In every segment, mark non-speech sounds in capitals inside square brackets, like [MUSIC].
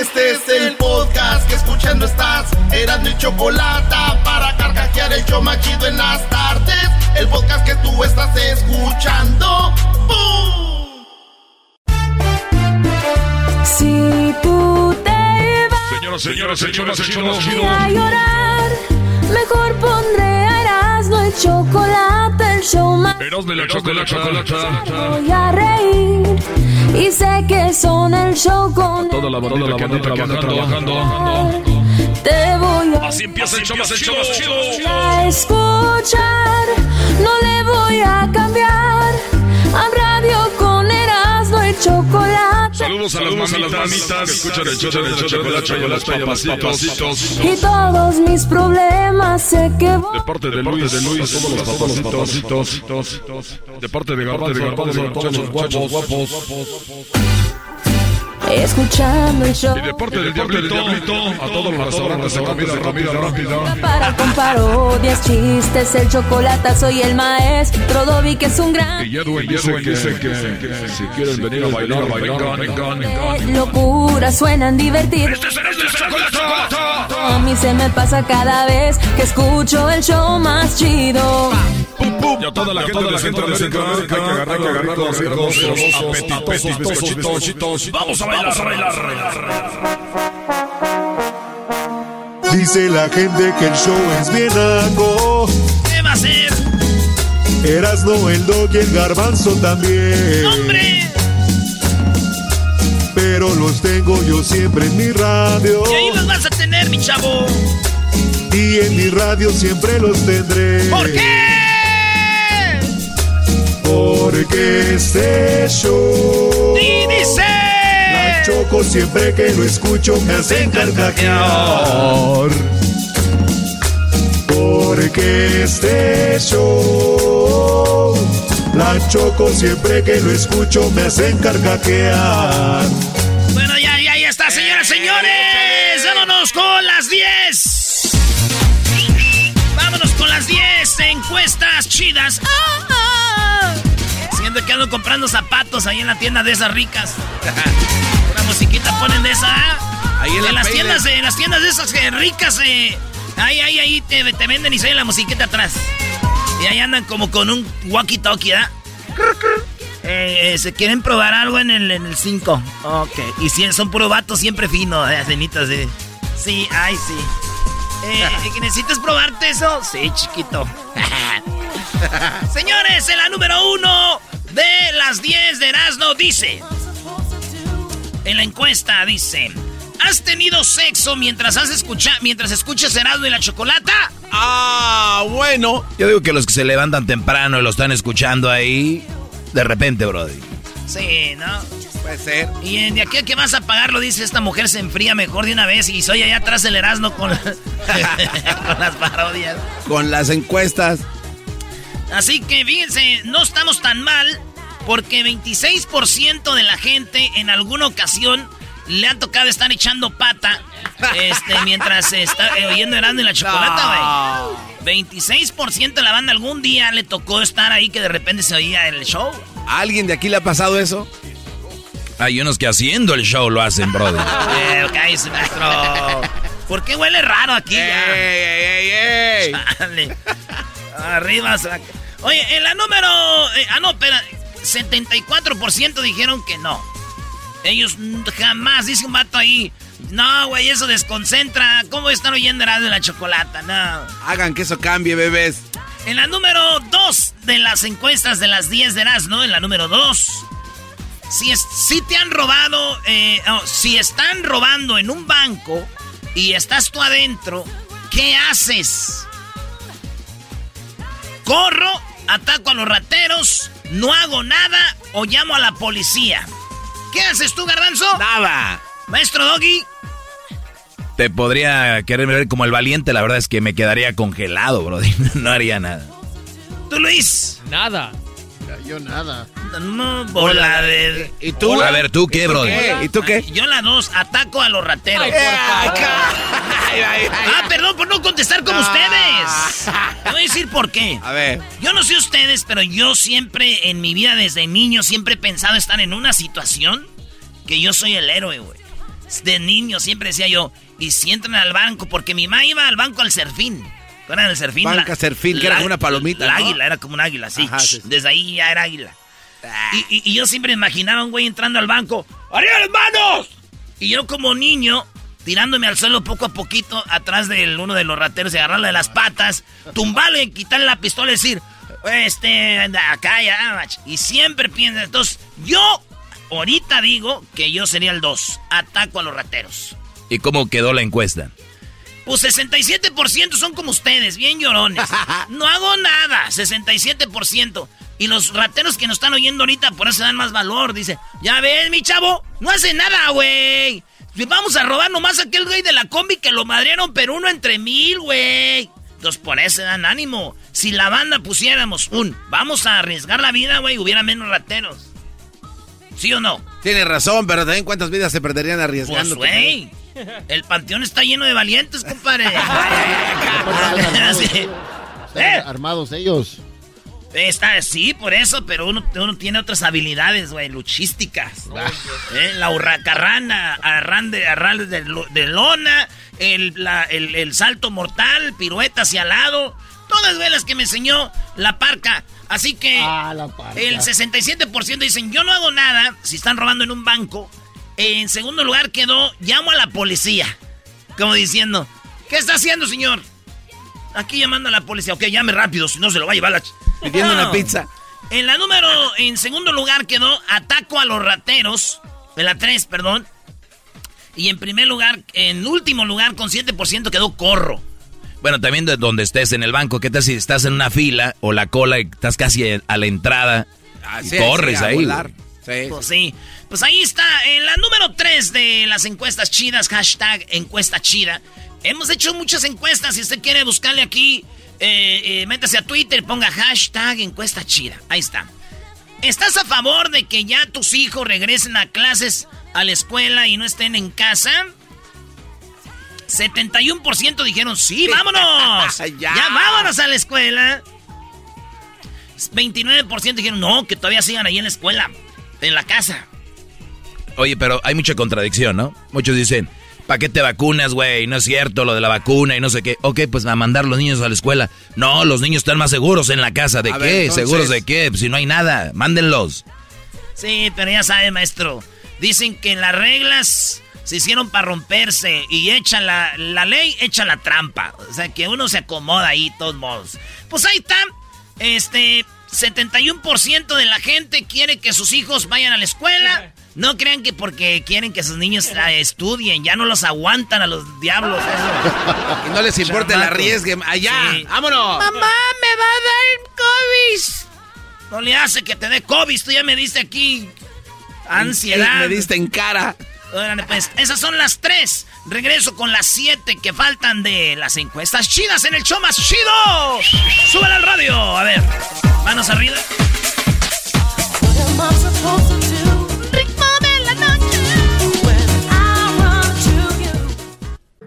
Este es el podcast que escuchando estás. Eran mi chocolate para carcajear el show machido en las tardes. El podcast que tú estás escuchando. ¡Bum! Si tú te vas Señoras, señoras, señoras, señoras, a llorar, mejor pondré a Erasmo el chocolate, el show más. Erasmo y la chocolata. Voy a reír y sé que son el show con Toda la bandita que anda trabajando. Te voy a Así empieza el show más chido. a escuchar, no le voy a cambiar a radio con Chocolate. Saludos a las mamitas que escuchan el show de la chocolata y los papacitos. Y todos mis problemas sé que voy De parte de Luis, de Luis, todos los papacitos. De parte de Garbanzo, de Garbanzo, todos los guapos, guapos. Escuchando el show. Y de parte del Diablito, a todos los restaurantes de comida rápida, rápida. Para con parodias, chistes, el chocolate, soy el maestro Dobby, que es un gran Y Edwin dice que, que si quieren venir a bailar, vengan, vengan, vengan. locura, suenan divertidos. ¡Este es el chocolata! A mí se me pasa cada vez que escucho el show más chido. Y a toda la gente de Centroamérica, hay que agarrar, hay que agarrar los ricos, apetitosos, bizcochitos. Vamos a bailar, a bailar. Dice la gente que el show es bien algo. ¿Qué va a ser? Erasno, el dog y el garbanzo también. ¡Hombre! Pero los tengo yo siempre en mi radio. Y ahí los vas a tener, mi chavo. Y en mi radio siempre los tendré. ¿Por qué? Porque este show. Y dice. Choco siempre que lo escucho me hacen carcajear. Porque este show. La choco siempre que lo escucho me hacen carcajear. Bueno, ya, ya, ya está, señoras, señores. Vámonos con las 10. Vámonos con las 10 encuestas chidas. Ah, que ando comprando zapatos ahí en la tienda de esas ricas. Musiquita ponen de esa. ¿ah? Ahí en la las Payday. tiendas, en las tiendas de esas eh, ricas, eh, ahí, ahí, ahí te, te venden y sale la musiquita atrás. Y ahí andan como con un walkie-talkie, ¿verdad? Eh, eh, ¿Se quieren probar algo en el 5? ok. Y si son puro vato siempre fino, de cenitas de... Sí, ay, sí. Eh, eh, [LAUGHS] ¿Necesitas probarte eso? Sí, chiquito. [LAUGHS] Señores, en la número uno de las 10 de Erasmo dice... En la encuesta dice... ¿Has tenido sexo mientras has escucha mientras escuchas Erasmo y la Chocolata? Ah, bueno. Yo digo que los que se levantan temprano y lo están escuchando ahí, de repente, Brody. Sí, ¿no? Puede ser. Y en- de aquí a que vas a pagarlo, dice esta mujer se enfría mejor de una vez y soy allá atrás el Erasmo con, [LAUGHS] con las parodias. Con las encuestas. Así que fíjense, no estamos tan mal porque 26% de la gente en alguna ocasión le ha tocado estar echando pata este, mientras está eh, oyendo Erasmo y la Chocolata, güey. 26% de la banda algún día le tocó estar ahí que de repente se oía el show. ¿A alguien de aquí le ha pasado eso? Hay unos que haciendo el show lo hacen, Brody. [LAUGHS] Eh, cállese, maestro. ¿Por qué huele raro aquí ya? ey, ey! Chale. Arriba. saca. Oye, en la número. eh, ah, no, espera. 74% dijeron que no. Ellos jamás, dice un vato ahí. No, güey, eso desconcentra. ¿Cómo están oyendo de la chocolata? No. Hagan que eso cambie, bebés. En la número 2 de las encuestas de las 10 de ¿no? en la número 2. Si, si te han robado, eh, si están robando en un banco y estás tú adentro, ¿qué haces? Corro, ataco a los rateros, no hago nada o llamo a la policía. ¿Qué haces tú, garbanzo? Nada. Maestro Doggy. Te podría querer ver como el valiente, la verdad es que me quedaría congelado, bro. [LAUGHS] No haría nada. ¿Tú, Luis? Nada. Yo nada. No, bola de... ¿Y tú? A ver, ¿tú qué, bro? ¿Y tú qué? Yo la dos, ataco a los rateros. ah, perdón por no contestar como ustedes. Te voy a decir por qué. A ver. Yo no sé ustedes, pero yo siempre en mi vida desde niño siempre he pensado estar en una situación que yo soy el héroe, güey. De niño siempre decía yo, y si entran al banco, porque mi mamá iba al banco al serfín. ¿Cuál era el serfín? Banca serfín, que era como una palomita, La águila, era como un águila, sí. Desde ahí ya era águila. Ah. Y, yo siempre imaginaba a un güey entrando al banco, ¡Arriba las manos! Y yo como niño, tirándome al suelo poco a poquito, atrás de uno de los rateros y agarrarle de las patas, tumbarle, quitarle la pistola y decir, este, acá ya, y siempre piensa, entonces, yo ahorita digo que yo sería el 2. Ataco a los rateros. ¿Y cómo quedó la encuesta? Pues 67% son como ustedes, bien llorones. [LAUGHS] No hago nada, 67%. Y los rateros que nos están oyendo ahorita por eso dan más valor. Dice, ya ves, mi chavo, no hace nada, güey. Vamos a robar nomás a aquel güey de la combi que lo madrieron, pero uno entre mil, güey. Entonces por eso dan ánimo. Si la banda pusiéramos un, vamos a arriesgar la vida, güey, hubiera menos rateros. ¿Sí o no? Tiene razón, pero también cuántas vidas se perderían arriesgando. Pues, güey. El panteón está lleno de valientes, compadre. [LAUGHS] [LAUGHS] ¿Eh? Armados ellos. Está, sí, por eso, pero uno, uno tiene otras habilidades, güey, luchísticas. ¿Eh? La hurracarrana, arran de, de, lona, el, el, salto mortal, pirueta hacia al lado. Todas las que me enseñó la parca. Así que ah, el 67% dicen, yo no hago nada si están robando en un banco. En segundo lugar quedó, llamo a la policía. Como diciendo, ¿qué está haciendo, señor? Aquí llamando a la policía. Ok, llame rápido, si no se lo va a llevar la... Pidiendo una pizza. En la número, en segundo lugar quedó, ataco a los rateros. En la 3, perdón. Y en primer lugar, en último lugar, con 7% quedó corro. Bueno, también de donde estés en el banco, ¿qué tal si estás en una fila o la cola y estás casi a la entrada? Ah, corres ahí. Sí, pues sí. Pues ahí está, en la número 3 de las encuestas chidas, hashtag encuesta chida. Hemos hecho muchas encuestas, si usted quiere buscarle aquí, eh, eh, métase a Twitter, ponga hashtag encuesta chida. Ahí está. ¿Estás a favor de que ya tus hijos regresen a clases a la escuela y no estén en casa? 71% dijeron, sí, vámonos. [LAUGHS] ya. vámonos a la escuela. 29% dijeron, no, que todavía sigan ahí en la escuela, en la casa. Oye, pero hay mucha contradicción, ¿no? Muchos dicen, ¿para qué te vacunas, güey? No es cierto lo de la vacuna y no sé qué. Ok, pues a mandar los niños a la escuela. No, los niños están más seguros en la casa. ¿De qué? ¿Seguros de qué? Pues si no hay nada, mándenlos. Sí, pero ya sabe, maestro. Dicen que las reglas se hicieron para romperse y echa la, la ley, echa la trampa. O sea, que uno se acomoda ahí, todos modos. Pues ahí está. Este, 71% de la gente quiere que sus hijos vayan a la escuela. No crean que porque quieren que sus niños estudien, ya no los aguantan a los diablos. [LAUGHS] y no les importa el arriesgue. Allá, vámonos. Mamá, me va a dar COVID. No le hace que te dé COVID, tú ya me diste aquí ansiedad. Me diste en cara. Órale, pues, esas son las tres. Regreso con las siete que faltan de las encuestas chidas en el show más chido. Súbela al radio. A ver, manos arriba.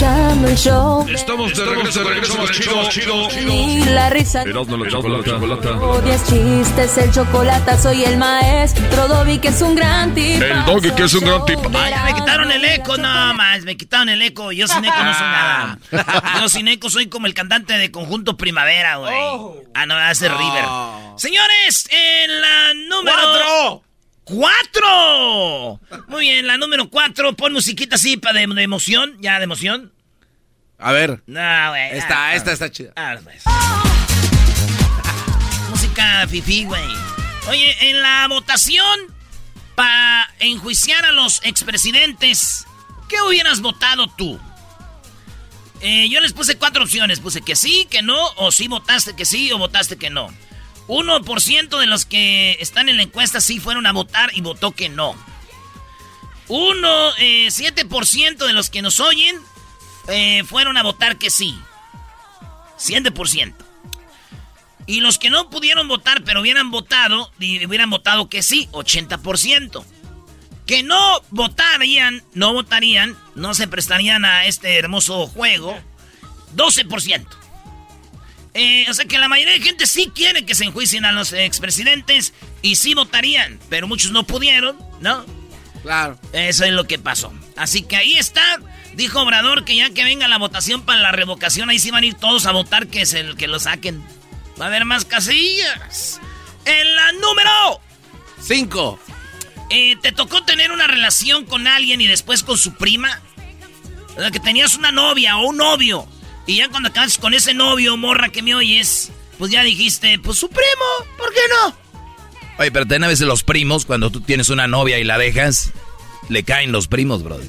escuchando el show. Estamos de regreso, de regreso, chido, chido, chido. Y la risa. Erasmo la chocolata. Odias chistes, el chocolate, soy el maestro Dobby, que es un gran tipo. El doggy que es un gran tipo. Ay, me quitaron el eco, no más, me quitaron el eco. Yo sin eco no soy nada. Yo sin eco soy como el cantante de Conjunto Primavera, güey. Ah, no, hace River. Señores, en la número... ¡Cuatro! ¡Cuatro! Muy bien, la número cuatro. Pon musiquita así para de, de emoción. Ya, de emoción. A ver. No, güey. Esta, ah, esta está chida. ah, pues. [LAUGHS] Música fifí, güey. Oye, en la votación para enjuiciar a los expresidentes, ¿qué hubieras votado tú? Eh, yo les puse cuatro opciones. Puse que sí, que no, o sí votaste que sí, o votaste que no. 1% de los que están en la encuesta sí fueron a votar y votó que no. 1, eh, 7% de los que nos oyen eh, fueron a votar que sí. 7%. Y los que no pudieron votar, pero hubieran votado, y hubieran votado que sí, 80%. Que no votarían, no votarían, no se prestarían a este hermoso juego, 12%. Eh, o sea que la mayoría de gente sí quiere que se enjuicien a los expresidentes y sí votarían, pero muchos no pudieron, ¿no? Claro. Eso es lo que pasó. Así que ahí está. Dijo Obrador que ya que venga la votación para la revocación, ahí sí van a ir todos a votar que es el que lo saquen. Va a haber más casillas. En la número Cinco. eh, ¿Te tocó tener una relación con alguien y después con su prima? O sea, que tenías una novia o un novio. Y ya cuando acabas con ese novio, morra que me oyes, pues ya dijiste, pues su primo, ¿por qué no? Oye, pero ten a veces los primos, cuando tú tienes una novia y la dejas, le caen los primos, brother.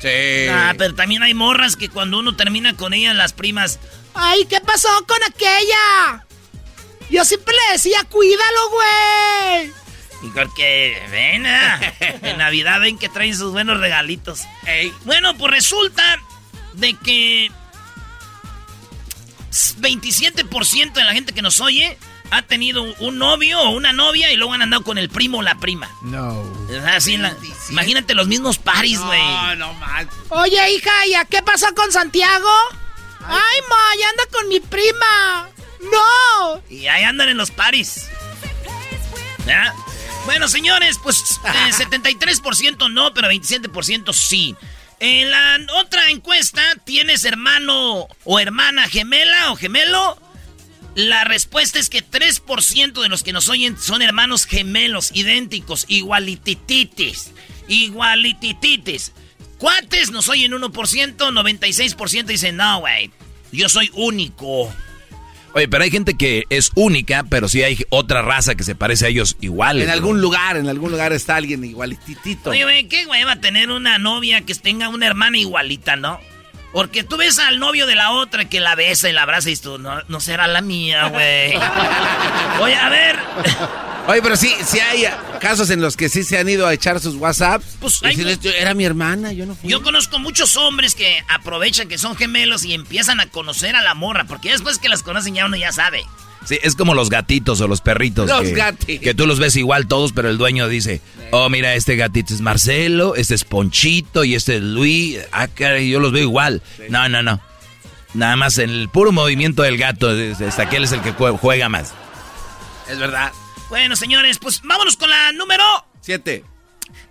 Sí. Ah, pero también hay morras que cuando uno termina con ellas, las primas. ¡Ay, qué pasó con aquella! Yo siempre le decía, cuídalo, güey. Y porque, ven, ah, [LAUGHS] en Navidad ven que traen sus buenos regalitos. Bueno, pues resulta de que 27% de la gente que nos oye ha tenido un novio o una novia y luego han andado con el primo o la prima. No. Así en la- imagínate los mismos paris, güey. No, no más. Oye, hija, ¿ya qué pasó con Santiago? Ay, ma, ya anda con mi prima. No. Y ahí andan en los paris. ¿Ya? Bueno, señores, pues eh, [LAUGHS] 73% no, pero 27% sí. En la otra encuesta, ¿tienes hermano o hermana gemela o gemelo? La respuesta es que 3% de los que nos oyen son hermanos gemelos, idénticos, igualitititis. Igualitititis. Cuates nos oyen 1%, 96% dicen, no, güey, yo soy único. Oye, pero hay gente que es única, pero sí hay otra raza que se parece a ellos iguales. En bro. algún lugar, en algún lugar está alguien igualititito. Oye, güey, qué güey va a tener una novia que tenga una hermana igualita, ¿no? Porque tú ves al novio de la otra que la besa y la abraza y dices tú, no, no será la mía, güey. [LAUGHS] Oye, a ver. Oye, pero sí, sí hay casos en los que sí se han ido a echar sus WhatsApps. Pues hay- decirles, "Yo- era mi hermana, yo no fui. Yo conozco muchos hombres que aprovechan que son gemelos y empiezan a conocer a la morra, porque después que las conocen ya uno ya sabe. Sí, es como los gatitos o los perritos. Los que, gati. Que tú los ves igual todos, pero el dueño dice, oh, mira, este gatito es Marcelo, este es Ponchito y este es Luis. Ah, caray, yo los veo igual. No, no, no. Nada más en el puro movimiento del gato, es aquel es el que jue- juega más. Es verdad. Bueno, señores, pues vámonos con la número. Siete.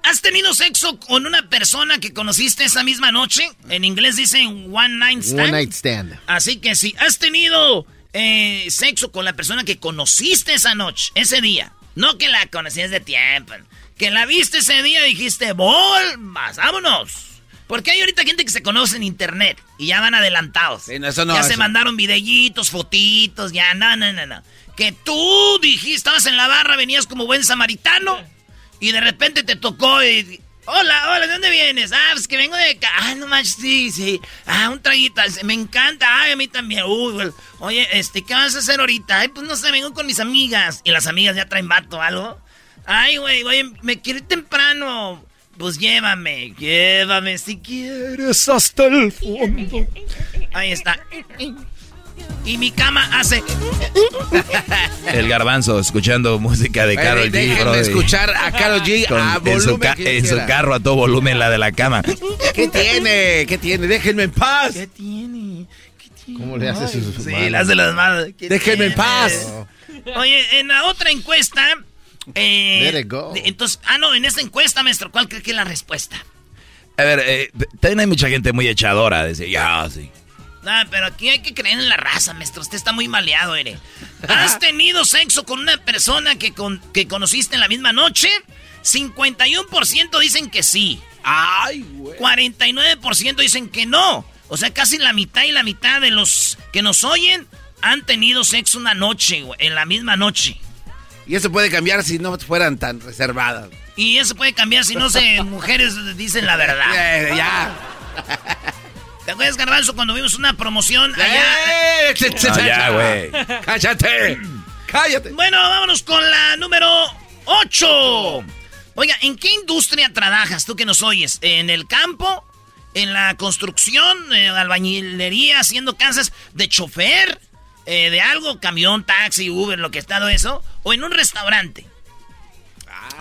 ¿Has tenido sexo con una persona que conociste esa misma noche? En inglés dicen one night stand. One night stand. Así que si has tenido eh, sexo con la persona que conociste esa noche, ese día, no que la conocías de tiempo, que la viste ese día y dijiste, ¡Volmas! ¡Vámonos! Porque hay ahorita gente que se conoce en internet y ya van adelantados. Sí, no, eso no, ya se mandaron videitos, fotitos, ya, no, no, no, no. Que tú dijiste, estabas en la barra, venías como buen samaritano y de repente te tocó y... Hola, hola, ¿de dónde vienes? Ah, pues que vengo de acá. Ah, no manches, sí, sí. Ah, un traguito. Me encanta. Ay, a mí también. Uy, güey. Oye, este, ¿qué vas a hacer ahorita? Ay, pues no sé, vengo con mis amigas. Y las amigas ya traen vato o algo. Ay, güey, oye, me quiero temprano. Pues llévame, llévame si quieres hasta el fondo. Ahí está. Y mi cama hace... [LAUGHS] El garbanzo escuchando música de Carol G. Déjenme escuchar a Carol G a en, su, volumen. en su carro a todo volumen, la de la cama. ¿Qué tiene? ¿Qué tiene? Déjenme en paz. ¿Qué tiene? ¿Cómo le hace sus Sí, manos? le hace las manos. ¿Qué Déjenme en tiene? paz. Oye, en la otra encuesta... eh, Let it go. de- entonces, ah, no, en esta encuesta, maestro, ¿cuál cree que es la respuesta? A ver, eh, también hay mucha gente muy echadora. Dice, ya, sí. Ah, pero aquí hay que creer en la raza, maestro. Usted está muy maleado, Ere. ¿Has tenido sexo con una persona que, con- que conociste en la misma noche? 51% dicen que sí. Ay, güey. 49% dicen que no. O sea, casi la mitad y la mitad de los que nos oyen han tenido sexo una noche, güey, en la misma noche. Y eso puede cambiar si no fueran tan reservadas. Y eso puede cambiar si no se [LAUGHS] mujeres dicen la verdad. Eh, ya. [LAUGHS] ¿Te acuerdas, Garbanzo, cuando vimos una promoción allá? [LAUGHS] Eh, ch- ya, güey. Cállate. Cállate. Bueno, vámonos con la número 8. Oiga, ¿en qué industria trabajas tú que nos oyes? ¿En el campo? ¿En la construcción? ¿En la albañilería? ¿Haciendo casas de chofer? Eh, ¿De algo? ¿Camión, taxi, Uber, lo que está todo eso? ¿O en un restaurante?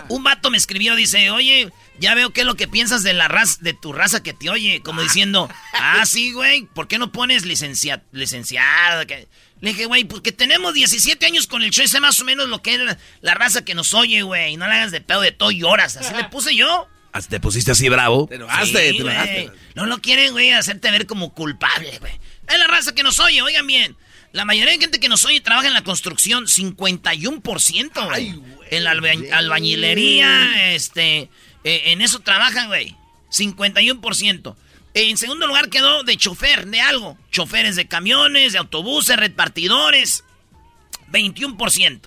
Un vato me escribió, dice, oye, ya veo qué es lo que piensas de la raza, de tu raza que te oye, como diciendo, [LAUGHS] ah, sí, güey, ¿por qué no pones licencia, licenciada? Que- Le dije, güey, porque tenemos 17 años con el show, sé más o menos lo que es la, la raza que nos oye, güey, no le hagas de pedo de todo y lloras, así le puse yo. Hasta te pusiste así bravo. Te enojaste, Sí, te enojaste. No lo quieren, güey, hacerte ver como culpable, güey. Es la raza que nos oye, oigan bien. La mayoría de gente que nos oye trabaja en la construcción, 51%, güey. En la alba- albañilería, este, eh, en eso trabajan, güey. 51%. En segundo lugar quedó de chofer, de algo. Choferes de camiones, de autobuses, repartidores. 21%.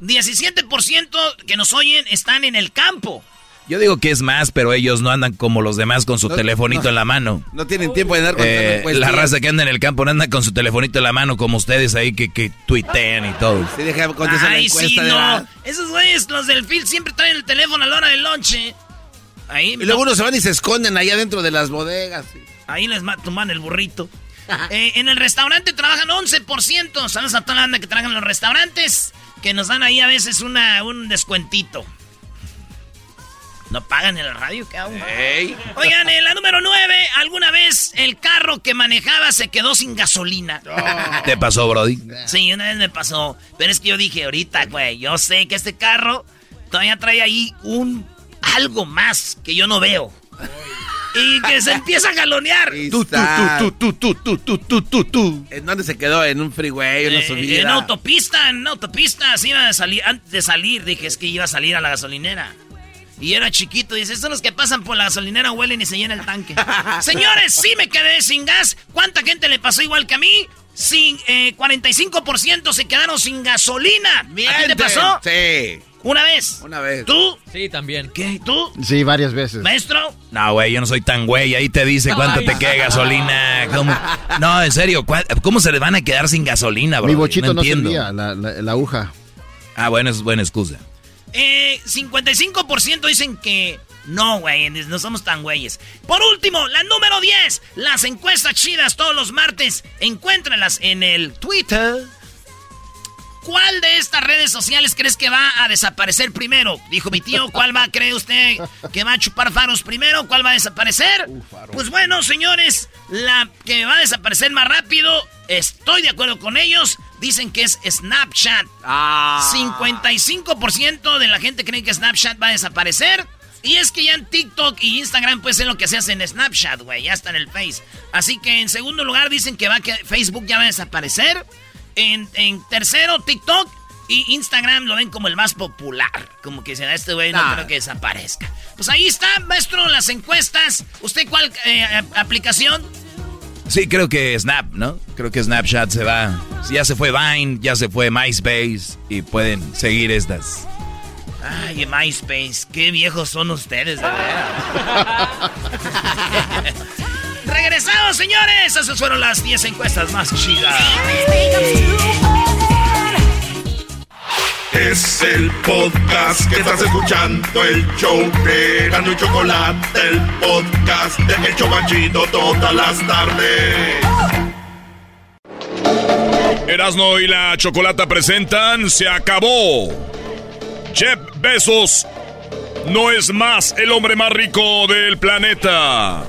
17% que nos oyen están en el campo. Yo digo que es más, pero ellos no andan como los demás con su No, telefonito no. en la mano. No tienen tiempo de andar contestando Eh, la raza que anda en el campo no anda con su telefonito en la mano como ustedes ahí que, que tuitean y todo. Sí, déjame contestar la sí, encuesta de no. la- Esos güeyes, los del field, siempre traen el teléfono a la hora del lonche. Ahí, Y luego unos se van y se esconden allá dentro de las bodegas. ahí les ma- toman el burrito. [LAUGHS] Eh, en el restaurante trabajan 11%. Saludos a toda la banda que trabaja en los restaurantes. Que nos dan ahí a veces una, un descuentito. ¿No pagan en la radio? ¿Qué hago? Oigan, en la número 9, ¿alguna vez el carro que manejaba se quedó sin gasolina? [LAUGHS] ¿Te pasó, Brody? Sí, una vez me pasó. Pero es que yo dije, ahorita, güey, yo sé que este carro todavía trae ahí un algo más que yo no veo. Y que se empieza a galonear. Ahí Tú, tú, está. tú, tú, tú, tú, tú, tú, tú, tú. ¿En dónde se quedó? ¿En un freeway? ¿En una Eh, subida? en autopista, en autopista, así iba a salir. Antes de salir, dije, es que iba a salir a la gasolinera. Y era chiquito, dice, estos los que pasan por la gasolinera huelen y se llena el tanque. [LAUGHS] Señores, sí me quedé sin gas. ¿Cuánta gente le pasó igual que a mí? Sin, eh, 45% se quedaron sin gasolina. ¿A ti te pasó? Sí, Una vez. una vez. ¿Tú? Sí, también. ¿Qué? ¿Tú? Sí, varias veces. ¿Maestro? No, güey, yo no soy tan güey. Ahí te dice cuánto Ay. te queda gasolina. ¿Cómo? No, en serio, ¿cuál- ¿cómo se les van a quedar sin gasolina, bro? Mi bochito no, entiendo. servía, la, la, la aguja. Ah, bueno, es buena excusa. Eh, 55% dicen que no, güey, no somos tan güeyes. Por último, la número 10. Las encuestas chidas todos los martes. Encuéntralas en el Twitter. ¿Cuál de estas redes sociales crees que va a desaparecer primero? Dijo mi tío. ¿Cuál va, cree usted, que va a chupar faros primero? ¿Cuál va a desaparecer? Pues bueno, señores, la que va a desaparecer más rápido, estoy de acuerdo con ellos. Dicen que es Snapchat. Ah. 55% de la gente cree que Snapchat va a desaparecer. Y es que ya en TikTok y Instagram puede ser lo que se hace en Snapchat, güey. Ya está en el Face. Así que en segundo lugar dicen que va que Facebook ya va a desaparecer. En, en tercero, TikTok. Y Instagram lo ven como el más popular. Como que dicen, a este güey no creo que desaparezca. Pues ahí está, maestro, las encuestas. ¿Usted cuál eh, aplicación? Sí, creo que Snap, ¿no? Creo que Snapchat se va. Ya se fue Vine, ya se fue MySpace y pueden seguir estas. Ay, MySpace, qué viejos son ustedes, de verdad. [LAUGHS] Regresamos, señores. Esas fueron las 10 encuestas más chidas. Es el podcast que estás escuchando, el show de Gano y Chocolate, el podcast de El Chobachito todas las tardes. Erasno y la Chocolata presentan Se acabó. Jeff Bezos no es más el hombre más rico del planeta.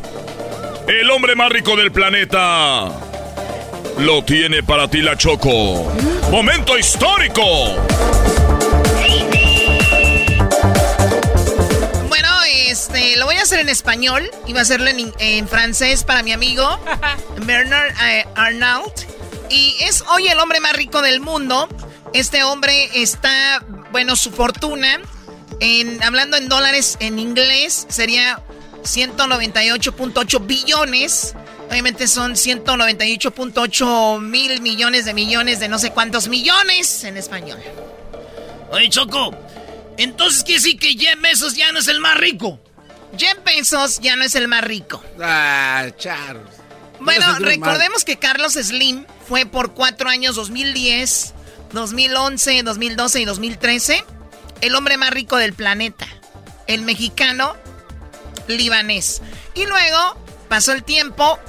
El hombre más rico del planeta lo tiene para ti la Choco. Momento histórico. Bueno, este, lo voy a hacer en español y va a hacerlo en, en francés para mi amigo [LAUGHS] Bernard eh, Arnault. Y es hoy el hombre más rico del mundo. Este hombre está, bueno, su fortuna, en, hablando en dólares en inglés, sería 198.8 billones. Obviamente son 198.8 mil millones de millones de no sé cuántos millones en español. Oye, Choco, entonces quiere decir que Jeff Bezos ya no es el más rico. Jeff Bezos ya no es el más rico. Ah, Charles. Bueno, recordemos que Carlos Slim fue por cuatro años, 2010, 2011, 2012 y 2013, el hombre más rico del planeta. El mexicano libanés. Y luego pasó el tiempo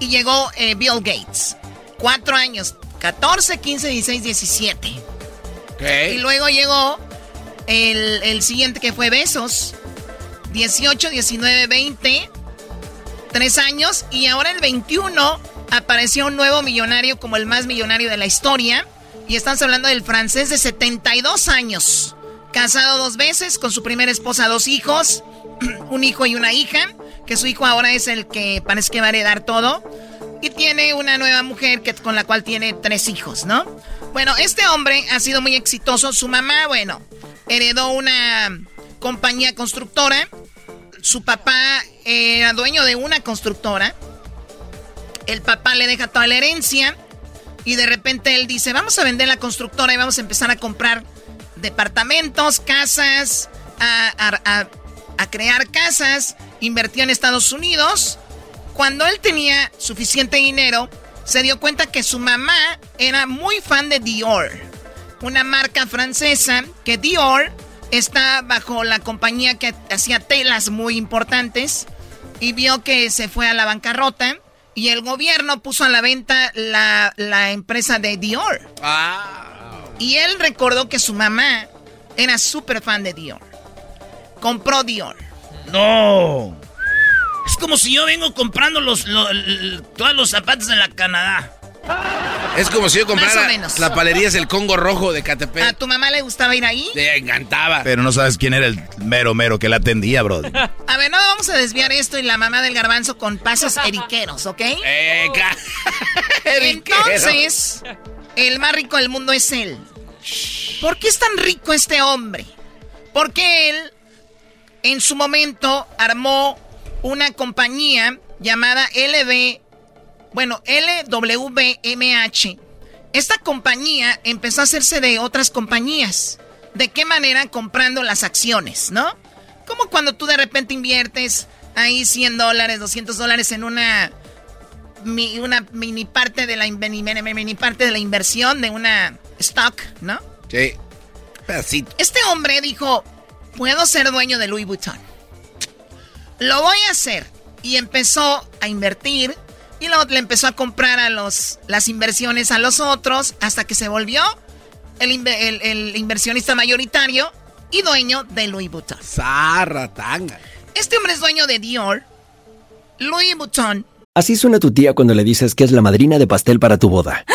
y llegó eh, Bill Gates. Cuatro años, 14, 15, 16, 17. Y luego llegó el, el siguiente que fue Besos. 18, 19, 20. Tres años. Y ahora el 21 apareció un nuevo millonario como el más millonario de la historia. Y estamos hablando del francés de 72 años. Casado dos veces, con su primera esposa, dos hijos. Un hijo y una hija. Que su hijo ahora es el que parece que va a heredar todo. Y tiene una nueva mujer que, con la cual tiene tres hijos, ¿no? Bueno, este hombre ha sido muy exitoso. Su mamá, bueno, heredó una compañía constructora. Su papá era dueño de una constructora. El papá le deja toda la herencia. Y de repente él dice, vamos a vender la constructora y vamos a empezar a comprar departamentos, casas, a, a crear casas. Invertió en Estados Unidos. Cuando él tenía suficiente dinero, se dio cuenta que su mamá era muy fan de Dior. Una marca francesa que Dior está bajo la compañía que hacía telas muy importantes y vio que se fue a la bancarrota y el gobierno puso a la venta la, la empresa de Dior. Y él recordó que su mamá era súper fan de Dior. Compró Dior. No. Es como si yo vengo comprando los, todos los zapatos en la Canadá. Es como si yo comprara Más o menos. la palería es el Congo Rojo de ¿A Catepec. tu mamá le gustaba ir ahí? Te encantaba. Pero no sabes quién era el mero mero que la atendía, bro. [LAUGHS] A ver, no vamos a desviar esto y la mamá del garbanzo con pasos eriqueros, ¿ok? Eh. [LAUGHS] Entonces, el más rico del mundo es él. ¿Por qué es tan rico este hombre? Porque él, en su momento, armó una compañía llamada LB, bueno, LWMH. Esta compañía empezó a hacerse de otras compañías. ¿De qué manera? Comprando las acciones, ¿no? Como cuando tú de repente inviertes ahí 100 dólares, 200 dólares en una mi- una mini parte de la in- mini, parte de la inversión de una stock, ¿no? Sí. Pedacito. Este hombre dijo, puedo ser dueño de Louis Vuitton. Lo voy a hacer. Y empezó a invertir y luego le empezó a comprar a los, las inversiones a los otros hasta que se volvió el, inve- el- el inversionista mayoritario y dueño de Louis Vuitton. Zarra, tanga. Este hombre es dueño de Dior, Louis Vuitton, Así suena tu tía cuando le dices que es la madrina de pastel para tu boda. [LAUGHS]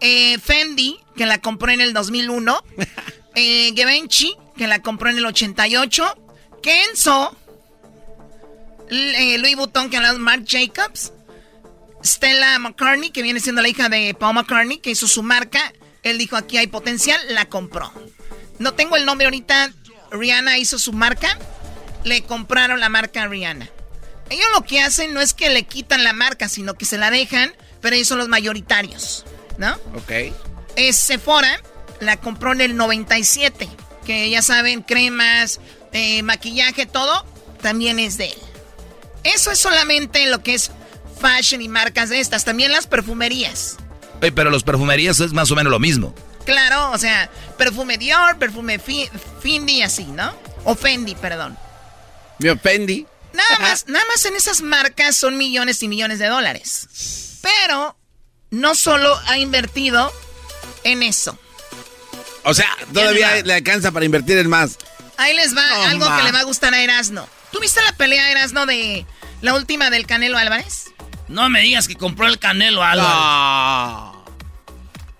Eh, Fendi, que la compró en el 2001. [LAUGHS] eh, Givenchy, que la compró en el 88. Kenzo. Eh, Louis Vuitton, que hablaba Marc Jacobs. Stella McCartney, que viene siendo la hija de Paul McCartney, que hizo su marca. Él dijo, aquí hay potencial, la compró. No tengo el nombre ahorita. Rihanna hizo su marca. Le compraron la marca a Rihanna. Ellos lo que hacen no es que le quitan la marca, sino que se la dejan, pero ellos son los mayoritarios, ¿no? Ok. Es Sephora, la compró en el 97, que ya saben, cremas, eh, maquillaje, todo, también es de él. Eso es solamente lo que es fashion y marcas de estas, también las perfumerías. Oye, pero los perfumerías es más o menos lo mismo. Claro, o sea, perfume Dior, perfume Fi- Fendi, así, ¿no? O Fendi, perdón. Me ofendí. Nada más, nada más en esas marcas son millones y millones de dólares. Pero no solo ha invertido en eso. O sea, todavía le alcanza para invertir en más. Ahí les va algo que le va a gustar a Erasno. ¿Tú viste la pelea Erasno de la última del Canelo Álvarez? No me digas que compró el Canelo Álvarez.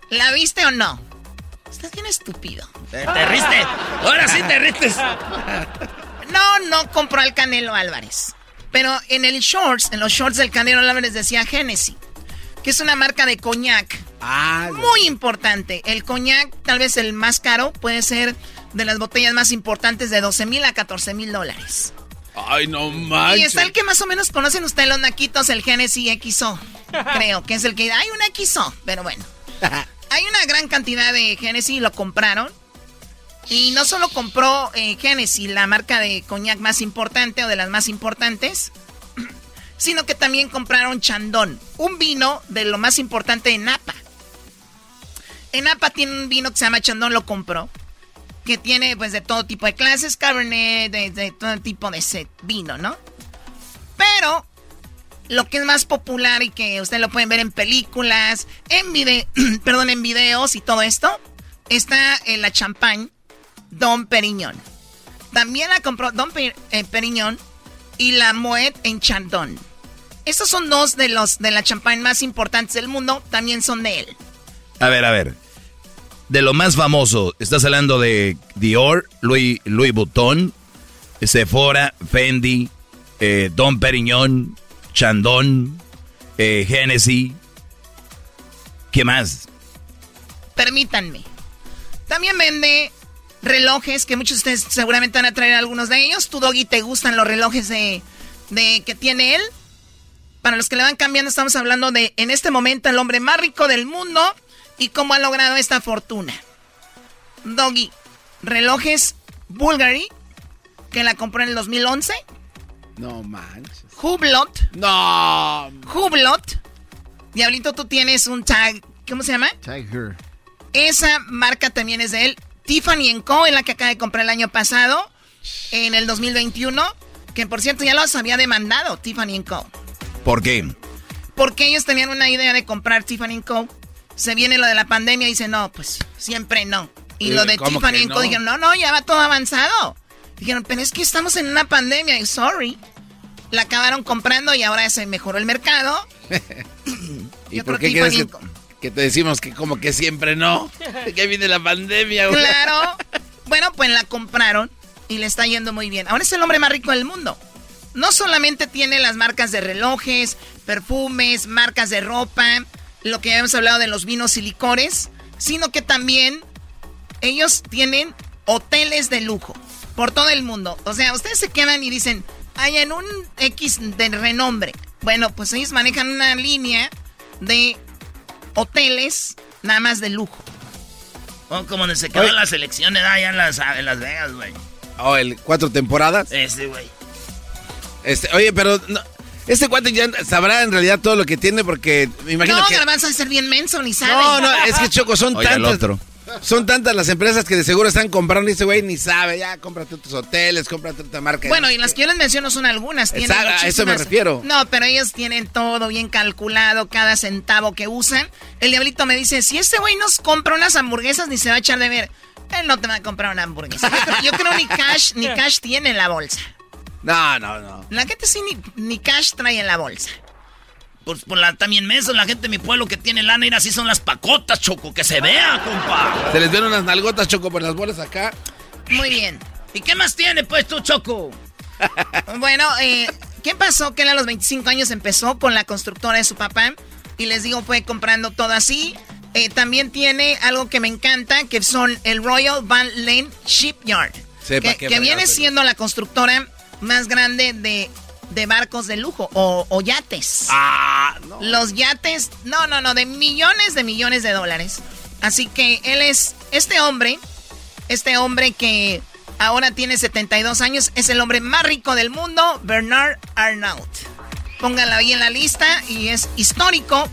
¿La viste o no? Estás bien estúpido. Te, te riste. Ahora sí te ristes. No, no compró al Canelo Álvarez. Pero en el shorts, en los shorts del Canelo Álvarez decía Genesis, que es una marca de coñac. Muy importante. El coñac, tal vez el más caro, puede ser de las botellas más importantes de 12 mil a 14 mil dólares. Ay, no Y manches. está el que más o menos conocen ustedes los naquitos, el Genesis XO. [LAUGHS] Creo que es el que hay un XO, pero bueno. [LAUGHS] Hay una gran cantidad de Genesis y lo compraron. Y no solo compró eh, Genesis, la marca de coñac más importante o de las más importantes, sino que también compraron Chandon, un vino de lo más importante de Napa. En Napa tiene un vino que se llama Chandon, lo compró, que tiene pues de todo tipo de clases, Cabernet, de, todo tipo de ese vino, ¿no? Pero lo que es más popular y que ustedes lo pueden ver en películas, en [CLEARS THROAT] perdón, en videos y todo esto, está en la champagne Don Perignon. También la compró Don eh, Perignon y la Moet en Chandon. Estos son dos de los de la champagne más importantes del mundo, también son de él. A ver, a ver. De lo más famoso, estás hablando de Dior, Louis, Louis Vuitton, Sephora, Fendi, eh, Don Perignon, Chandon, eh, Hennessy. ¿Qué más? Permítanme. También vende relojes que muchos de ustedes seguramente van a traer algunos de ellos. ¿Tu doggy te gustan los relojes de, de que tiene él? Para los que le van cambiando, estamos hablando de en este momento el hombre más rico del mundo y cómo ha logrado esta fortuna. Doggy, relojes Bulgari, que la compró en el 2011. No manches. Hublot. No. Hublot. Diablito, tú tienes un tag. ¿Cómo se llama? Tiger. Esa marca también es de él. Tiffany Co. es la que acaba de comprar el año pasado, en el 2021. Que por cierto ya los había demandado Tiffany Co. ¿Por qué? Porque ellos tenían una idea de comprar Tiffany Co. Se viene lo de la pandemia y dicen, no, pues siempre no. Y Eh, lo de ¿cómo Tiffany Co. dijeron, no, no, ya va todo avanzado. Dijeron, pero es que estamos en una pandemia. Y sorry. La acabaron comprando y ahora se mejoró el mercado. [LAUGHS] ¿Y Yo por creo qué que que, que te decimos que como que siempre no? [LAUGHS] Que viene la pandemia, güey. Claro. [LAUGHS] Bueno, pues la compraron y le está yendo muy bien. Ahora es el hombre más rico del mundo. No solamente tiene las marcas de relojes, perfumes, marcas de ropa, lo que habíamos hablado de los vinos y licores, sino que también ellos tienen hoteles de lujo por todo el mundo. O sea, ustedes se quedan y dicen, hay en un X de renombre. Bueno, pues ellos manejan una línea de hoteles nada más de lujo. O como donde se quedó la selección de allá en Las, en Las Vegas, güey. Oh, el cuatro temporadas. Ese, güey. Este, oye, pero no, este cuate ya sabrá en realidad todo lo que tiene porque me imagino no, que garbanzo a ser bien menso, ni sabe. No, no, es que Choco son Oye, tantas. otro. Son tantas las empresas que de seguro están comprando y ese güey ni sabe, ya cómprate otros hoteles, cómprate otra marca. Bueno, y las que yo les menciono son algunas. Tienen Exacto, a eso me refiero. No, pero ellos tienen todo bien calculado, cada centavo que usan. El diablito me dice, si este güey nos compra unas hamburguesas, ni se va a echar de ver. Él no te va a comprar una hamburguesa. Yo creo, yo creo ni cash, ni cash tiene en la bolsa. No, no, no. La gente sí ni, ni cash trae en la bolsa. Pues por la, también mesos, la gente de mi pueblo que tiene lana, y así son las pacotas, Choco, que se vea, compa. Se les ven unas nalgotas, Choco, por las bolas acá. Muy bien. ¿Y qué más tiene, pues, tú, Choco? [LAUGHS] bueno, eh, ¿qué pasó? Que él a los 25 años empezó con la constructora de su papá. Y les digo, fue comprando todo así. Eh, también tiene algo que me encanta, que son el Royal Van Lane Shipyard. que, viene siendo la constructora más grande de, de barcos de lujo o, yates. Ah, Los yates, no, no, no, de millones de millones de dólares. Así que él es, este hombre, este hombre que ahora tiene 72 años, es el hombre más rico del mundo, Bernard Arnault. Pónganlo ahí en la lista y es histórico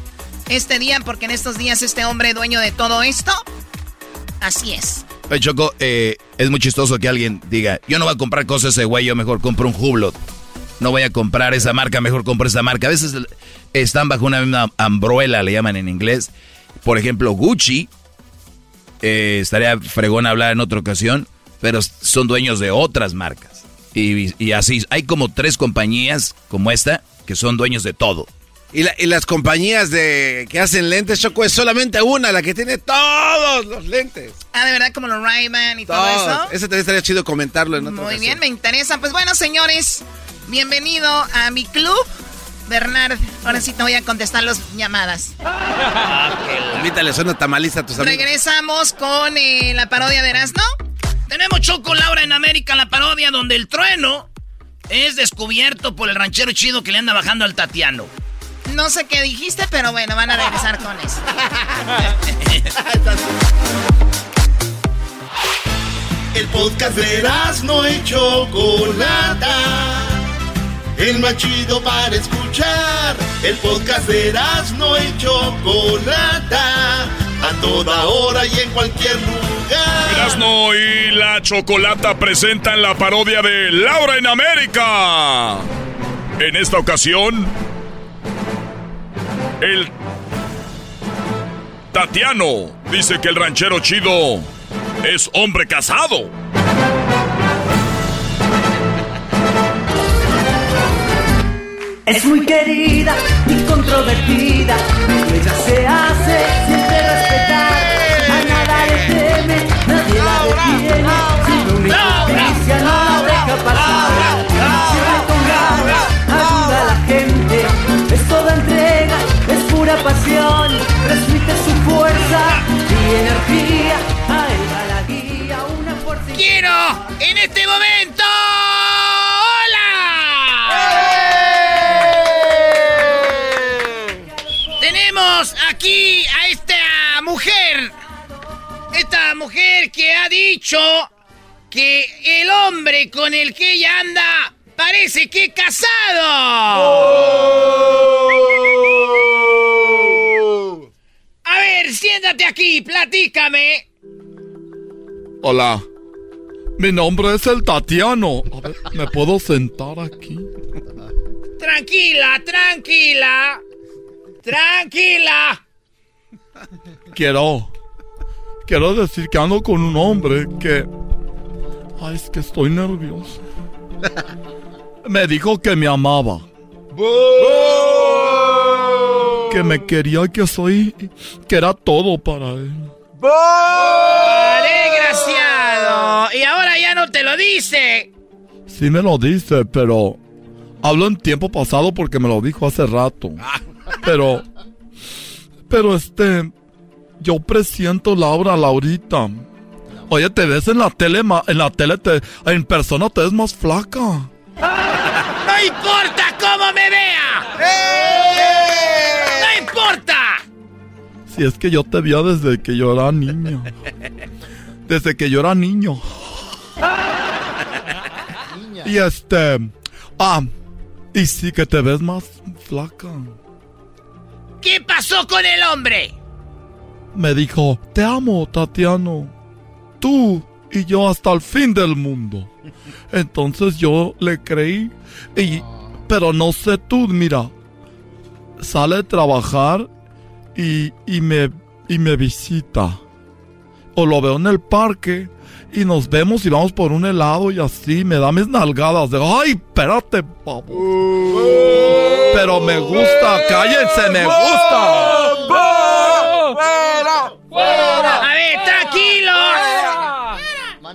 este día porque en estos días este hombre dueño de todo esto, así es. Oye, Choco, eh, es muy chistoso que alguien diga, yo no voy a comprar cosas ese güey, yo mejor compro un Hublot. No voy a comprar esa marca, mejor compro esa marca. A veces están bajo una misma umbrella, le llaman en inglés. Por ejemplo, Gucci, eh, estaría fregón hablar en otra ocasión, pero son dueños de otras marcas. Y así, hay como tres compañías como esta que son dueños de todo. Y, las compañías de que hacen lentes, Choco, es solamente una, la que tiene todos los lentes. Ah, de verdad, como los ray y todo eso. Ese también estaría chido comentarlo en otra Muy bien, me interesa. Pues bueno, señores, bienvenido a mi club. Bernard, ahora sí te voy a contestar las llamadas. [LAUGHS] Invítale, suena tamalista a tus amigos. Regresamos con eh, la parodia de Erasmo. Tenemos Choco Laura en América, la parodia donde el trueno es descubierto por el ranchero chido que le anda bajando al Tatiano. No sé qué dijiste, pero bueno, van a regresar con eso. [LAUGHS] El podcast de no y Chocolata. El más chido para escuchar. El podcast de no y Chocolata. A toda hora y en cualquier lugar. Erasno y la Chocolata presentan la parodia de Laura en América. En esta ocasión, el Tatiano dice que el ranchero chido es hombre casado. Es muy querida y controvertida, ella se hace pasión, transmite su fuerza y energía. Va la guía, una fuerza. ¡Quiero en este momento! ¡Hola! Tenemos aquí a esta mujer. Esta mujer que ha dicho que el hombre con el que ella anda parece que casado. A ver, siéntate aquí, platícame. Hola. Mi nombre es el Tatiano. A ver, ¿me puedo sentar aquí? Tranquila, tranquila. Tranquila. Quiero. Quiero decir que ando con un hombre que. Ay, es que estoy nervioso. Me dijo que me amaba. Que me quería, que soy, que era todo para él. ¡Desgraciado! Y ahora ya no te lo dice. Sí me lo dice, pero hablo en tiempo pasado porque me lo dijo hace rato. Pero, pero este, yo presiento Laura, Laurita. Oye, te ves en la tele, en la tele, te, en persona te ves más flaca. [LAUGHS] ¡No importa cómo me vea! ¡No importa! Si es que yo te vi desde que yo era niño. Desde que yo era niño. Y este... Ah, y sí que te ves más flaca. ¿Qué pasó con el hombre? Me dijo, te amo, Tatiano tú y yo hasta el fin del mundo. Entonces yo le creí, y, pero no sé tú, mira, sale a trabajar y, y, me, y me visita. O lo veo en el parque y nos vemos y vamos por un helado y así me da mis nalgadas de, ay, espérate, pavo. Pero me gusta, cállense, me gusta. ¡Fuera! ¡Fuera! A ver, tranquilos.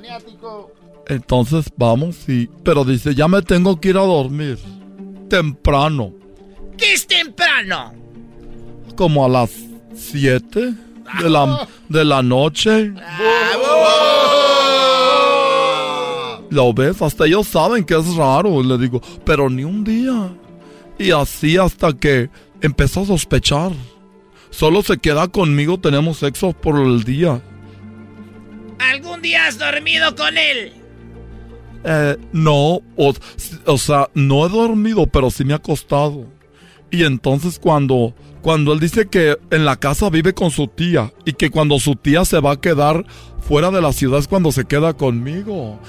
Maniático. Entonces vamos y, pero dice, ya me tengo que ir a dormir. Temprano, ¿Qué es temprano? como a las 7 de la, de la noche. Lo ves, hasta ellos saben que es raro, le digo, pero ni un día. Y así hasta que empezó a sospechar. Solo se queda conmigo, tenemos sexo por el día. ¿Algún día has dormido con él? Eh, no, o, o sea, no he dormido, pero sí me he acostado. Y entonces cuando, cuando él dice que en la casa vive con su tía y que cuando su tía se va a quedar fuera de la ciudad es cuando se queda conmigo.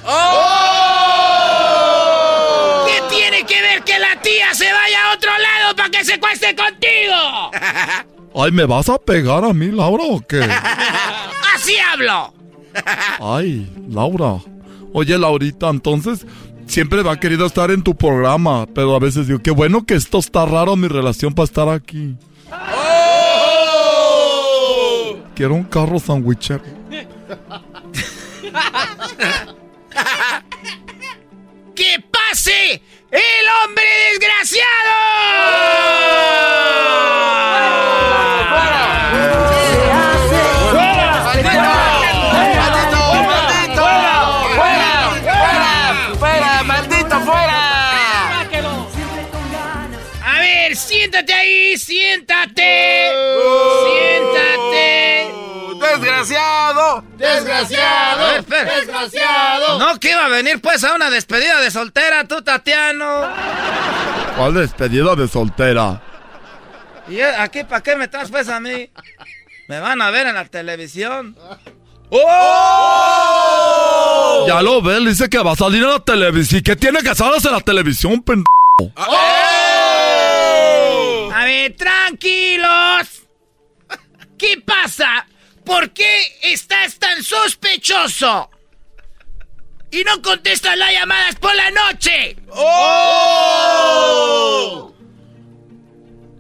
¿Qué tiene que ver que la tía se vaya a otro lado para que se cueste contigo? [LAUGHS] Ay, ¿me vas a pegar a mí, Laura, o qué? [LAUGHS] Así hablo. Ay, Laura. Oye, Laurita, entonces siempre me ha querido estar en tu programa, pero a veces digo, qué bueno que esto está raro mi relación para estar aquí. Quiero un carro sandwichero. ¡Que pase el hombre desgraciado! ¡Desgraciado! No, que iba a venir pues a una despedida de soltera, tú, Tatiano. ¿Cuál despedida de soltera? ¿Y eh, aquí para qué me traes pues a mí? Me van a ver en la televisión. ¡Oh! Ya lo ves, dice que va a salir en la televisión. ¿Qué tiene que salir en la televisión, pendejo? A ver, tranquilos. ¿Qué pasa? ¿Por qué estás tan sospechoso? Y no contestas las llamadas por la noche. ¡Oh!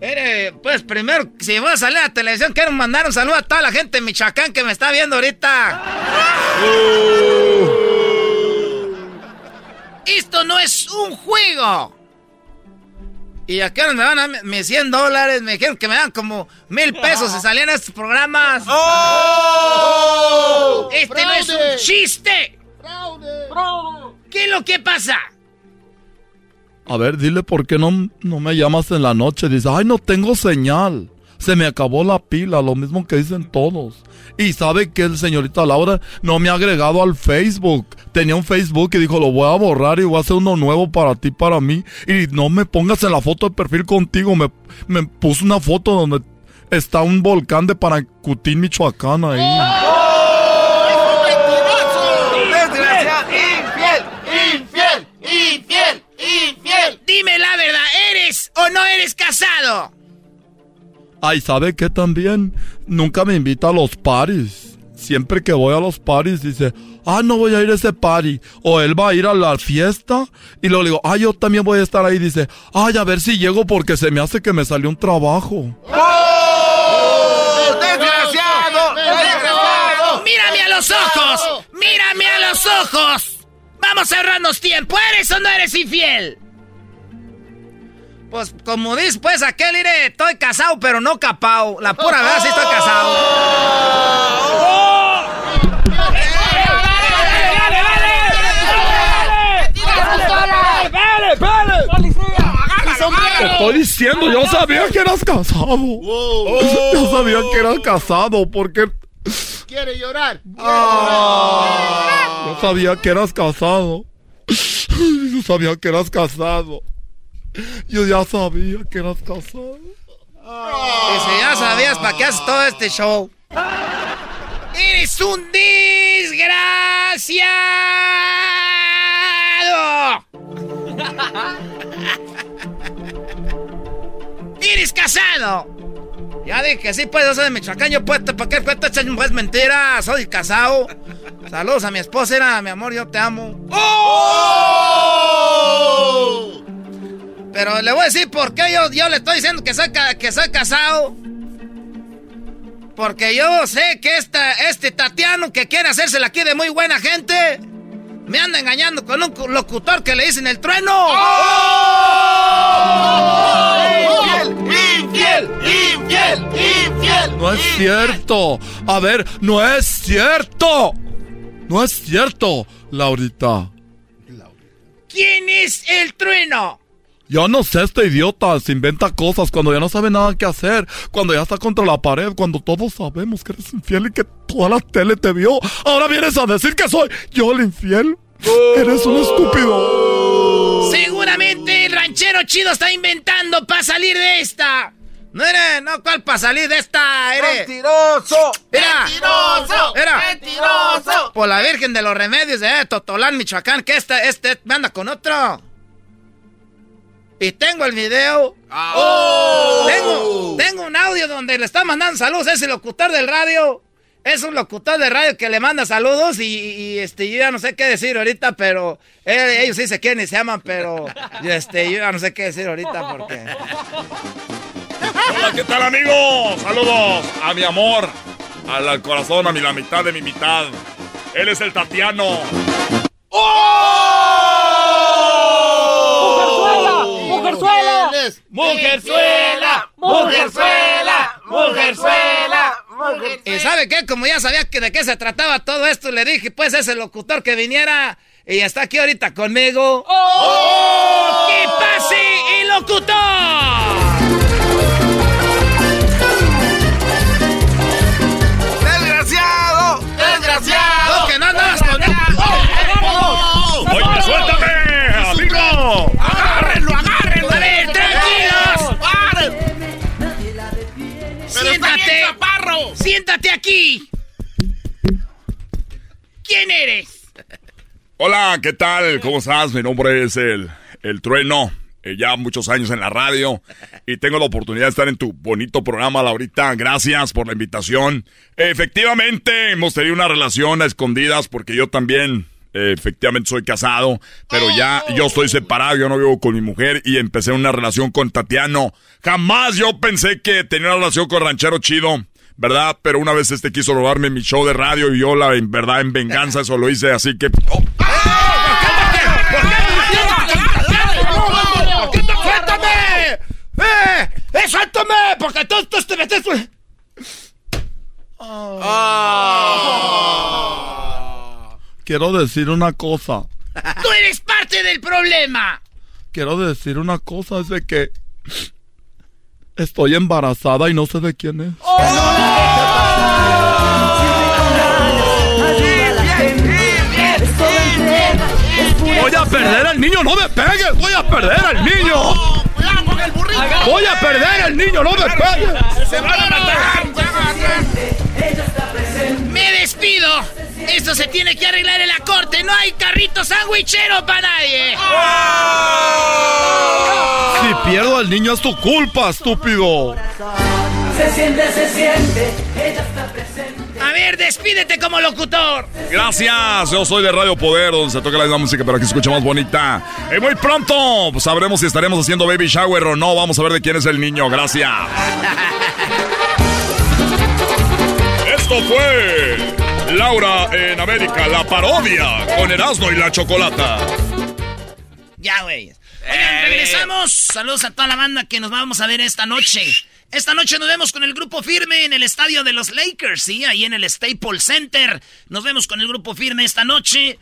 Mire, pues primero, si voy a salir a la televisión, quiero mandar un saludo a toda la gente de Michoacán que me está viendo ahorita. Esto no es un juego. Y aquí me van a mis 100 dólares, me dijeron que me dan como mil pesos si salían estos programas. Este no es un chiste. ¿Qué es lo que pasa? A ver, dile por qué no, no me llamas en la noche. Dice, ay, no tengo señal. Se me acabó la pila, lo mismo que dicen todos. Y sabe que el señorita Laura no me ha agregado al Facebook. Tenía un Facebook y dijo, lo voy a borrar y voy a hacer uno nuevo para ti, para mí. Y no me pongas en la foto de perfil contigo. Me, me puso una foto donde está un volcán de Paracutín, Michoacán ahí. ¡Desgraciado! ¡Infiel! ¡Infiel! ¡Infiel! ¡Infiel! Dime la verdad, ¿eres o no eres casado? Ay, ¿sabe qué también? Nunca me invita a los paris. Siempre que voy a los paris dice, ah, no voy a ir a ese party. O él va a ir a la fiesta y luego le digo, ah, yo también voy a estar ahí. Dice, ay, a ver si llego porque se me hace que me salió un trabajo. ¡Oh! ¡Desgraciado! ¡Desgraciado! ¡Mírame a los ojos! ¡Mírame a los ojos! Vamos a ahorrarnos tiempo. ¿Eres o no eres infiel? Pues como dices, pues aquel iré, estoy casado pero no capao. La pura verdad sí estoy casado. Estoy diciendo, yo sabía que eras casado. Yo sabía que eras casado porque ¿Quiere llorar? yo sabía que eras casado. Yo sabía que eras casado. Yo ya sabía que eras casado. Y si ya sabías para qué haces todo este show. ¡Eres un desgraciado! ¡Eres casado! Ya dije que sí, pues, yo soy de Michoacán, yo puedo, ¿para qué cuento echar pues mentira? Soy casado. Saludos a mi esposa, era mi amor, yo te amo. ¡Oh! Pero le voy a decir por qué yo, yo le estoy diciendo que soy, que soy casado. Porque yo sé que esta, este Tatiano que quiere hacérsela aquí de muy buena gente, me anda engañando con un locutor que le dicen el trueno. ¡Oh! ¡Infiel! ¡Infiel! ¡Infiel! No es cierto. A ver, no es cierto. No es cierto, Laurita. ¿Quién es el trueno? Yo no sé, este idiota se inventa cosas cuando ya no sabe nada que hacer, cuando ya está contra la pared, cuando todos sabemos que eres infiel y que toda la tele te vio. Ahora vienes a decir que soy yo el infiel. Eres un estúpido. Seguramente el ranchero chido está inventando para salir de esta. No era, no, ¿cuál para salir de esta? Eres. ¡Mentiroso! Era. ¡Mentiroso! Era. ¡Mentiroso! Por la Virgen de los Remedios de Totolán, Michoacán, que este, este me anda con otro. Y tengo el video. ¡Oh! Tengo, tengo un audio donde le está mandando saludos a ese locutor del radio. Es un locutor de radio que le manda saludos y, y, este, yo ya no sé qué decir ahorita, pero eh, ellos sí se quieren y se aman, pero este, yo ya no sé qué decir ahorita porque... Hola, ¿qué tal amigos? Saludos a mi amor, al, al corazón, a mi, la mitad de mi mitad. Él es el Tatiano. ¡Mujerzuela! ¡Mujerzuela! ¡Mujerzuela! ¡Mujerzuela! ¿Y sabe qué? Como ya sabía que de qué se trataba todo esto, le dije, pues, ese locutor que viniera y está aquí ahorita conmigo. ¡Oh! ¡Que pase el locutor! Siéntate aquí. ¿Quién eres? Hola, ¿qué tal? ¿Cómo estás? Mi nombre es el, el Trueno. Eh, ya muchos años en la radio y tengo la oportunidad de estar en tu bonito programa, Laurita. Gracias por la invitación. Efectivamente, hemos tenido una relación a escondidas porque yo también, eh, efectivamente, soy casado, pero ya yo estoy separado, yo no vivo con mi mujer y empecé una relación con Tatiano. Jamás yo pensé que tenía una relación con Ranchero Chido. ¿Verdad? Pero una vez este quiso robarme mi show de radio y yo, la en verdad, en venganza, eso lo hice, así que... oh, ¡Suéltame! ¡Eh! ¡Eh, suéltame! Porque tú, tú te metes... Quiero decir una cosa. ¡Tú eres parte del problema! Quiero decir una cosa, es de que estoy embarazada y no sé de quién es. Voy a perder al niño, no me pegues. Voy a perder al niño. Voy a perder al niño, no me pegues. ¡Se van a matar! Esto se tiene que arreglar en la corte. No hay carrito sandwichero para nadie. Si pierdo al niño es tu culpa, estúpido. Se siente, se siente, ella está presente. A ver, despídete como locutor. Gracias, yo soy de Radio Poder, donde se toca la misma música, pero aquí se escucha más bonita. Y muy pronto pues, sabremos si estaremos haciendo baby shower o no. Vamos a ver de quién es el niño. Gracias. [LAUGHS] Esto fue Laura en América, la parodia con Erasmo y la Chocolata. Ya, güey. Oigan, regresamos. Saludos a toda la banda que nos vamos a ver esta noche. Esta noche nos vemos con el grupo firme en el estadio de los Lakers, sí, ahí en el Staples Center. Nos vemos con el grupo firme esta noche.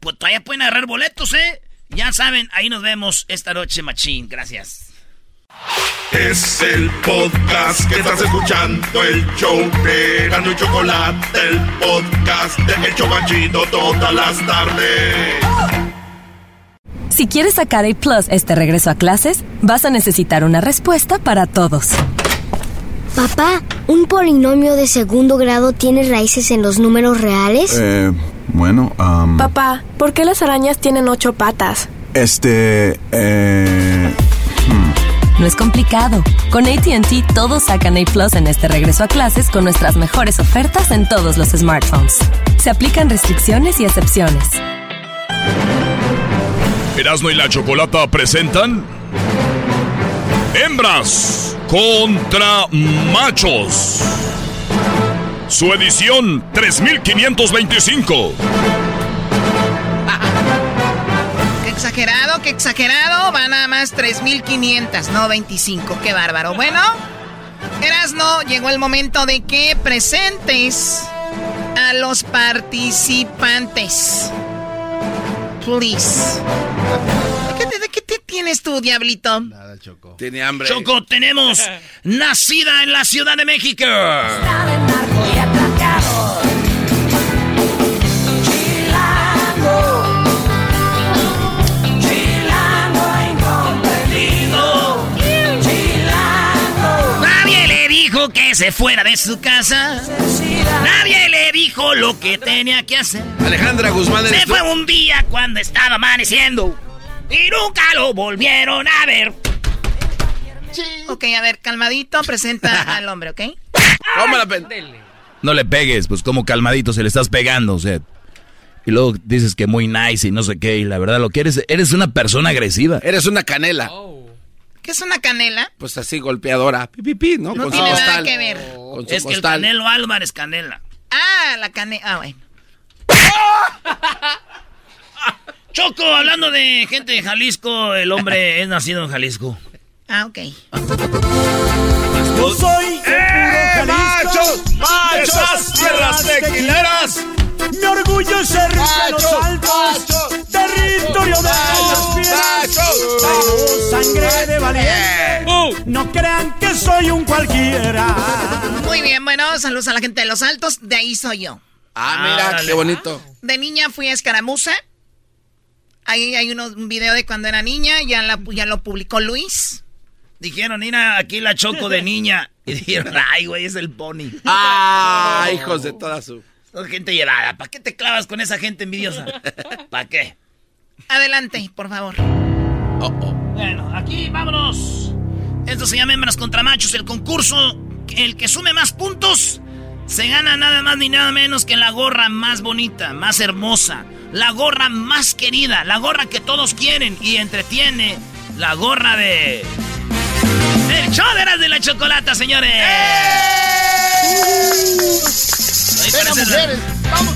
Pues todavía pueden agarrar boletos, ¿eh? Ya saben, ahí nos vemos esta noche, machín. Gracias. Es el podcast que estás escuchando, el show de Gano y Chocolate, el podcast de El Chobachito todas las tardes. Si quieres sacar A Plus este regreso a clases, vas a necesitar una respuesta para todos. Papá, ¿un polinomio de segundo grado tiene raíces en los números reales? Eh, bueno, am, Papá, ¿por qué las arañas tienen ocho patas? este, eh. No es complicado. Con ATT todos sacan A Plus en este regreso a clases con nuestras mejores ofertas en todos los smartphones. Se aplican restricciones y excepciones. Erasmo y la Chocolata presentan Hembras contra Machos. Su edición 3525. Qué exagerado, qué exagerado. Va nada más 3.500, no 25. Qué bárbaro. Bueno, Erasno, llegó el momento de que presentes a los participantes. Please. ¿De qué, de qué te tienes tú, diablito? Nada, Choco. Tiene hambre. Choco, tenemos [LAUGHS] nacida en la Ciudad de México. Nadie se fuera de su casa. Nadie le dijo lo que tenía que hacer. Alejandra Guzmán. ¿eres Se tú? fue un día cuando estaba amaneciendo. Y nunca lo volvieron a ver. Ok, a ver, calmadito, presenta [LAUGHS] al hombre, ¿ok? Toma la pen- No le pegues, pues como calmadito se le estás pegando, o sea. Y luego dices que muy nice y no sé qué, y la verdad lo que eres, eres una persona agresiva. Eres una canela. ¿Qué es una canela? Pues así golpeadora. Pi, pi, pi, ¿no? No Con su tiene nada costal. que ver. Su Es que el. Canelo Álvarez Canela. Ah, la canela. Ah, bueno. [LAUGHS] Choco, hablando de gente de Jalisco, el hombre [LAUGHS] es nacido en Jalisco. Ah, ok. Yo soy ¡Eh, machos! de ¡Esas tierras tequileras! Mi orgullo es ser soy un cualquiera. Muy bien, bueno, saludos a la gente de Los Altos. De ahí soy yo. Ah, mira, Árale. qué bonito. De niña fui a Escaramuza. Ahí hay unos, un video de cuando era niña. Ya, la, ya lo publicó Luis. Dijeron, mira, aquí la Choco de niña. [LAUGHS] Y dijeron, ay, güey, es el pony. Ah, hijos de toda su. Son gente llevada. ¿Para qué te clavas con esa gente envidiosa? [LAUGHS] ¿Para qué? Adelante, por favor. Bueno, aquí vámonos. Esto se llama Hembras contra Machos, el concurso. El que sume más puntos se gana nada más ni nada menos que la gorra más bonita, más hermosa, la gorra más querida, la gorra que todos quieren y entretiene, la gorra de... El show de la chocolata, señores. Ahí ¡Ven, mujeres! ¡Vamos!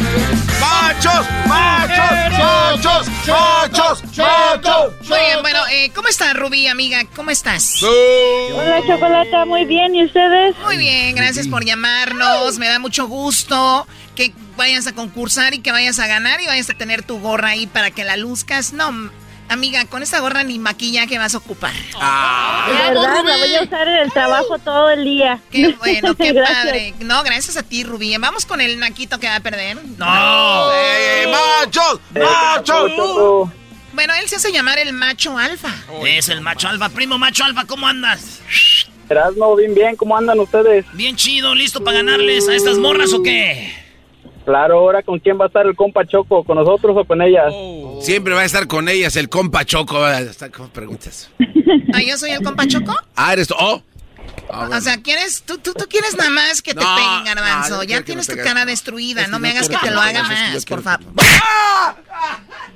¡Machos! ¡Machos! ¡Machos! ¡Machos! Muy bien, bueno, eh, ¿cómo estás, Rubí, amiga? ¿Cómo estás? Hola, Chocolata, muy bien. ¿Y ustedes? Muy bien, gracias por llamarnos. Me da mucho gusto que vayas a concursar y que vayas a ganar y vayas a tener tu gorra ahí para que la luzcas. No, amiga, con esta gorra ni maquillaje vas a ocupar. De verdad, la voy a usar en el trabajo todo el día. Qué bueno, [LAUGHS] qué padre. No, gracias a ti, Rubí. Vamos con el naquito que va a perder. No. ¡Eh, machos! ¡Machos! Bueno, él se hace llamar el macho alfa. Es el macho alfa. Primo macho alfa, ¿cómo andas? Erasmo, bien, bien, ¿cómo andan ustedes? Bien chido, ¿listo para ganarles a estas morras o qué? Claro, ahora con quién va a estar el compa Choco, con nosotros o con ellas. Siempre va a estar con ellas el compa Choco. Está- ¿Cómo preguntas? [LAUGHS] Ah, yo soy el compa Choco. Ah, eres tú. Oh. Ah, bueno. O sea, ¿quieres, tú, tú, tú quieres nada más que te No, peguen, garbanzo. ya tienes tu cara destruida. Es que No me hagas que te lo haga más, por favor.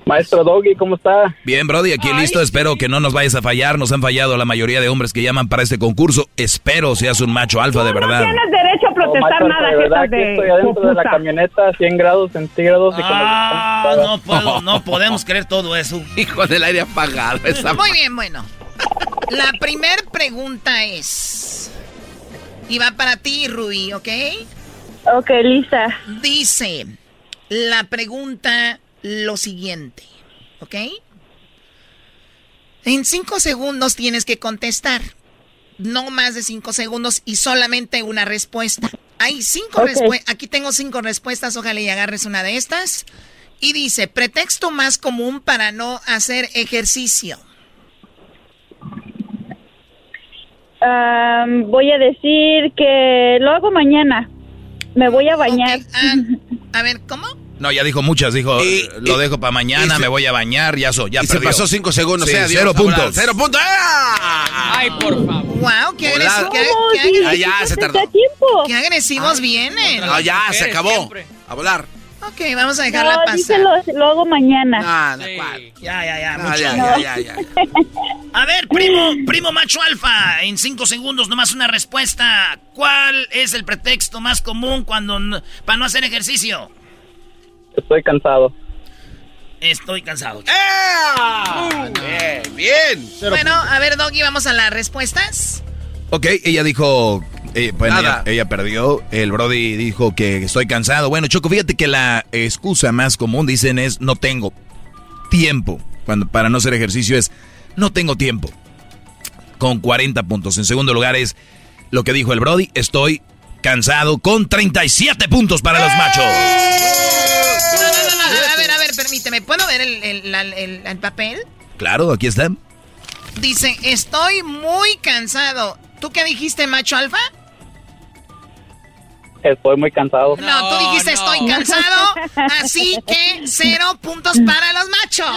Maestro Doggy, ¿cómo está? Bien, Brody, aquí listo. Espero que no nos vayas a fallar. Nos han fallado la mayoría de hombres que llaman para este concurso. Espero seas un macho alfa de verdad. No tienes derecho a No, protestar macho, nada, de verdad, jetas aquí de estoy adentro de la camioneta, 100 grados centígrados y con Ah, no puedo, no podemos creer todo eso. Y con el aire apagado. Esa... Muy bien, bueno. La primer pregunta es... Y va para ti, Rubí, ¿ok? Ok, lista. Dice la pregunta lo siguiente, ¿ok? En cinco segundos tienes que contestar. No más de cinco segundos y solamente una respuesta. Hay cinco respuestas. Aquí tengo cinco respuestas. Ojalá y agarres una de estas. Y dice, pretexto más común para no hacer ejercicio. Am, voy a decir que lo hago mañana. Me voy a bañar. Ah, [LAUGHS] a ver, ¿cómo? No, ya dijo muchas. Dijo, Y- lo y- dejo para mañana, y me voy a bañar, ya, so, ya y se pasó cinco segundos. Sí, eh, adiós, cero puntos. Cero puntos. ¡Ah! Ay, por favor. Wow, qué agresivos. Qué, No, qué sí, agresivos. Ah, ya, se tardó. Qué agresivos vienen. No, ya, se acabó. A volar. Ok, vamos a dejarla No, pasar. díselo, lo hago mañana. Ah, no, ¿cuál? Ya, ya, ya. No, mucho. ya, ya, ya, ya. [LAUGHS] A ver, primo, primo macho alfa, en cinco segundos nomás una respuesta. ¿Cuál es el pretexto más común cuando para no hacer ejercicio? Estoy cansado. Estoy cansado. Bien, bien. Bueno, a ver, Doggy, vamos a las respuestas. Ok, ella dijo, eh, bueno, ella, perdió, el Brody dijo que estoy cansado. Bueno, Choco, fíjate que la excusa más común, dicen, es no tengo tiempo. Cuando para no hacer ejercicio es no tengo tiempo. Con 40 puntos. En segundo lugar es lo que dijo el Brody, estoy cansado con 37 puntos para los machos. No, no, no, no, A ver, a ver, permíteme. ¿Puedo ver el, el- la- el- el papel? Claro, aquí está. Dice, estoy muy cansado. ¿Tú qué dijiste, macho alfa? Estoy muy cansado. No, tú dijiste estoy cansado, así que cero puntos para los machos.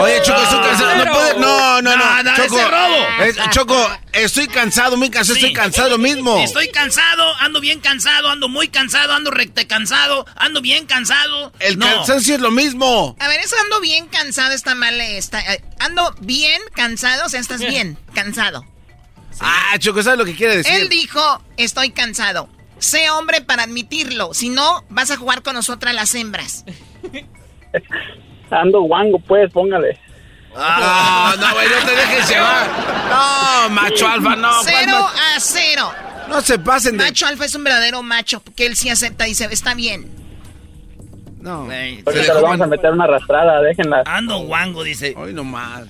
Oye, Choco, estoy cansado. No, puede, no, no, no. No, no, Choco, ese robo. es- Choco, estoy cansado, muy cansado, Sí. estoy cansado lo mismo. Estoy cansado, ando bien cansado, ando muy cansado, ando recte cansado, ando bien cansado. El No. cansancio es lo mismo. A ver, eso ando bien cansado, está mal. Está, eh, ando bien cansado, o sea, estás bien cansado. Ah, Choco, ¿sabes lo que quiere decir? Él dijo, estoy cansado. Sé hombre para admitirlo, si no, vas a jugar con nosotras las hembras. [LAUGHS] Ando guango, pues, póngale. Ah, no, güey, no te dejes llevar. No, macho alfa, no. ¿cuál cero macho? a cero. No se pasen de... Macho alfa es un verdadero macho, que él sí acepta y dice, está bien. No. Porque te lo vamos a meter una arrastrada, déjenla. Ando guango, dice. Hoy nomás.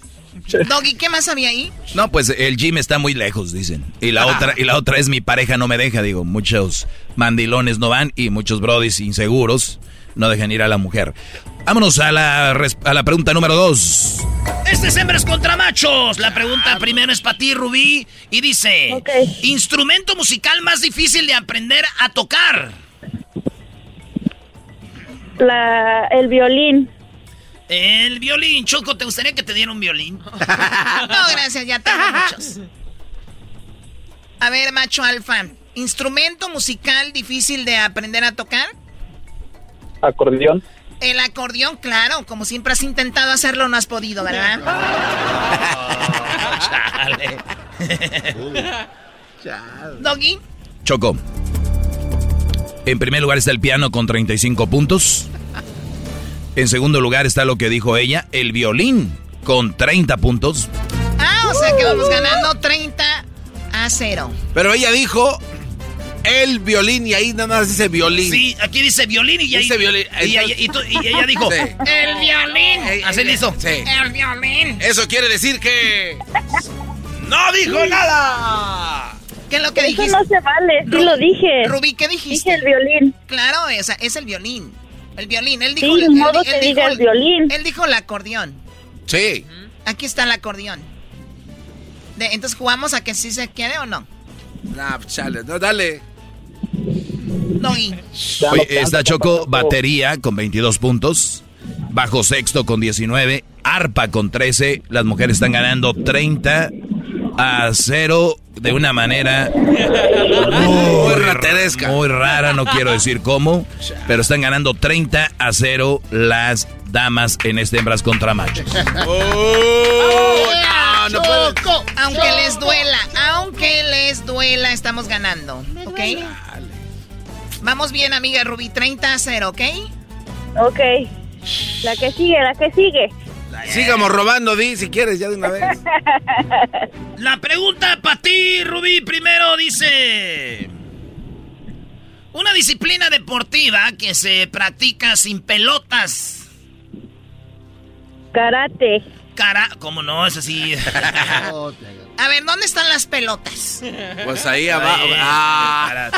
Doggy, ¿qué más había ahí? No, pues el gym está muy lejos, dicen. Y la otra, y la otra es mi pareja no me deja, digo, muchos mandilones no van y muchos brodis inseguros no dejan ir a la mujer. Vámonos a la, a la pregunta número dos. Este es hembras contra machos. La pregunta primero es para ti, Rubí. Y dice: Instrumento musical más difícil de aprender a tocar. La, el violín. El violín. Choco, ¿te gustaría que te diera un violín? [LAUGHS] No, gracias, ya tengo muchos. A ver, macho alfa, ¿instrumento musical difícil de aprender a tocar? Acordeón. El acordeón, claro, como siempre has intentado hacerlo, no has podido, ¿verdad? [LAUGHS] Doggy, Choco. En primer lugar está el piano con 35 puntos. En segundo lugar está lo que dijo ella, el violín con 30 puntos. ah, o sea que vamos ganando 30 a 0. Pero ella dijo el violín y ahí nada más dice violín. Sí, aquí dice violín y ahí. Dice violín. Y, tú- y ella dijo: Sí. El violín. Así eh, le hizo. Sí. El violín. Eso quiere decir que... ¡No dijo nada! ¿Qué es lo que Eso dijiste? no se vale, sí Ru- lo dije. Rubí, ¿qué dijiste? Dije el violín. Claro, o sea, es el violín. El violín. Él dijo, Sí, ni modo él que dijo diga el violín. Él dijo el acordeón. Sí. Aquí está el acordeón. De- entonces jugamos a que sí se quiere o no. Nah, chale, no, dale. Doggy. Oye, está Choco, batería con 22 puntos. Bajo sexto con 19. Arpa con 13. Las mujeres están ganando 30 a 0 de una manera muy, rateresca. muy rara, no quiero decir cómo, pero están ganando 30 a 0 las damas en este hembras contra machos. Oh, no, no Choco, aunque les duela, aunque les duela, estamos ganando. ¿Ok? Vamos bien, amiga Rubí, 30 a 0, ¿ok? Ok. La que sigue, la que sigue. Sigamos robando, Di, si quieres, ya de una vez. [LAUGHS] La pregunta para ti, Rubí, primero dice... Una disciplina deportiva que se practica sin pelotas. Karate. Cara, ¿cómo no? Es así. [LAUGHS] A ver, ¿dónde están las pelotas? Pues ahí abajo. Ah.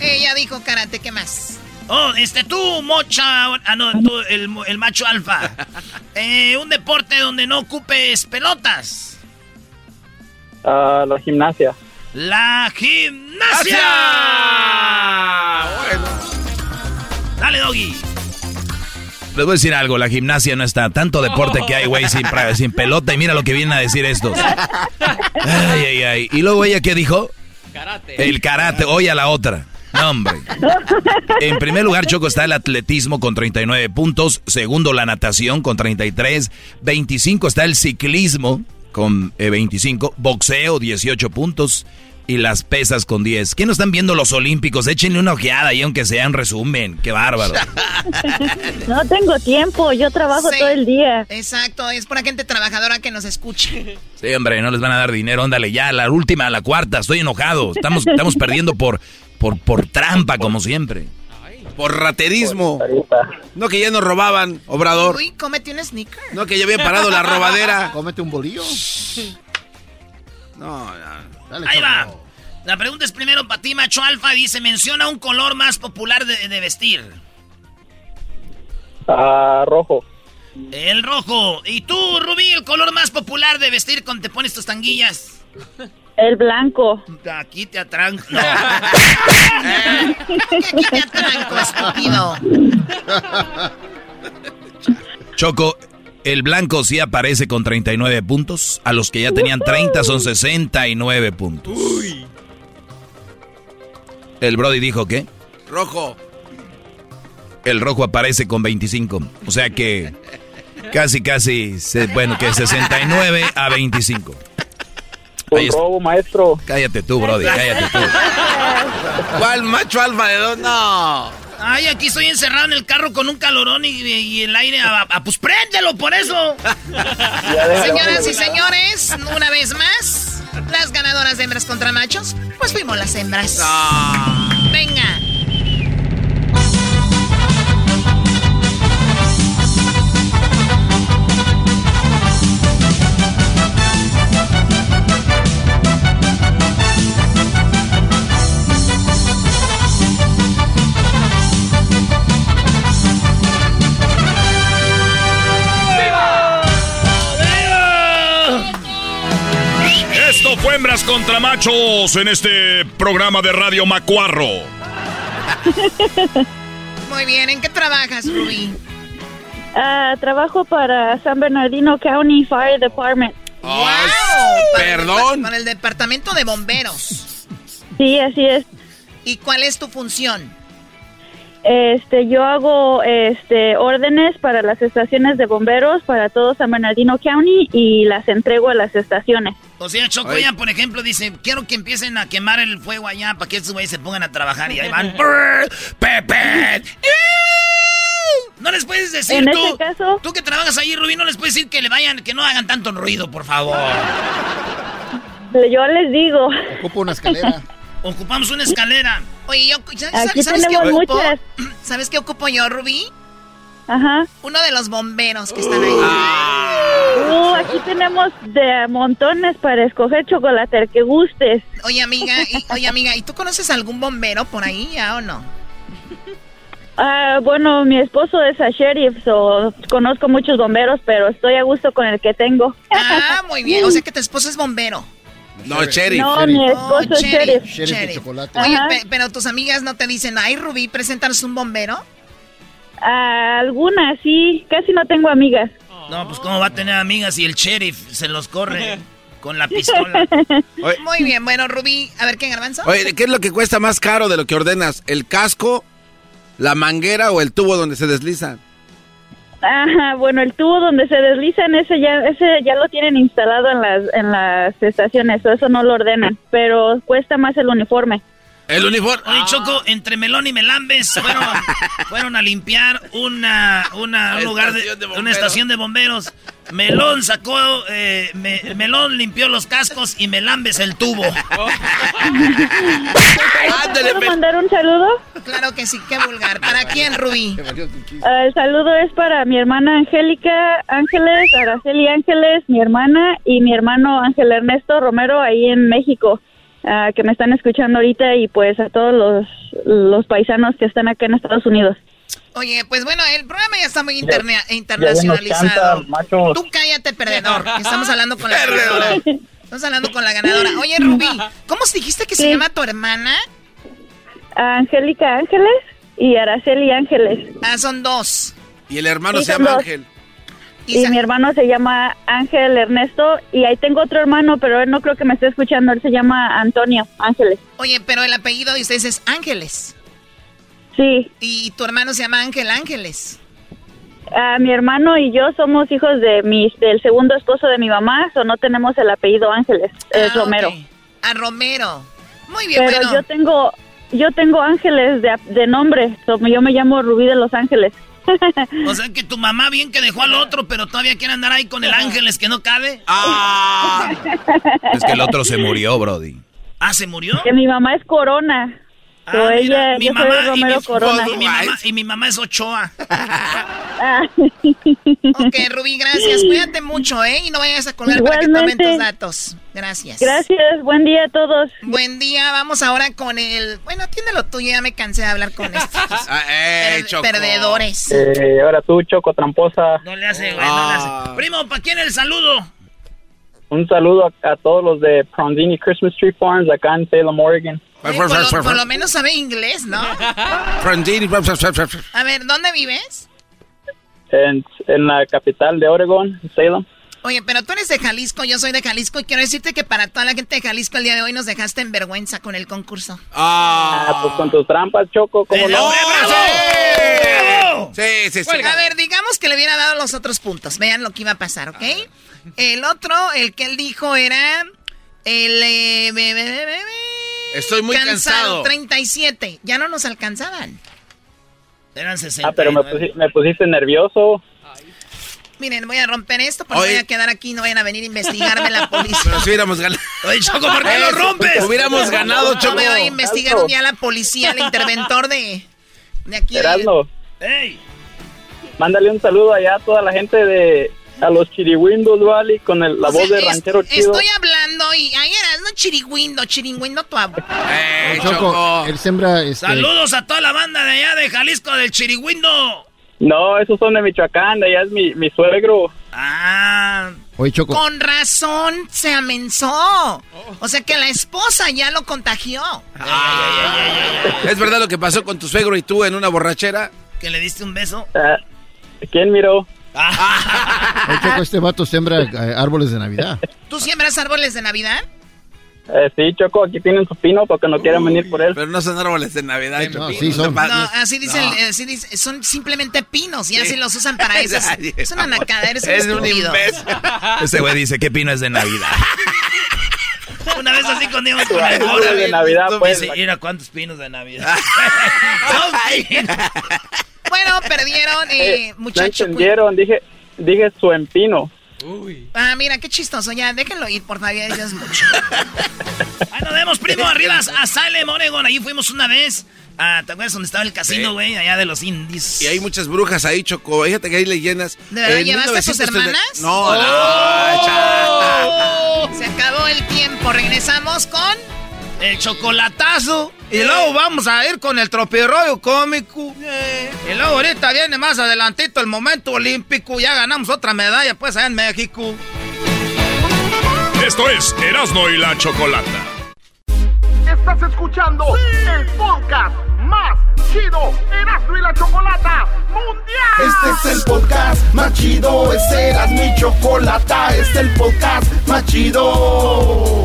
Ella dijo karate, ¿qué más? Oh, este, tú, mocha. Ah, no, tú, el, el macho alfa. [LAUGHS] Eh, un deporte donde no ocupes pelotas. Ah, la gimnasia. La gimnasia. Dale, Doggy. Les voy a decir algo, la gimnasia no está. Tanto deporte que hay, güey, sin, [LAUGHS] pelota. Y mira lo que vienen a decir estos. [LAUGHS] Ay, ay, ay. Y luego ella, ¿qué dijo? El karate. Oye a la otra. No, hombre. En primer lugar, Choco, está el atletismo con 39 puntos. Segundo, la natación con 33. 25 está el ciclismo con eh, 25. Boxeo, 18 puntos. Y las pesas con 10. ¿Qué no están viendo los olímpicos? Échenle una ojeada ahí, aunque sea en resumen. Qué bárbaro. [LAUGHS] No tengo tiempo, yo trabajo Sí. todo el día. Exacto, es para gente trabajadora que nos escucha. Sí, hombre, no les van a dar dinero. Óndale, ya, la última, la cuarta. Estoy enojado. Estamos, estamos perdiendo por, por, por trampa, como siempre. Por raterismo. No que ya nos robaban, Obrador. Uy, cómete un sneaker. No que ya había parado la robadera. [LAUGHS] Cómete un bolillo. No, no. Ahí va. La pregunta es primero para ti, macho alfa. Dice, menciona un color más popular de, de vestir. Ah, rojo. El rojo. ¿Y tú, Rubí, el color más popular de vestir cuando te pones tus tanguillas? [LAUGHS] El blanco. Aquí te atranco. No. [LAUGHS] Aquí te atranco, estúpido. Choco, el blanco sí aparece con 39 puntos. A los que ya tenían 30 son 69 puntos. El Brody dijo que Rojo. el rojo aparece con 25. O sea que casi, casi, se- bueno, que 69 a 25. Un Ahí está. robo, maestro. Cállate tú, Brody, cállate tú. [LAUGHS] ¿Cuál macho alfa de dos? No. Ay, aquí estoy encerrado en el carro con un calorón y, y el aire. a- a- pues préndelo por eso. [LAUGHS] Señoras y señores, una vez más, las ganadoras de hembras contra machos, pues fuimos las hembras. Venga. Hembras contra machos en este programa de Radio Macuarro. Muy bien, ¿en qué trabajas, Rubí? Ah, trabajo para San Bernardino County Fire Department. ¡Wow! Para el perdón. Para el departamento de bomberos. Sí, así es. ¿Y cuál es tu función? Este, yo hago este órdenes para las estaciones de bomberos para todo San Bernardino County y las entrego a las estaciones. O sea, Choco ya, por ejemplo, dice, quiero que empiecen a quemar el fuego allá para que estos güeyes se pongan a trabajar. Y ahí van. [LAUGHS] "Brr, Pepe. [LAUGHS] No les puedes decir En tú. este caso- Tú que trabajas ahí, Rubí, no les puedes decir que le vayan, que no hagan tanto ruido, por favor. Yo les digo. Ocupo una escalera. Ocupamos una escalera. Oye, yo, ¿sabes, Aquí sabes qué tenemos ocupo? muchas. [CLEARS THROAT] ¿Sabes qué ocupo yo, Rubí? Ajá. Uno de los bomberos que están ahí. Uh, aquí tenemos de montones para escoger chocolate, el que gustes. Oye, amiga, y, oye, amiga, ¿y tú conoces algún bombero por ahí ya o no? [LAUGHS] Ah, bueno, mi esposo es a sheriff, so conozco muchos bomberos, pero estoy a gusto con el que tengo. Ah, muy bien. O sea que tu esposo es bombero. No, sheriff. No, mi esposo Oh, es sheriff. Sheriff de chocolate. Oye, pe- pero tus amigas no te dicen, ay, Rubí, preséntanos un bombero. Ah, algunas, sí. Casi no tengo amigas. No, pues cómo va a tener amigas si el sheriff se los corre [LAUGHS] con la pistola. [LAUGHS] Oye, Muy bien, bueno, Rubí, a ver qué garbanzo. oye, ¿qué es lo que cuesta más caro de lo que ordenas? ¿El casco, la manguera o el tubo donde se desliza? Ajá, bueno, el tubo donde se deslizan, ese ya, ese ya lo tienen instalado en las, en las estaciones, eso no lo ordenan, pero cuesta más el uniforme. El uniforme. Oye, Choco, entre Melón y Melambes fueron, [LAUGHS] fueron a limpiar una, una, un lugar de, Estación de una bomberos. estación de bomberos. Melón sacó, eh, me- Melón limpió los cascos y Melambes el tubo. [LAUGHS] [LAUGHS] Ándale, ¿Puedo mandar un saludo? Claro que sí, qué vulgar. ¿Para quién, Rubí? Ah, el saludo es para mi hermana Angélica Ángeles, Araceli Ángeles, mi hermana y mi hermano Ángel Ernesto Romero ahí en México, ah, que me están escuchando ahorita y pues a todos los, los paisanos que están acá en Estados Unidos. Oye, pues bueno, el programa ya está muy Ya- interna- Ya internacionalizado. canta, machos. Tú cállate, perdedor, que estamos hablando con la [LAUGHS] ganadora. Estamos hablando con la ganadora. Oye, Rubí, ¿cómo dijiste que se llama tu hermana? Angélica Ángeles y Araceli Ángeles. Ah, son dos. Y el hermano Sí, se llama dos. Ángel. Y mi hermano se llama Ángel Ernesto y ahí tengo otro hermano, pero él no creo que me esté escuchando, él se llama Antonio Ángeles. Oye, pero el apellido de ustedes es Ángeles. Sí. Y tu hermano se llama Ángel Ángeles. Ah, mi hermano y yo somos hijos de mi, del segundo esposo de mi mamá, o no tenemos el apellido Ángeles, es Ah, Romero. A Romero. Muy bien, Pero bueno. yo tengo yo tengo Ángeles de, de nombre, so, yo me llamo Rubí de Los Ángeles. O sea que tu mamá bien que dejó al otro, pero todavía quiere andar ahí con el ángeles que no cabe. Ah. Es que el otro se murió, Brody. Ah, ¿se murió? Que mi mamá es Corona. Ah, mira, ella, soy Romero y, mi, Corona. y mi mamá, y mi mamá es Ochoa. Ah. Ok, Rubí, gracias. Cuídate mucho, ¿eh? Y no vayas a colgar para que tomen Igualmente. tus datos. Gracias. Gracias, buen día a todos. Buen día, vamos ahora con el... Bueno, atiéndelo tú, yo ya me cansé de hablar con estos [LAUGHS] Ah, eh, per- perdedores. Eh, ahora tú, Choco Tramposa. No le hace, güey, no le hace. Primo, ¿para quién el saludo? Un saludo a, a todos los de Prondini Christmas Tree Farms acá en Salem, Oregon. Oye, por, lo, por lo menos sabe inglés, ¿no? [LAUGHS] Frondini. A ver, ¿dónde vives? En, en la capital de Oregon, Salem. Oye, pero tú eres de Jalisco, yo soy de Jalisco y quiero decirte que para toda la gente de Jalisco el día de hoy nos dejaste en vergüenza con el concurso. Ah, pues con tus trampas, Choco, ¿cómo no? Sí, sí, sí. A ver, digamos que le hubiera dado los otros puntos. Vean lo que iba a pasar, ¿ok? El otro, el que él dijo era el... eh, be- be- be- be- Estoy muy cansado. 37. Ya no nos alcanzaban. Eran 60. Ah, pero me, pusi- me pusiste nervioso. Miren, voy a romper esto porque Oye. voy a quedar aquí y no vayan a venir a investigarme la policía. Pero si hubiéramos ganado. Oye, Choco, ¿por qué lo rompes? Hubiéramos ganado, No Choco. me va a investigar un día la policía, el interventor de, de aquí. Erasmo, ¡Ey! mándale un saludo allá a toda la gente de... A los Chiriwindos, ¿vale? Con el- la O sea, voz de es- ranchero chido. Estoy hablando y ahí eras, no chirigüindo, chirigüindo tu abu. Eh, Choco, Choco. él sembra este, Saludos a toda la banda de allá de Jalisco, del Chirigüindo. No, esos son de Michoacán, de allá es mi, mi suegro. Ah. Oye, Choco. Con razón se amenzó. O sea que la esposa ya lo contagió. ¿Es verdad lo que pasó con tu suegro y tú en una borrachera? Que le diste un beso. Ah, ¿Quién miró? [LAUGHS] Choco, este vato sembra eh, árboles de Navidad. ¿Tú siembras árboles de Navidad? Eh, sí, Choco, aquí tienen su pino porque no quieren venir por él. Pero no son árboles de Navidad, Choco. sí son. No, no- así dice, no. así dice, son simplemente pinos y así Sí. los usan para [LAUGHS] eso. Es, una nacada, eres Es un imbécil. [LAUGHS] Ese güey dice, ¿qué pino es de Navidad? Una vez así con Dios con el de Navidad, pues. Dice, mira cuántos pinos de Navidad. Bueno, perdieron, [LAUGHS] eh, Eh, no muchacho. entendieron, dije, dije su empino. Ah, mira, qué chistoso. Ya, déjenlo ir, por favor, ya es mucho. [LAUGHS] Ahí nos vemos, primo, arriba a Salem, Oregon. Ahí fuimos una vez. Ah, ¿te acuerdas donde estaba el casino, Sí. güey? Allá de los indies. Y hay muchas brujas ahí, Choco. Fíjate que hay leyendas. ¿De verdad llevaste a tus 1930 hermanas? No, no, chata. Oh, se acabó el tiempo. Regresamos con El chocolatazo. Y luego vamos a ir con el tropirroyo cómico. Y luego ahorita viene más adelantito el momento olímpico. Ya ganamos otra medalla, pues, allá en México. Esto es Erasmo y la Chocolata. Estás escuchando el podcast más chido Erasmo y la Chocolata Mundial. Este es el podcast más chido, este era mi chocolata, este es el podcast más chido.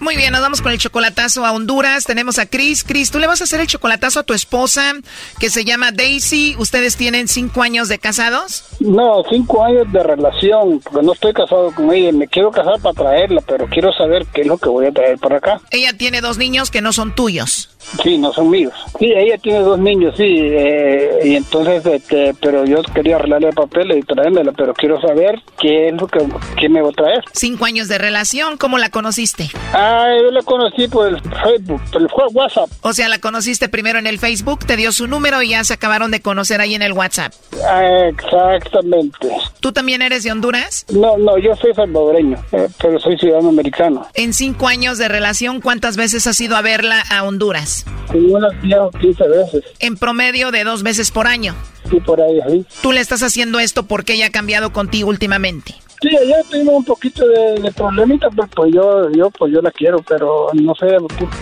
Muy bien, nos vamos con el chocolatazo a Honduras. Tenemos a Chris. Chris, tú le vas a hacer el chocolatazo a tu esposa que se llama Daisy. ¿Ustedes tienen cinco años de casados? No, cinco años de relación, porque no estoy casado con ella. Me quiero casar para traerla, pero quiero saber qué es lo que voy a traer para acá. Ella tiene dos niños que no son tuyos. Sí, no son míos. Sí, ella tiene dos niños, sí, eh, y entonces, este, pero yo quería arreglarle el papel y traérmela, pero quiero saber qué es lo que, qué me va a traer. Cinco años de relación, ¿cómo la conociste? Ah, yo la conocí por el Facebook, por el WhatsApp. O sea, la conociste primero en el Facebook, te dio su número y ya se acabaron de conocer ahí en el WhatsApp. Ah, exactamente. ¿Tú también eres de Honduras? No, no, yo soy salvadoreño, eh, pero soy ciudadano americano. En cinco años de relación, ¿cuántas veces has ido a verla a Honduras? Como unas 10 o 15 veces. En promedio de dos veces por año. Sí, por ahí, sí. ¿Tú le estás haciendo esto porque ella ha cambiado contigo últimamente? Sí, ella tuvimos un poquito de, de problemita, pues, pues yo, yo, pues yo la quiero, pero no sé,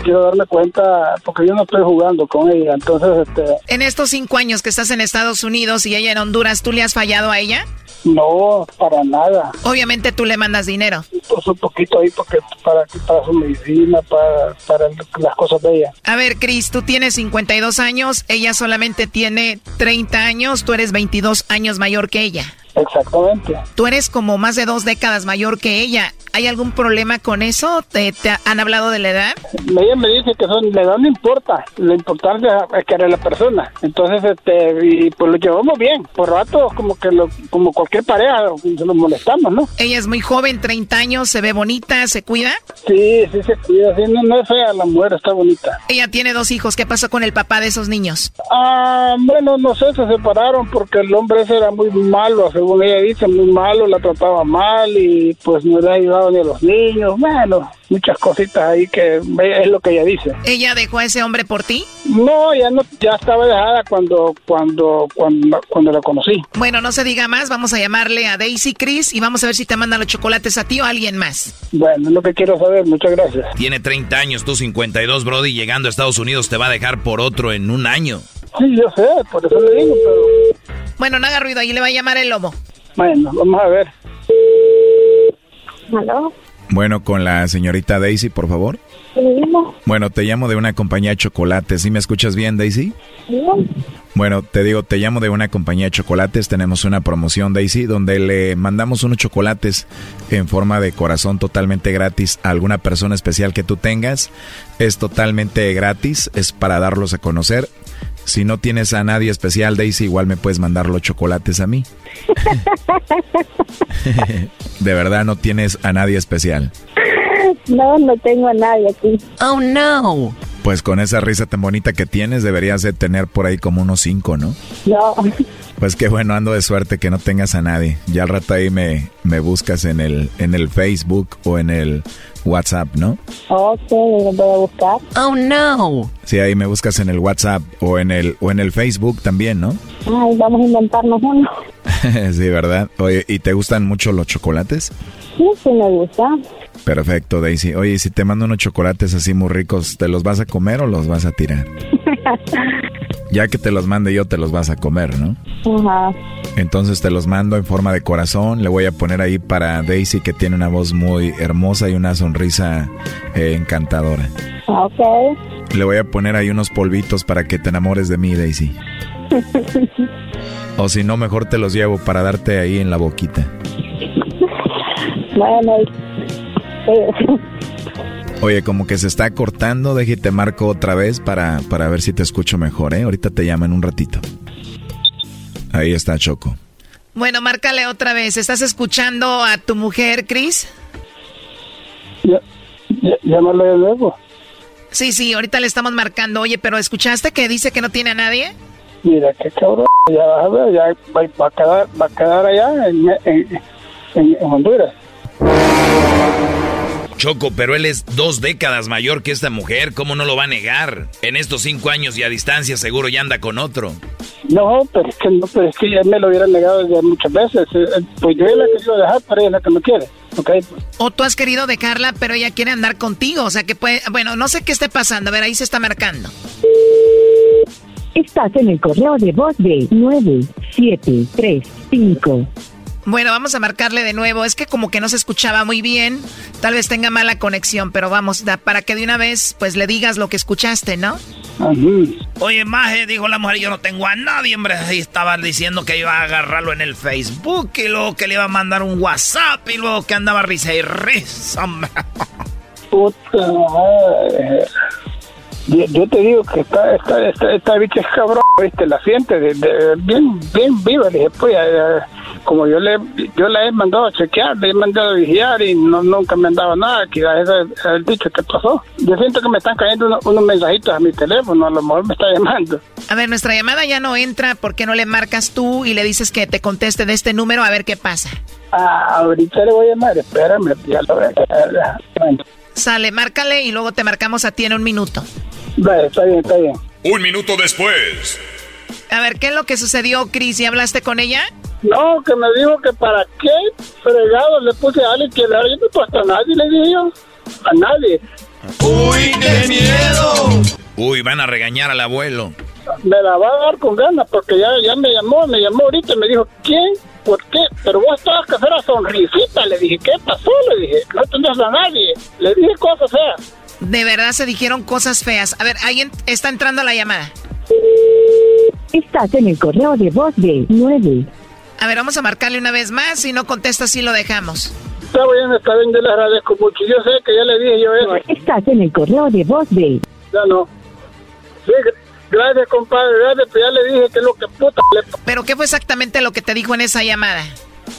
quiero darme cuenta, porque yo no estoy jugando con ella, entonces, este... En estos cinco años que estás en Estados Unidos y ella en Honduras, ¿tú le has fallado a ella? No, para nada. Obviamente tú le mandas dinero. Pues un poquito ahí porque para, para su medicina, para, para las cosas de ella. A ver, Cris, tú tienes 52 años, ella solamente tiene 30 años, tú eres 22 años mayor que ella. Exactamente. Tú eres como más de dos décadas mayor que ella. ¿Hay algún problema con eso? ¿Te, han hablado de la edad? Ella me dice que son, la edad no importa, lo importante es que era la persona. Entonces, este, y pues lo llevamos bien. Por rato, como que lo, como cualquier pareja, nos molestamos, ¿no? Ella es muy joven, 30 años, se ve bonita, ¿se cuida? Sí, sí se cuida, sí, no, no es fea, la mujer está bonita. Ella tiene dos hijos, ¿qué pasó con el papá de esos niños? Ah, bueno, no sé, se separaron porque el hombre ese era muy malo, según ella dice, muy malo, la trataba mal y pues no le ha ayudado ni a los niños, bueno, muchas cositas ahí que es lo que ella dice. ¿Ella dejó a ese hombre por ti? No, ya no, ya estaba dejada cuando, cuando, cuando, cuando la conocí. Bueno, no se diga más, vamos a llamarle a Daisy Chris y vamos a ver si te mandan los chocolates a ti o a alguien más. Bueno, es lo que quiero saber, muchas gracias. Tiene 30 años, tú 52, Brody, llegando a Estados Unidos te va a dejar por otro en un año. Sí, yo sé, por eso le digo, pero... Bueno, no haga ruido, ahí le va a llamar el lobo. Bueno, vamos a ver. ¿Aló? Bueno, con la señorita Daisy, por favor. Bueno, te llamo de una compañía de chocolates. ¿Sí me escuchas bien, Daisy? Sí. Bueno, te digo, te llamo de una compañía de chocolates. Tenemos una promoción, Daisy, donde le mandamos unos chocolates en forma de corazón totalmente gratis a alguna persona especial que tú tengas. Es totalmente gratis, es para darlos a conocer. Si no tienes a nadie especial, Daisy, igual me puedes mandar los chocolates a mí. [LAUGHS] de verdad, no tienes a nadie especial. No, no tengo a nadie aquí. Oh, no. Pues con esa risa tan bonita que tienes, deberías de tener por ahí como unos cinco, ¿no? No. Pues qué bueno, ando de suerte que no tengas a nadie. Ya al rato ahí me, me buscas en el, en el Facebook o en el WhatsApp, ¿no? Ok, lo voy a buscar. Oh, no. Sí, ahí me buscas en el WhatsApp o en el, o en el Facebook también, ¿no? Ay, vamos a inventarnos uno. [LAUGHS] sí, ¿verdad? Oye, ¿y te gustan mucho los chocolates? Sí, sí me gusta. Perfecto, Daisy. Oye, si te mando unos chocolates así muy ricos, ¿te los vas a comer o los vas a tirar? [LAUGHS] ya que te los mande yo, te los vas a comer, ¿no? Ajá. Entonces te los mando en forma de corazón. Le voy a poner ahí para Daisy, que tiene una voz muy hermosa y una sonrisa eh, encantadora. Ok. Le voy a poner ahí unos polvitos para que te enamores de mí, Daisy. [LAUGHS] o si no, mejor te los llevo para darte ahí en la boquita. Bueno, Oye, como que se está cortando, déjate marco otra vez para, para ver si te escucho mejor, ¿eh? Ahorita te llamo en un ratito. Ahí está Choco. Bueno, márcale otra vez. ¿Estás escuchando a tu mujer, Chris? Ya, llámale de nuevo. Sí, sí, ahorita le estamos marcando. Oye, pero ¿escuchaste que dice que no tiene a nadie? Mira, qué cabrón. Ya vas a ver, ya va, a, quedar, va a quedar allá en, en, en Honduras. Choco, pero él es dos décadas mayor que esta mujer, ¿cómo no lo va a negar? En estos cinco años y a distancia seguro ya anda con otro. No, pero es que, no, pero es que ya me lo hubiera negado ya muchas veces. Eh, eh, Pues yo la he querido dejar, pero ella es la que no quiere. Okay. O tú has querido dejarla, pero ella quiere andar contigo. O sea que puede. Bueno, no sé qué esté pasando. A ver, ahí se está marcando. Estás en el correo de voz de 9735. Bueno, vamos a marcarle de nuevo. Es que como que no se escuchaba muy bien. Tal vez tenga mala conexión, pero vamos, para que de una vez pues le digas lo que escuchaste, ¿no? Oye, Maje, dijo la mujer, yo no tengo a nadie, hombre. Y estaban diciendo que iba a agarrarlo en el Facebook y luego que le iba a mandar un WhatsApp y luego que andaba risa y risa, hombre. Puta madre. Yo, yo te digo que esta, esta, esta, esta bicha es cabrón, ¿viste? La siente de, de- bien, bien viva. Le dije, pues, eh, como yo le yo la he mandado a chequear, le he mandado a vigilar y no, nunca me han dado nada, ese es el dicho que pasó. Yo siento que me están cayendo unos, unos mensajitos a mi teléfono, a lo mejor me está llamando. A ver, nuestra llamada ya no entra. ¿Por qué no le marcas tú y le dices que te conteste de este número a ver qué pasa? Ah, ahorita le voy a llamar, espérame, ya lo. Bueno, Sale, márcale y luego te marcamos a ti en un minuto. Vale, está bien, está bien. Un minuto después. A ver, ¿qué es lo que sucedió, Cris? ¿Y hablaste con ella? No, que me dijo que para qué fregado le puse a alguien que le yo no he puesto a nadie, le dije yo. A nadie. ¡Uy, qué miedo! Uy, van a regañar al abuelo. Me la va a dar con ganas porque ya, ya me llamó, me llamó ahorita y me dijo, ¿quién? ¿Por qué? Pero vos estabas que hacer la sonrisita. Le dije, ¿qué pasó? Le dije, no tenías a nadie. Le dije cosas feas. De verdad se dijeron cosas feas. A ver, alguien está entrando a la llamada. Estás en el correo de voz de 9. A ver, vamos a marcarle una vez más. Si no contesta, sí lo dejamos. Está bien, está bien, yo le agradezco mucho. Yo sé que ya le dije yo eso. Estás en el correo de voz de. Ya no. Sí, gr- gracias, compadre, gracias, pero ya le dije que es lo que puta le ¿Pero qué fue exactamente lo que te dijo en esa llamada?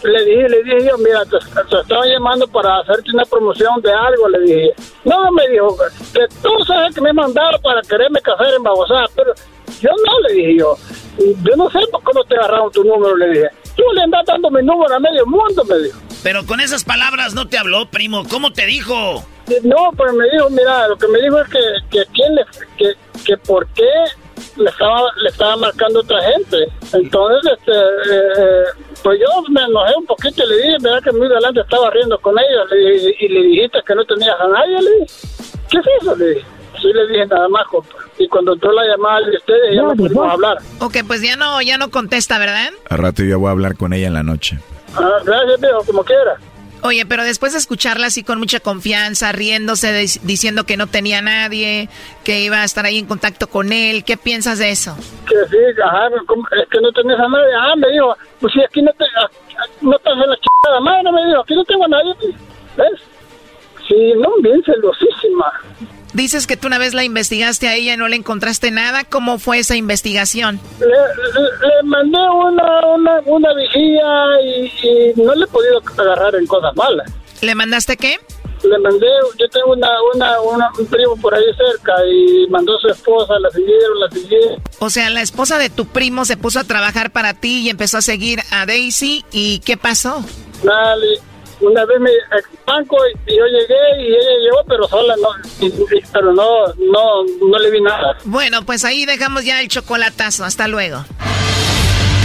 Le dije, le dije yo, mira, te, te estaba llamando para hacerte una promoción de algo, le dije. No, me dijo, que tú sabes que me mandaron para quererme casar en Babosá, pero yo no, le dije yo. Yo no sé por cómo te agarraron tu número, le dije. Tú le andas dando mi número a medio mundo, me dijo. Pero con esas palabras no te habló, primo. ¿Cómo te dijo? No, pero me dijo, mira, lo que me dijo es que, que quién le, que, que por qué le estaba, le estaba marcando otra gente. Entonces, este, eh, eh, pues yo me enojé un poquito y le dije, mira que muy adelante estaba riendo con ella le dije, y le dijiste que no tenías a nadie, le dije. ¿Qué es eso? Le dije. Sí le dije nada más, compa. Y cuando entró la llamada de ustedes, ya no pudimos hablar. Ok, pues ya no, ya no contesta, ¿verdad? Al rato yo voy a hablar con ella en la noche. Ah, gracias, viejo, como quiera. Oye, pero después de escucharla así con mucha confianza, riéndose, diciendo que no tenía nadie, que iba a estar ahí en contacto con él, ¿qué piensas de eso? Que sí, ajá, es que no tenés a nadie. Ah, me dijo, pues si aquí no te, ah, no estás en la chingada madre, me dijo, aquí no tengo a nadie. ¿Ves? Sí, no, bien celosísima. Dices que tú una vez la investigaste a ella y no le encontraste nada. ¿Cómo fue esa investigación? Le, le- le mandé una, una, una vigía y, y no le he podido agarrar en cosas malas. ¿Le mandaste qué? Le mandé, yo tengo una, una, una- un primo por ahí cerca y mandó a su esposa, la siguieron, la siguieron. O sea, la esposa de tu primo se puso a trabajar para ti y empezó a seguir a Daisy. ¿Y qué pasó? Nada, le- una vez me eh, banco y yo llegué y ella llegó, pero sola, no, pero no, no, no le vi nada. Bueno, pues ahí dejamos ya el chocolatazo. Hasta luego.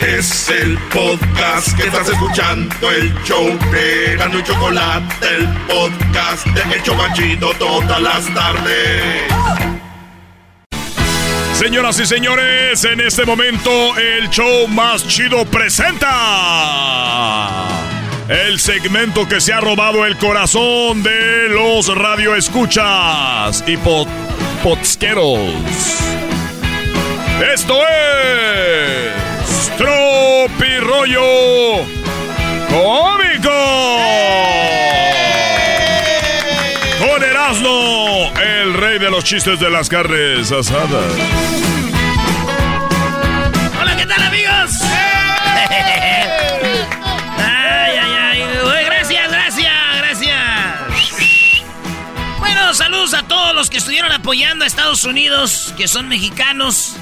Es el podcast que estás escuchando, el show de Gano y Chocolate, el podcast de El Chocachito todas las tardes. Señoras y señores, en este momento el show más chido presenta el segmento que se ha robado el corazón de los radioescuchas y podsqueros. Esto es Tropirollo Cómico. Con Erasmo, el rey de los chistes de las carnes asadas. Hola, ¿qué tal, amigos? ay, ay, ay. Uy, Gracias, gracias, gracias. Bueno, saludos a todos los que estuvieron apoyando a Estados Unidos, que son mexicanos.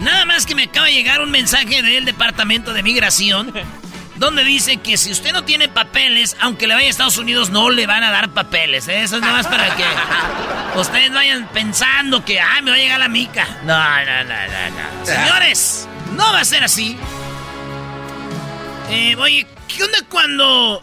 Nada más que me acaba de llegar un mensaje del Departamento de Migración [LAUGHS] donde dice que si usted no tiene papeles, aunque le vaya a Estados Unidos, no le van a dar papeles. ¿eh? Eso es nada más para que [LAUGHS] ustedes vayan pensando que, ay, me va a llegar la mica. No, no, no, no, no. [LAUGHS] Señores, no va a ser así. Eh, oye, ¿qué onda cuando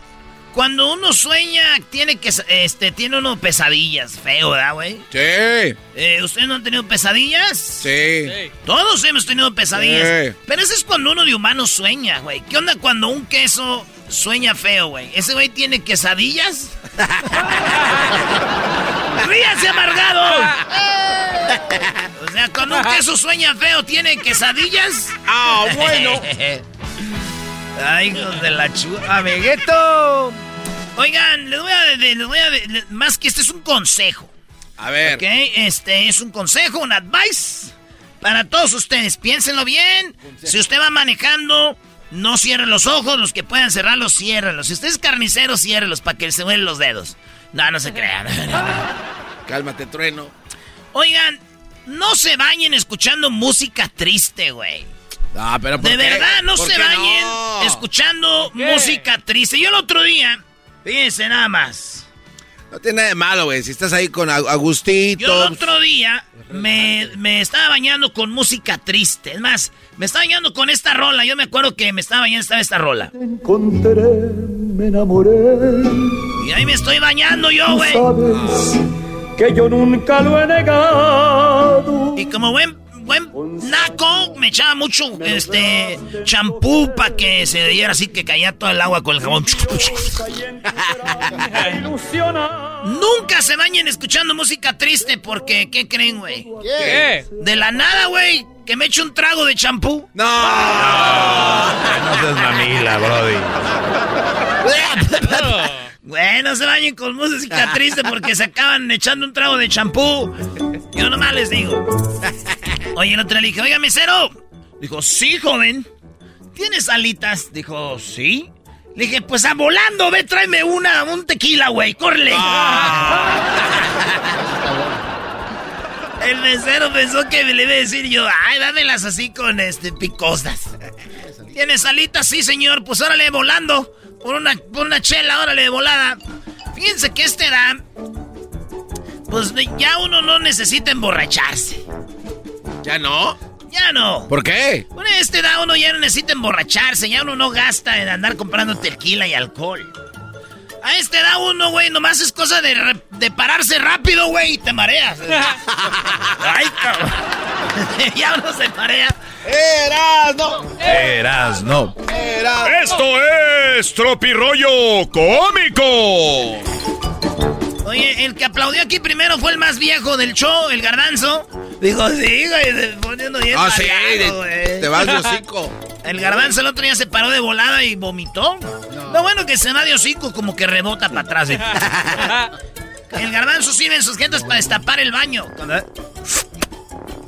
cuando uno sueña tiene que este tiene uno pesadillas, feo, ¿verdad, güey? Sí. Eh, ¿Ustedes no han tenido pesadillas? Sí. Todos hemos tenido pesadillas. Pero eso es cuando uno de humano sueña, güey. ¿Qué onda cuando un queso sueña feo, güey? ¿Ese güey tiene quesadillas? [LAUGHS] ¡Ríase, amargado! [LAUGHS] o sea, cuando un queso sueña feo, ¿tiene quesadillas? Ah, bueno. [LAUGHS] Ay, hijos de la churra, Vegueto. Oigan, les voy a, les voy a, más que este es un consejo. A ver. Ok, este es un consejo, un advice para todos ustedes. Piénsenlo bien. Si usted va manejando, no cierren los ojos. Los que puedan cerrarlos, ciérrenlos. Si usted es carnicero, ciérrenlos para que se mueven los dedos. No, no se crean. [LAUGHS] Cálmate, trueno. Oigan, no se bañen escuchando música triste, güey. Ah, pero ¿por De qué? verdad, no ¿Por se qué bañen no? escuchando música triste. Yo el otro día, fíjense nada más. No tiene nada de malo, güey. Si estás ahí con Ag- Agustito. Yo el otro día me, me estaba bañando con música triste. Es más, me estaba bañando con esta rola. Yo me acuerdo que me estaba bañando estaba esta rola. encontré, me enamoré. Y ahí me estoy bañando yo, güey. Sabes que yo nunca lo he negado. Y como buen, buen naco, me echaba mucho este champú para que se diera así que caía todo el agua con el jabón. [LAUGHS] Nunca se bañen escuchando música triste porque, ¿qué creen, güey? ¿Qué? De la nada, güey, que me eche un trago de champú. No. [LAUGHS] No seas mamila, Brody. [LAUGHS] Güey, no se bañen con música triste porque se acaban echando un trago de champú. Yo nomás les digo. Oye, el otro le dije, oiga, mesero. Dijo, sí, joven. ¿Tienes alitas? Dijo, sí. Le dije, pues a volando, ve, tráeme una, un tequila, güey, córrele. El mesero pensó que le iba a decir yo, ay, dámelas así con este picosas. ¿Tienes alitas? Sí, señor. Pues órale, volando. Por una, por una chela, órale, de volada. Fíjense que este da. Pues ya uno no necesita emborracharse. ¿Ya no? Ya no. ¿Por qué? Con este da uno ya no necesita emborracharse. Ya uno no gasta en andar comprando tequila y alcohol. A este da uno, güey, nomás es cosa de, re- de pararse rápido, güey, y te mareas. [LAUGHS] Ay, cabrón. [LAUGHS] ya uno se marea. ¡Eras, no! Eras, no. Esto es Tropirollo Cómico. Oye, el que aplaudió aquí primero fue el más viejo del show, el garbanzo. Dijo, sí, güey, poniendo bien Ah, sí, mareado, de- güey. te vas de hocico. [LAUGHS] El garbanzo el otro día se paró de volada y vomitó. Lo bueno que se va de hocico como que rebota para atrás. ¿eh? [LAUGHS] el garbanzo sirve en sus gentes para destapar el baño.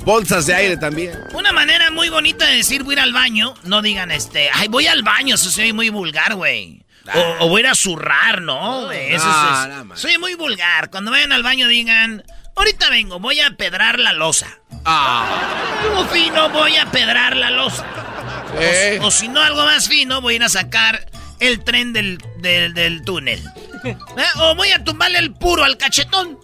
Bolsas de aire también. Una manera muy bonita de decir voy a ir al baño, no digan este, ay, voy al baño, eso soy muy vulgar, güey. O, o voy a ir a zurrar, ¿no? Eso no, es- soy muy vulgar. Cuando vayan al baño digan, ahorita vengo, voy a pedrar la losa. Como fino, voy a pedrar la losa. Eh. O, o si no, algo más fino, voy a ir a sacar el tren del, del, del túnel. [LAUGHS] ¿Eh? O voy a tumbarle el puro al cachetón.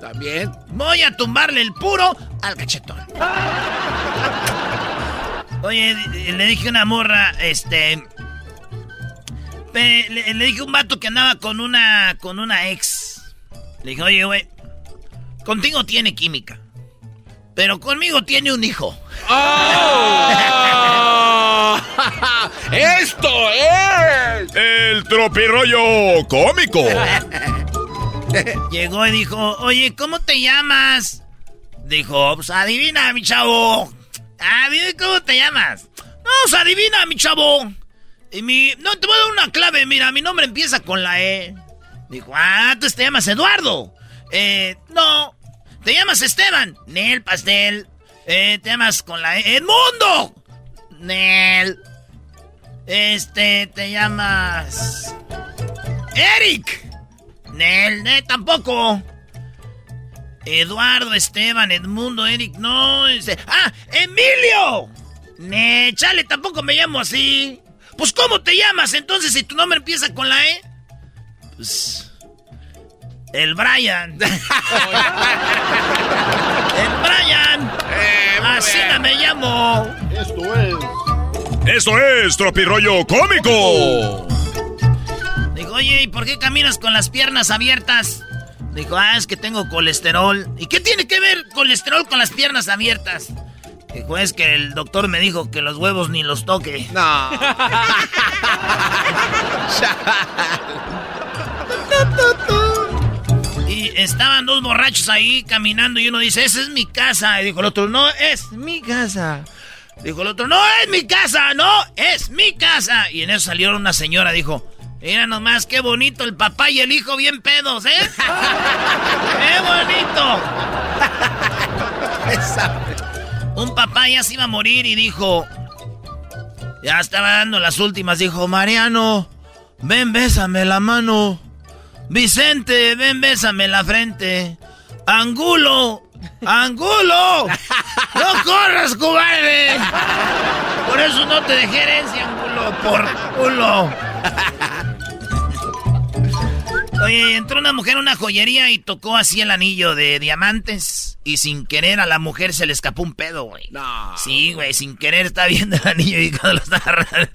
También. Voy a tumbarle el puro al cachetón. [LAUGHS] Oye, le dije a una morra, este. pe- Le, le dije a un vato que andaba con una. con una ex. Le dije, oye, güey. Contigo tiene química. Pero conmigo tiene un hijo. [LAUGHS] ¡Esto es! El Tropirollo Cómico. [LAUGHS] Llegó y dijo, oye, ¿cómo te llamas? Dijo, pues adivina, mi chavo. Ah, dime cómo te llamas. No, pues adivina, mi chavo. Y mi... No, te voy a dar una clave, mira, mi nombre empieza con la E. Dijo, ah, tú te llamas Eduardo. Eh, no. ¿Te llamas Esteban? Nel Pastel. Eh, te llamas con la E. ¡Edmundo! Nel. Este, te llamas... Eric. Nel, Nel, tampoco. Eduardo, Esteban, Edmundo, Eric, no. ese- ¡Ah! ¡Emilio! Ne, chale, tampoco me llamo así. Pues, ¿cómo te llamas entonces si tu nombre empieza con la E? Pues. El Brian. [LAUGHS] el Brian. Así no me llamo. Esto es. Esto es Tropirollo Cómico. Dijo, oye, ¿y por qué caminas con las piernas abiertas? Dijo, ah, es que tengo colesterol. ¿Y qué tiene que ver colesterol con las piernas abiertas? Dijo, es que el doctor me dijo que los huevos ni los toque. No. [LAUGHS] y estaban dos borrachos ahí caminando y uno dice, esa es mi casa. Y dijo el otro, no, es mi casa. Dijo el otro, no, es mi casa, no, es mi casa. Y en eso salió una señora, dijo, mira nomás qué bonito el papá y el hijo bien pedos, ¿eh? [LAUGHS] ¡Qué bonito! [LAUGHS] Un papá ya se iba a morir y dijo, ya estaba dando las últimas, dijo, Mariano, ven, bésame la mano. Vicente, ven, bésame la frente. Angulo, Angulo, no corras, cobarde. Por eso no te dejé herencia, Angulo, por culo. Oye, entró una mujer a una joyería y tocó así el anillo de diamantes. Y sin querer a la mujer se le escapó un pedo, güey. No. Sí, güey, sin querer está viendo el anillo y cuando lo está agarrando.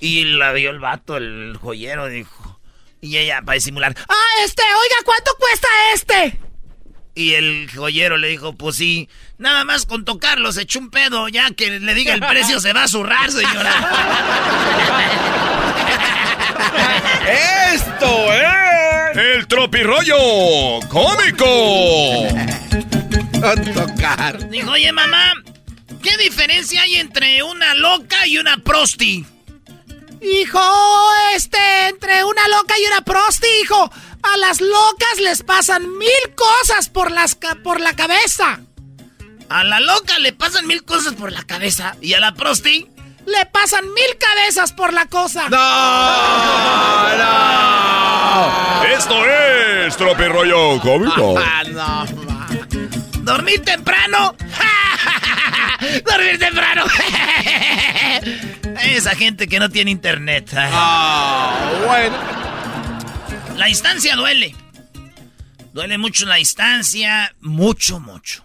Y la vio el vato, el joyero, dijo. Y ella, para disimular, ¡ah, este! Oiga, ¿cuánto cuesta este? Y el joyero le dijo, pues sí, nada más con tocarlo se echó un pedo, ya que le diga el precio se va a zurrar, señora. [LAUGHS] Esto es el tropirollo cómico. tocar. Dijo, oye mamá, ¿qué diferencia hay entre una loca y una prosti? Hijo, este, entre una loca y una prosti, hijo. A las locas les pasan mil cosas por, las por la cabeza. A la loca le pasan mil cosas por la cabeza. ¿Y a la prosti? Le pasan mil cabezas por la cosa. ¡No! ¡No! Esto es Tropirollo Cómico. [LAUGHS] no, ¿Dormir temprano? [LAUGHS] ¡Dormir temprano! [LAUGHS] Esa gente que no tiene internet. Ah, bueno. La distancia duele. Duele mucho la distancia. Mucho, mucho.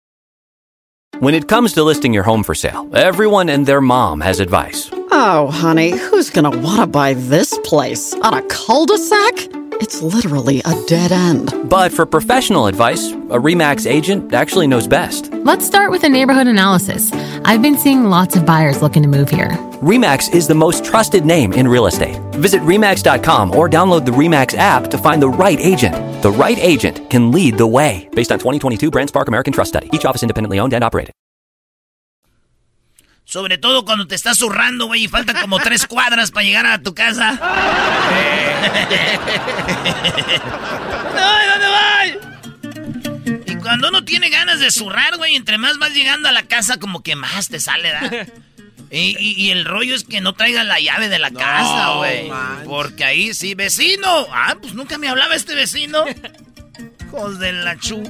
When it comes to listing your home for sale, everyone and their mom has advice. Oh, honey, who's going to want to buy this place? On a cul de sac? It's literally a dead end. But for professional advice, a REMAX agent actually knows best. Let's start with a neighborhood analysis. I've been seeing lots of buyers looking to move here. REMAX is the most trusted name in real estate. Visit REMAX.com or download the REMAX app to find the right agent. The right agent can lead the way. Based on 2022 BrandSpark American Trust Study. Each office independently owned and operated. Sobre todo cuando te estás zurrando, güey, y faltan como tres cuadras para llegar a tu casa. [LAUGHS] ¡Ay, dónde voy! Y cuando uno tiene ganas de zurrar, güey, entre más vas llegando a la casa, como que más te sale, ¿verdad? Y, y- y el rollo es que no traigan la llave de la casa, güey. Porque ahí sí, vecino. Ah, pues nunca me hablaba este vecino. Hijos de la chu.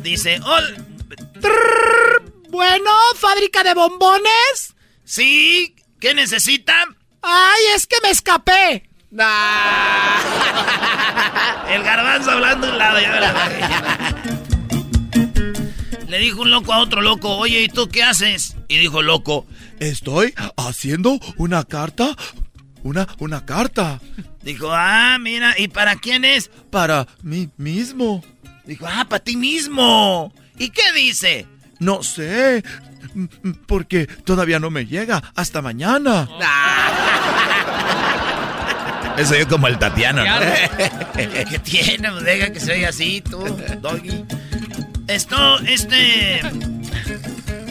Dice, "Hol- Trrr, bueno, fábrica de bombones. Sí, ¿qué necesitan? Ay, es que me escapé. [LAUGHS] El garbanzo hablando a un lado. ya verás. [LAUGHS] Le dijo un loco a otro loco, oye, ¿y tú qué haces? Y dijo loco, Estoy haciendo una carta. Una, una carta. dijo, ah, mira, ¿y para quién es? Para mí mismo. Dijo, ah, para ti mismo. ¿Y qué dice? No sé. Porque todavía no me llega. Hasta mañana. [LAUGHS] Eso yo como el Tatiano, ¿no? [LAUGHS] ¿Qué tiene? Pues deja que se oiga así, tú, doggy. Esto, este...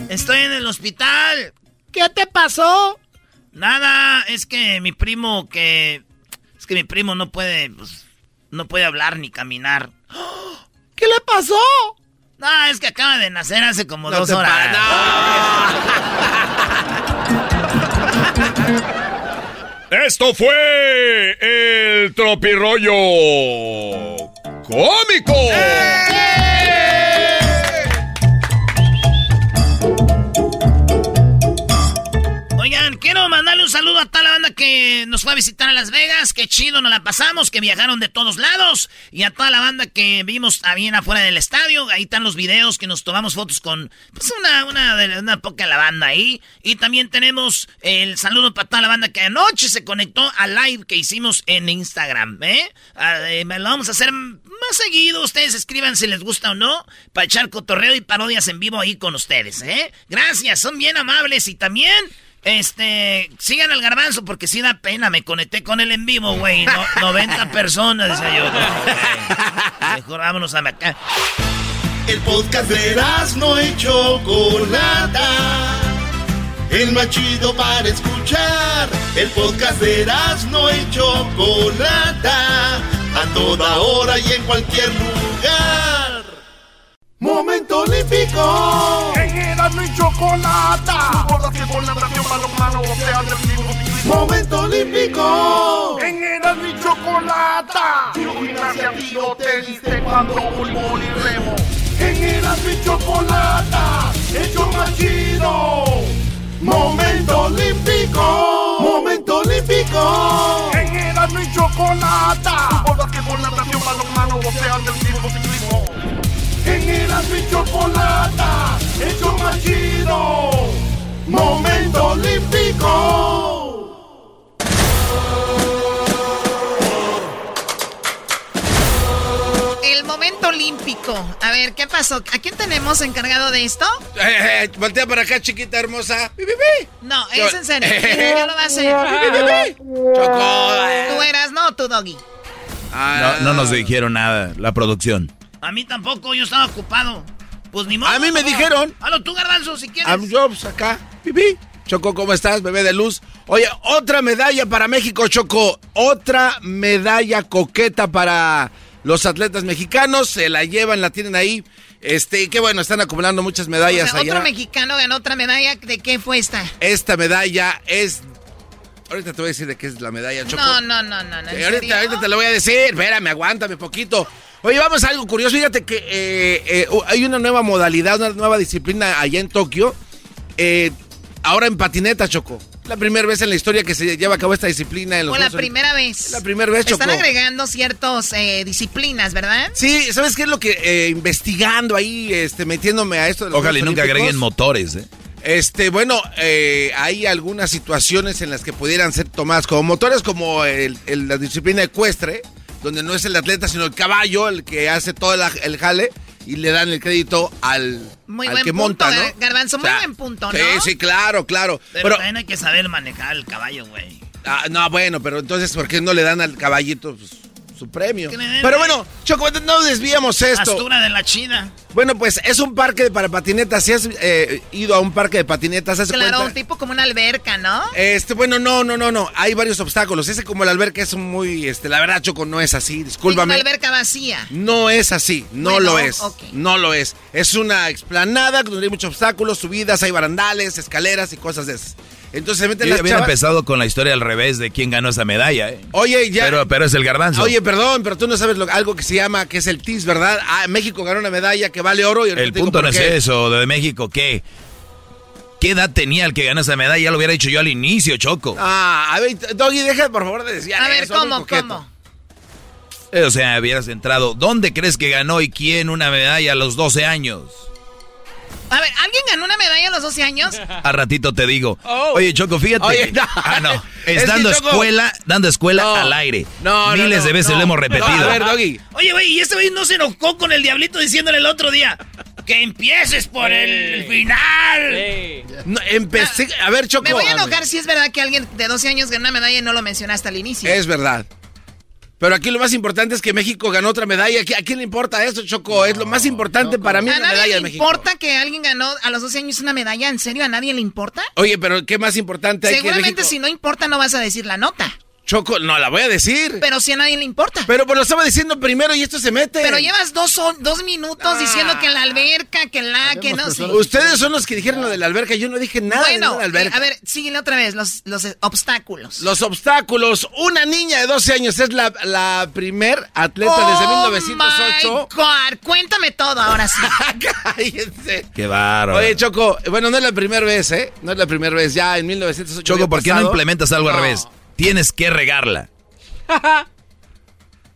Estoy en el hospital. ¿Qué te pasó? Nada, es que mi primo que... Es que mi primo no puede... pues, no puede hablar ni caminar. [GASPS] ¿Qué le pasó? No, es que acaba de nacer hace como No dos te horas. [LAUGHS] Esto fue el tropirollo cómico. Oigan, mandarle un saludo a toda la banda que nos fue a visitar a Las Vegas. Qué chido nos la pasamos, que viajaron de todos lados. Y a toda la banda que vimos también afuera del estadio. Ahí están los videos que nos tomamos fotos con pues una, una, poca la banda ahí. Y también tenemos el saludo para toda la banda que anoche se conectó al live que hicimos en Instagram. ¿eh? Eh, lo vamos a hacer más seguido. Ustedes escriban si les gusta o no. Para echar cotorreo y parodias en vivo ahí con ustedes. ¿eh? Gracias, son bien amables. Y también... Este, sigan al garbanzo porque sí da pena. Me conecté con él en vivo, güey. No- 90 [LAUGHS] personas, decía yo. No. Mejor vámonos a acá. El podcast de no y Chocolata. El más chido para escuchar. El podcast de no y Chocolata. A toda hora y en cualquier lugar. Momento olímpico. En Erasmo y Chocolata. Bolas que volan, natación, balonmano, boxeo, atletismo, ciclismo. Momento olímpico. En Erasmo y Chocolata. Tiro, gimnasia, tiro, tenis, taekwondo, voleibol y remo. En Erasmo y Chocolata. Hecho más chido. Momento olímpico. Momento olímpico. En Erasmo y Chocolata. Bolas que volan, natación, balonmano, boxeo, atletismo, ciclismo. En Erasmo y Chocolata. Hecho más chido. Momento olímpico. El momento olímpico. A ver, ¿qué pasó? ¿A quién tenemos encargado de esto? Eh, eh, voltea para acá, chiquita hermosa. No, Yo- es en serio. [LAUGHS] ¿Quién lo va a hacer? ¡Bi, bi, bi! Choco. Tú eras, no, tú, Doggy. No, no nos dijeron nada, la producción. A mí tampoco, yo estaba ocupado. Pues ni modo. A mí me no. dijeron. Halo tú, garbanzo, si quieres. I'm Jobs acá. Pipi. Choco, ¿cómo estás, bebé de luz? Oye, otra medalla para México, Choco. Otra medalla coqueta para los atletas mexicanos. Se la llevan, la tienen ahí. Este, y qué bueno, están acumulando muchas O medallas sea, allá. otro mexicano ganó otra medalla. ¿De qué fue esta? Esta medalla es. Ahorita te voy a decir de qué es la medalla, Choco. No, no, no, no. no ¿en Sí, ahorita, serio? ahorita te lo voy a decir. Espérame, aguántame poquito. Oye, vamos a algo curioso. Fíjate que eh, eh, hay una nueva modalidad, una nueva disciplina allá en Tokio. Eh, ahora en patineta, Choco. La primera vez en la historia que se lleva a cabo esta disciplina en los Fue la primera vez. La primera vez, Choco. Están agregando ciertas disciplinas, ¿verdad? Sí, ¿sabes qué es lo que eh, investigando ahí, este, metiéndome a esto de los Ojalá y nunca agreguen motores, ¿eh? Este, bueno, eh, hay algunas situaciones en las que pudieran ser tomadas como motores, como el- el- la disciplina ecuestre, donde no es el atleta, sino el caballo el que hace todo el, el jale y le dan el crédito al, Muy al buen que punto, monta, ¿no? Gar- Garbanzo, muy O sea, buen punto, ¿no? Sí, sí, claro, claro. Pero, Pero, también hay que saber manejar el caballo, güey. ah, no, bueno, pero entonces, ¿por qué no le dan al caballito pues, su premio? Pero bueno, Choco, no desviamos esto. Pastura de la china. Bueno, pues es un parque para patinetas. Si has eh, ido a un parque de patinetas, ¿haz Claro, cuenta? un tipo como una alberca, ¿no? Este, bueno, no, no, no, no. Hay varios obstáculos. Ese como la alberca es muy, este, la verdad, Choco, no es así. Una Discúlpame. alberca vacía. No es así, no Bueno, lo es. No lo es. Es una explanada donde hay muchos obstáculos, subidas, hay barandales, escaleras y cosas de esas. Entonces se meten Yo las hubiera chavas. empezado con la historia al revés de quién ganó esa medalla, ¿eh? Oye, ya. Pero, pero es el garbanzo. Oye, perdón, pero tú no sabes lo- algo que se llama, que es el TIS, ¿verdad? Ah, México ganó una medalla que vale oro y el punto no es eso, de México, ¿qué? ¿Qué edad tenía el que ganó esa medalla? Ya lo hubiera dicho yo al inicio, Choco. Ah, a ver, Doggy, deja por favor de decir A ver, ¿cómo, cómo? Eh, O sea, hubieras entrado. ¿Dónde crees que ganó y quién una medalla a los 12 años? A ver, ¿alguien ganó una medalla a los 12 años? [LAUGHS] A ratito te digo. Oye, Choco, fíjate. Oye, no. Ah, no. [LAUGHS] Es dando Choco- escuela, dando escuela al aire. No, no, Miles no, de veces no. lo hemos repetido. No, a ver, Doggy. Oye, güey, y este güey no se enojó con el diablito diciéndole el otro día que empieces por el final. No, empecé. A ver, Choco. Me voy a enojar si es verdad que alguien de 12 años ganó una medalla y no lo mencionaste al inicio. Es verdad. Pero aquí lo más importante es que México ganó otra medalla. ¿A quién le importa eso, Choco? es lo más importante para mí ¿A la medalla nadie de le México. importa que alguien ganó a los 12 años una medalla? ¿En serio a nadie le importa? Oye, pero ¿qué más importante hay que Seguramente México? si no importa no vas a decir la nota. Choco, no la voy a decir. Pero si a nadie le importa. Pero pues lo estaba diciendo primero y esto se mete. Pero llevas dos, dos minutos Ah. diciendo que la alberca, que la, que no sé. Ustedes son los que dijeron lo de la alberca. Yo no dije nada de Bueno, la alberca. eh, a ver, síguele otra vez, los, los obstáculos. Los obstáculos. Una niña de 12 años es la, la primer atleta desde Oh 1908. my God, cuéntame todo ahora sí. [LAUGHS] Cállense. Qué bárbaro. Oye, Choco, bueno, no es la primera vez, ¿eh? No es la primera vez. Ya en 1908. Choco, ¿por qué no implementas algo al revés? Tienes que regarla. [LAUGHS]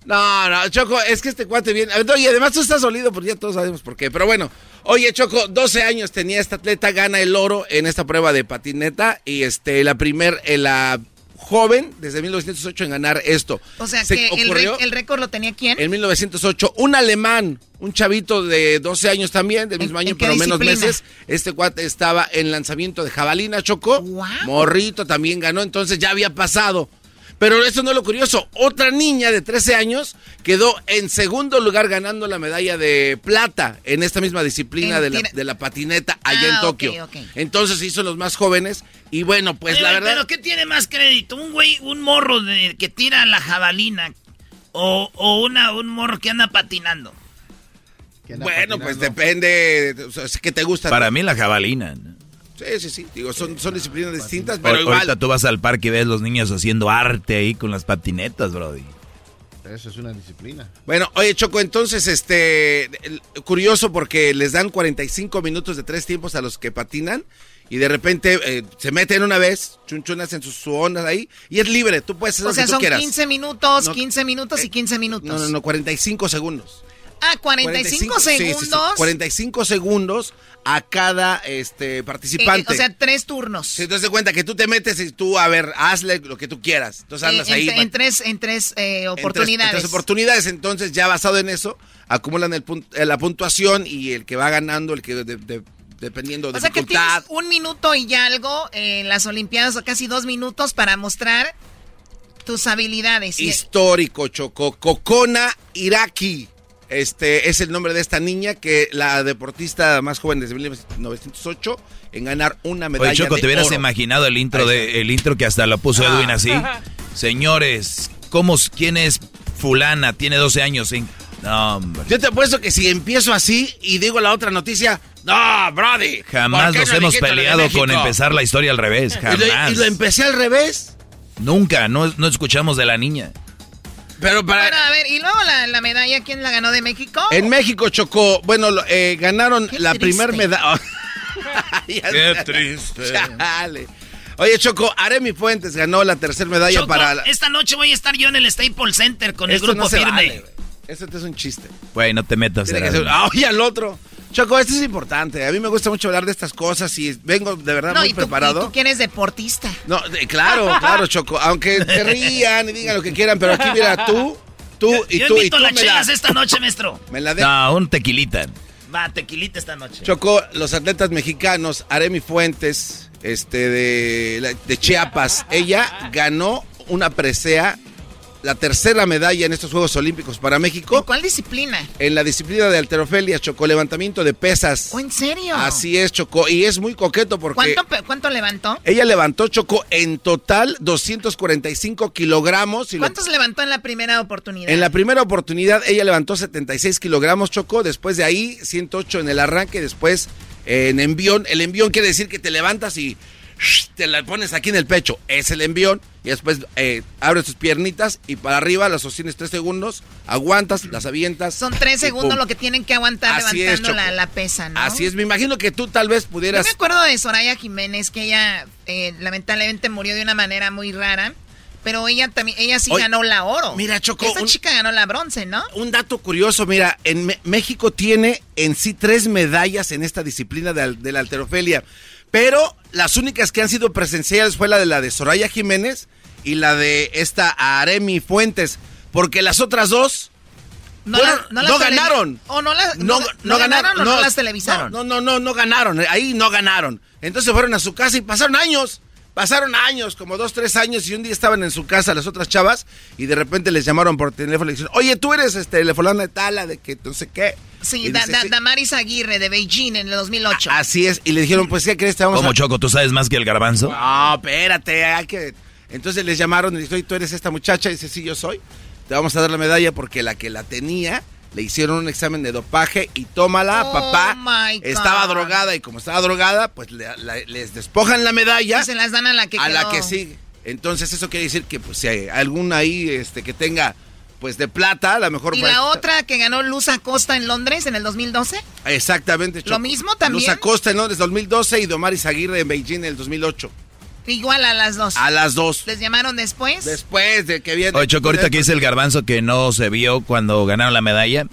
No, no, Choco, es que este cuate viene. Oye, además tú estás olido porque ya todos sabemos por qué. Pero bueno, oye, Choco, 12 años tenía esta atleta, gana el oro en esta prueba de patineta. Y este, la primer, eh, la joven desde 1908 en ganar esto. O sea, Se que el, ocurrió el récord lo tenía quién? En 1908, un alemán, un chavito de 12 años también, del mismo año, en pero menos meses. Este cuate estaba en lanzamiento de jabalina, Choco. Morrito también ganó, entonces ya había pasado. Pero eso no es lo curioso. Otra niña de 13 años quedó en segundo lugar ganando la medalla de plata en esta misma disciplina de la, de la patineta allá Ah, en ok, Tokio. ok. Entonces se hizo los más jóvenes y bueno, pues Oye, la verdad... Pero ¿qué tiene más crédito? ¿Un güey, un morro de, que tira la jabalina? ¿O, o una, un morro que anda patinando? Bueno, pues depende, o sea, ¿qué te gusta? Para mí la jabalina. ¿no? Sí, sí, sí. Digo, son, son disciplinas distintas, pero igual. Ahorita tú vas al parque y ves los niños haciendo arte ahí con las patinetas, brody. Eso es una disciplina. Bueno, oye, Choco, entonces, este, curioso porque les dan 45 minutos de tres tiempos a los que patinan y de repente eh, se meten una vez, chunchunas en sus, sus ondas ahí y es libre, tú puedes hacer O lo sea, que tú son quieras. 15 minutos, No, 15 minutos y 15 minutos. No, no, no, 45 segundos. Ah, 45, sí, sí, sí, segundos. 45 segundos a cada este participante. Eh, o sea, tres turnos. Si te das cuenta que tú te metes y tú, a ver, hazle lo que tú quieras. Entonces andas Eh, en, ahí. en tres, en tres eh, en tres- oportunidades. en tres oportunidades, entonces ya basado en eso, acumulan el pun- eh, la puntuación y el que va ganando, el que de- de- dependiendo de o sea que dificultad. tienes un minuto y algo en las Olimpiadas, o casi dos minutos para mostrar tus habilidades. Histórico, Choco. Kokona Iraki. Este es el nombre de esta niña que la deportista más joven desde 1908 en ganar una medalla Oye, Choco, de ¿te hubieras oro. imaginado el intro de el intro que hasta lo puso Ah. Edwin así? Señores, ¿cómo, ¿quién es fulana? Tiene 12 años. en- No, hombre. Yo te apuesto que si empiezo así y digo la otra noticia, no, Brody. ¿por Jamás nos no hemos peleado con empezar la historia al revés. Y lo, Jamás. y lo empecé al revés. Nunca, no, no escuchamos de la niña. Pero para... Bueno, a ver, y luego la, la medalla, ¿quién la ganó de México? En México, Chocó, bueno, eh, ganaron la triste. primer medalla. [LAUGHS] Qué triste. Chale. Oye, Choco, Aremi Fuentes ganó la tercera medalla Choco, para... la- esta noche voy a estar yo en el Staples Center con el Esto grupo no se firme. vale. Esto es un chiste. Güey, no te metas. Tiene que Erasmo. ser- Ah, oye, al otro. Choco, esto es importante. A mí me gusta mucho hablar de estas cosas y vengo de verdad no, muy y tú, preparado. y tú quién eres deportista. No, de- claro, [LAUGHS] claro, Choco. Aunque te rían y digan lo que quieran, pero aquí mira, tú, tú y Yo tú y invito tú las chelas la, esta noche, maestro. [LAUGHS] me la de- No, un tequilita. Va, tequilita esta noche. Choco, los atletas mexicanos, Aremi Fuentes, este de, de Chiapas, ella ganó una presea, la tercera medalla en estos Juegos Olímpicos para México. ¿Cuál disciplina? En la disciplina de alterofelia, Choco, levantamiento de pesas. ¿O en serio? Así es, Choco, y es muy coqueto porque ¿Cuánto, pe- ¿Cuánto levantó? ella levantó, Choco, en total 245 kilogramos. Y lo- ¿Cuántos levantó en la primera oportunidad? en la primera oportunidad ella levantó 76 kilogramos, Choco. Después de ahí 108 en el arranque, después eh, en envión. El envión quiere decir que te levantas y te la pones aquí en el pecho. Es el envión. Y después eh, abres tus piernitas y para arriba las sostienes 3 segundos, aguantas, las avientas. Son tres segundos pum. lo que tienen que aguantar Así es, levantando la, la pesa, ¿no? Así es, me imagino que tú tal vez Yo pudieras... me acuerdo de Soraya Jiménez, que ella eh, lamentablemente murió de una manera muy rara, pero ella también, ella sí ganó la oro. mira, Choco, Esta un- chica ganó la bronce, ¿no? Un dato curioso, mira, en México tiene en sí tres medallas en esta disciplina de la alterofelia, pero las únicas que han sido presenciales fue la de la de Soraya Jiménez y la de esta Aremi Fuentes, porque las otras dos No, la- ganaron. ¿O no, las No, no, no ganaron, o no, las televisaron? No, no, no, no ganaron, ahí no ganaron. Entonces fueron a su casa y pasaron años. Pasaron años, como dos, tres años, y un día estaban en su casa las otras chavas, y de repente les llamaron por teléfono y le dijeron, oye, tú eres este, la fulana de Tala, de que no sé qué. Sí, Da- dice, Da- "Sí". Damaris Aguirre de Beijing en el 2008. Así es, y le dijeron, pues, ¿qué crees? Te vamos ¿Cómo a... Choco? ¿Tú sabes más que el garbanzo? No, espérate, hay que... Entonces les llamaron y le dijeron, "Oye, tú eres esta muchacha, y dice, sí, yo soy. Te vamos a dar la medalla porque la que la tenía, le hicieron un examen de dopaje y tómala, Oh, papá. my God. Estaba drogada y como estaba drogada, pues le- les despojan la medalla. Y se las dan a la que a la que sigue. Entonces eso quiere decir que pues, si hay alguna ahí este, que tenga pues de plata, a lo mejor... ¿Y la otra que ganó Luz Acosta en Londres en el 2012? Exactamente. ¿Lo mismo también? Luz Acosta en Londres 2012 y Domaris Aguirre en Beijing en el 2008. Igual a las dos. A las dos. ¿Les llamaron después? Después de que viene... Oye, Choco, ahorita que dice el garbanzo que no se vio cuando ganaron la medalla,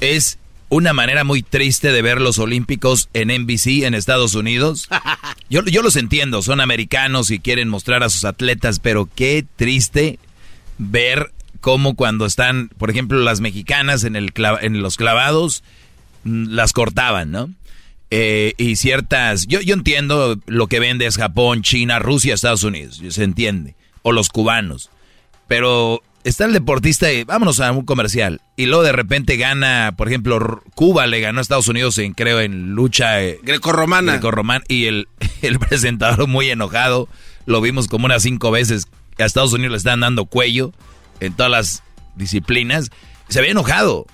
es una manera muy triste de ver los Olímpicos en NBC en Estados Unidos. [LAUGHS] Yo, yo los entiendo, son americanos y quieren mostrar a sus atletas, pero qué triste ver cómo cuando están, por ejemplo, las mexicanas en, el clav- en los clavados, mm, las cortaban, ¿no? Eh, y ciertas, yo, yo entiendo lo que vende es Japón, China, Rusia, Estados Unidos, se entiende, o los cubanos, pero está el deportista y vámonos a un comercial, y luego de repente gana, por ejemplo, Cuba le ganó a Estados Unidos en, creo, en lucha eh, grecorromana. grecorromana, y el, [LAUGHS] el presentador muy enojado, lo vimos como unas cinco veces, a Estados Unidos le están dando cuello en todas las disciplinas, se había enojado.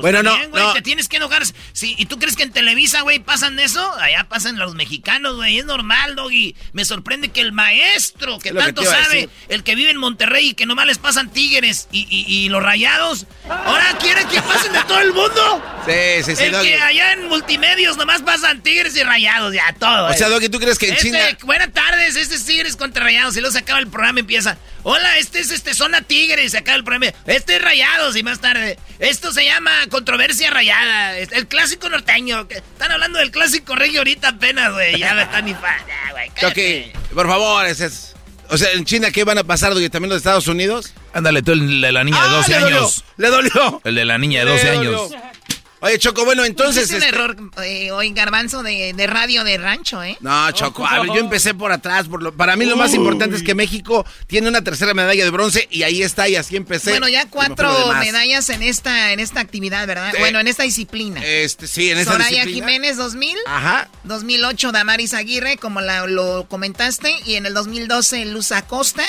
Pues Bueno, no, también, güey, no. te tienes que enojar. Sí, ¿Y tú crees que en Televisa, güey, pasan de eso? Allá pasan los mexicanos, güey. Es normal, Doggy. Me sorprende que el maestro, que tanto sabe, el que vive en Monterrey y que nomás les pasan tigres y, y- y los rayados, ahora quiere que pasen de todo el mundo. Sí, sí, sí. el Doggy. que allá en multimedios nomás pasan tigres y rayados, ya todo. O sea. Doggy, ¿tú crees que en Este, China... Buenas tardes, este es Tigres contra Rayados. Y luego se acaba el programa y empieza. Hola, este es este zona Tigres. Y se acaba el programa. Este es Rayados. Y más tarde. Esto se llama controversia rayada. es El clásico norteño. que- Están hablando del clásico regio ahorita apenas, güey. Ya me están. Ya, güey. cállate. Por favor, ese es... O sea, ¿en China qué van a pasar, Doggy? ¿También los Estados Unidos? Ándale, tú el de la niña de Ah, 12 le dolió, años. Le dolió. El de la niña de Le 12 dolió. años. Oye, Choco, bueno, entonces... Es un este- error eh, hoy, garbanzo de, de radio de rancho, ¿eh? No, Choco, a ver, yo empecé por atrás. Por lo- para mí lo más importante es que México tiene una tercera medalla de bronce y ahí está, y así empecé. Bueno, ya cuatro medallas en esta, en esta actividad, ¿verdad? Sí. Bueno, en esta disciplina. Este, sí, en esa Soraya disciplina. Jiménez 2000. Ajá. 2008 Damaris Aguirre, como la- lo comentaste. Y en el 2012 Luz Acosta.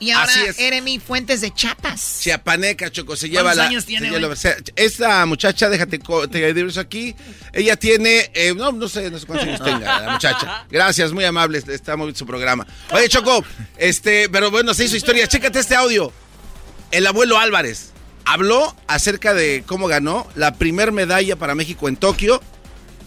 Y ahora. Eremi Fuentes de Chapas. Chiapaneca, Choco, se lleva ¿Cuántos la... años tiene, se lleva esta muchacha, déjate, te digo eso aquí, ella tiene, eh, no, no sé, no sé cuántos años tenga la muchacha. Gracias, muy amable, está muy bien su programa. Oye, Choco, este, pero bueno, se hizo historia. Chécate este audio. El abuelo Álvarez habló acerca de cómo ganó la primer medalla para México en Tokio.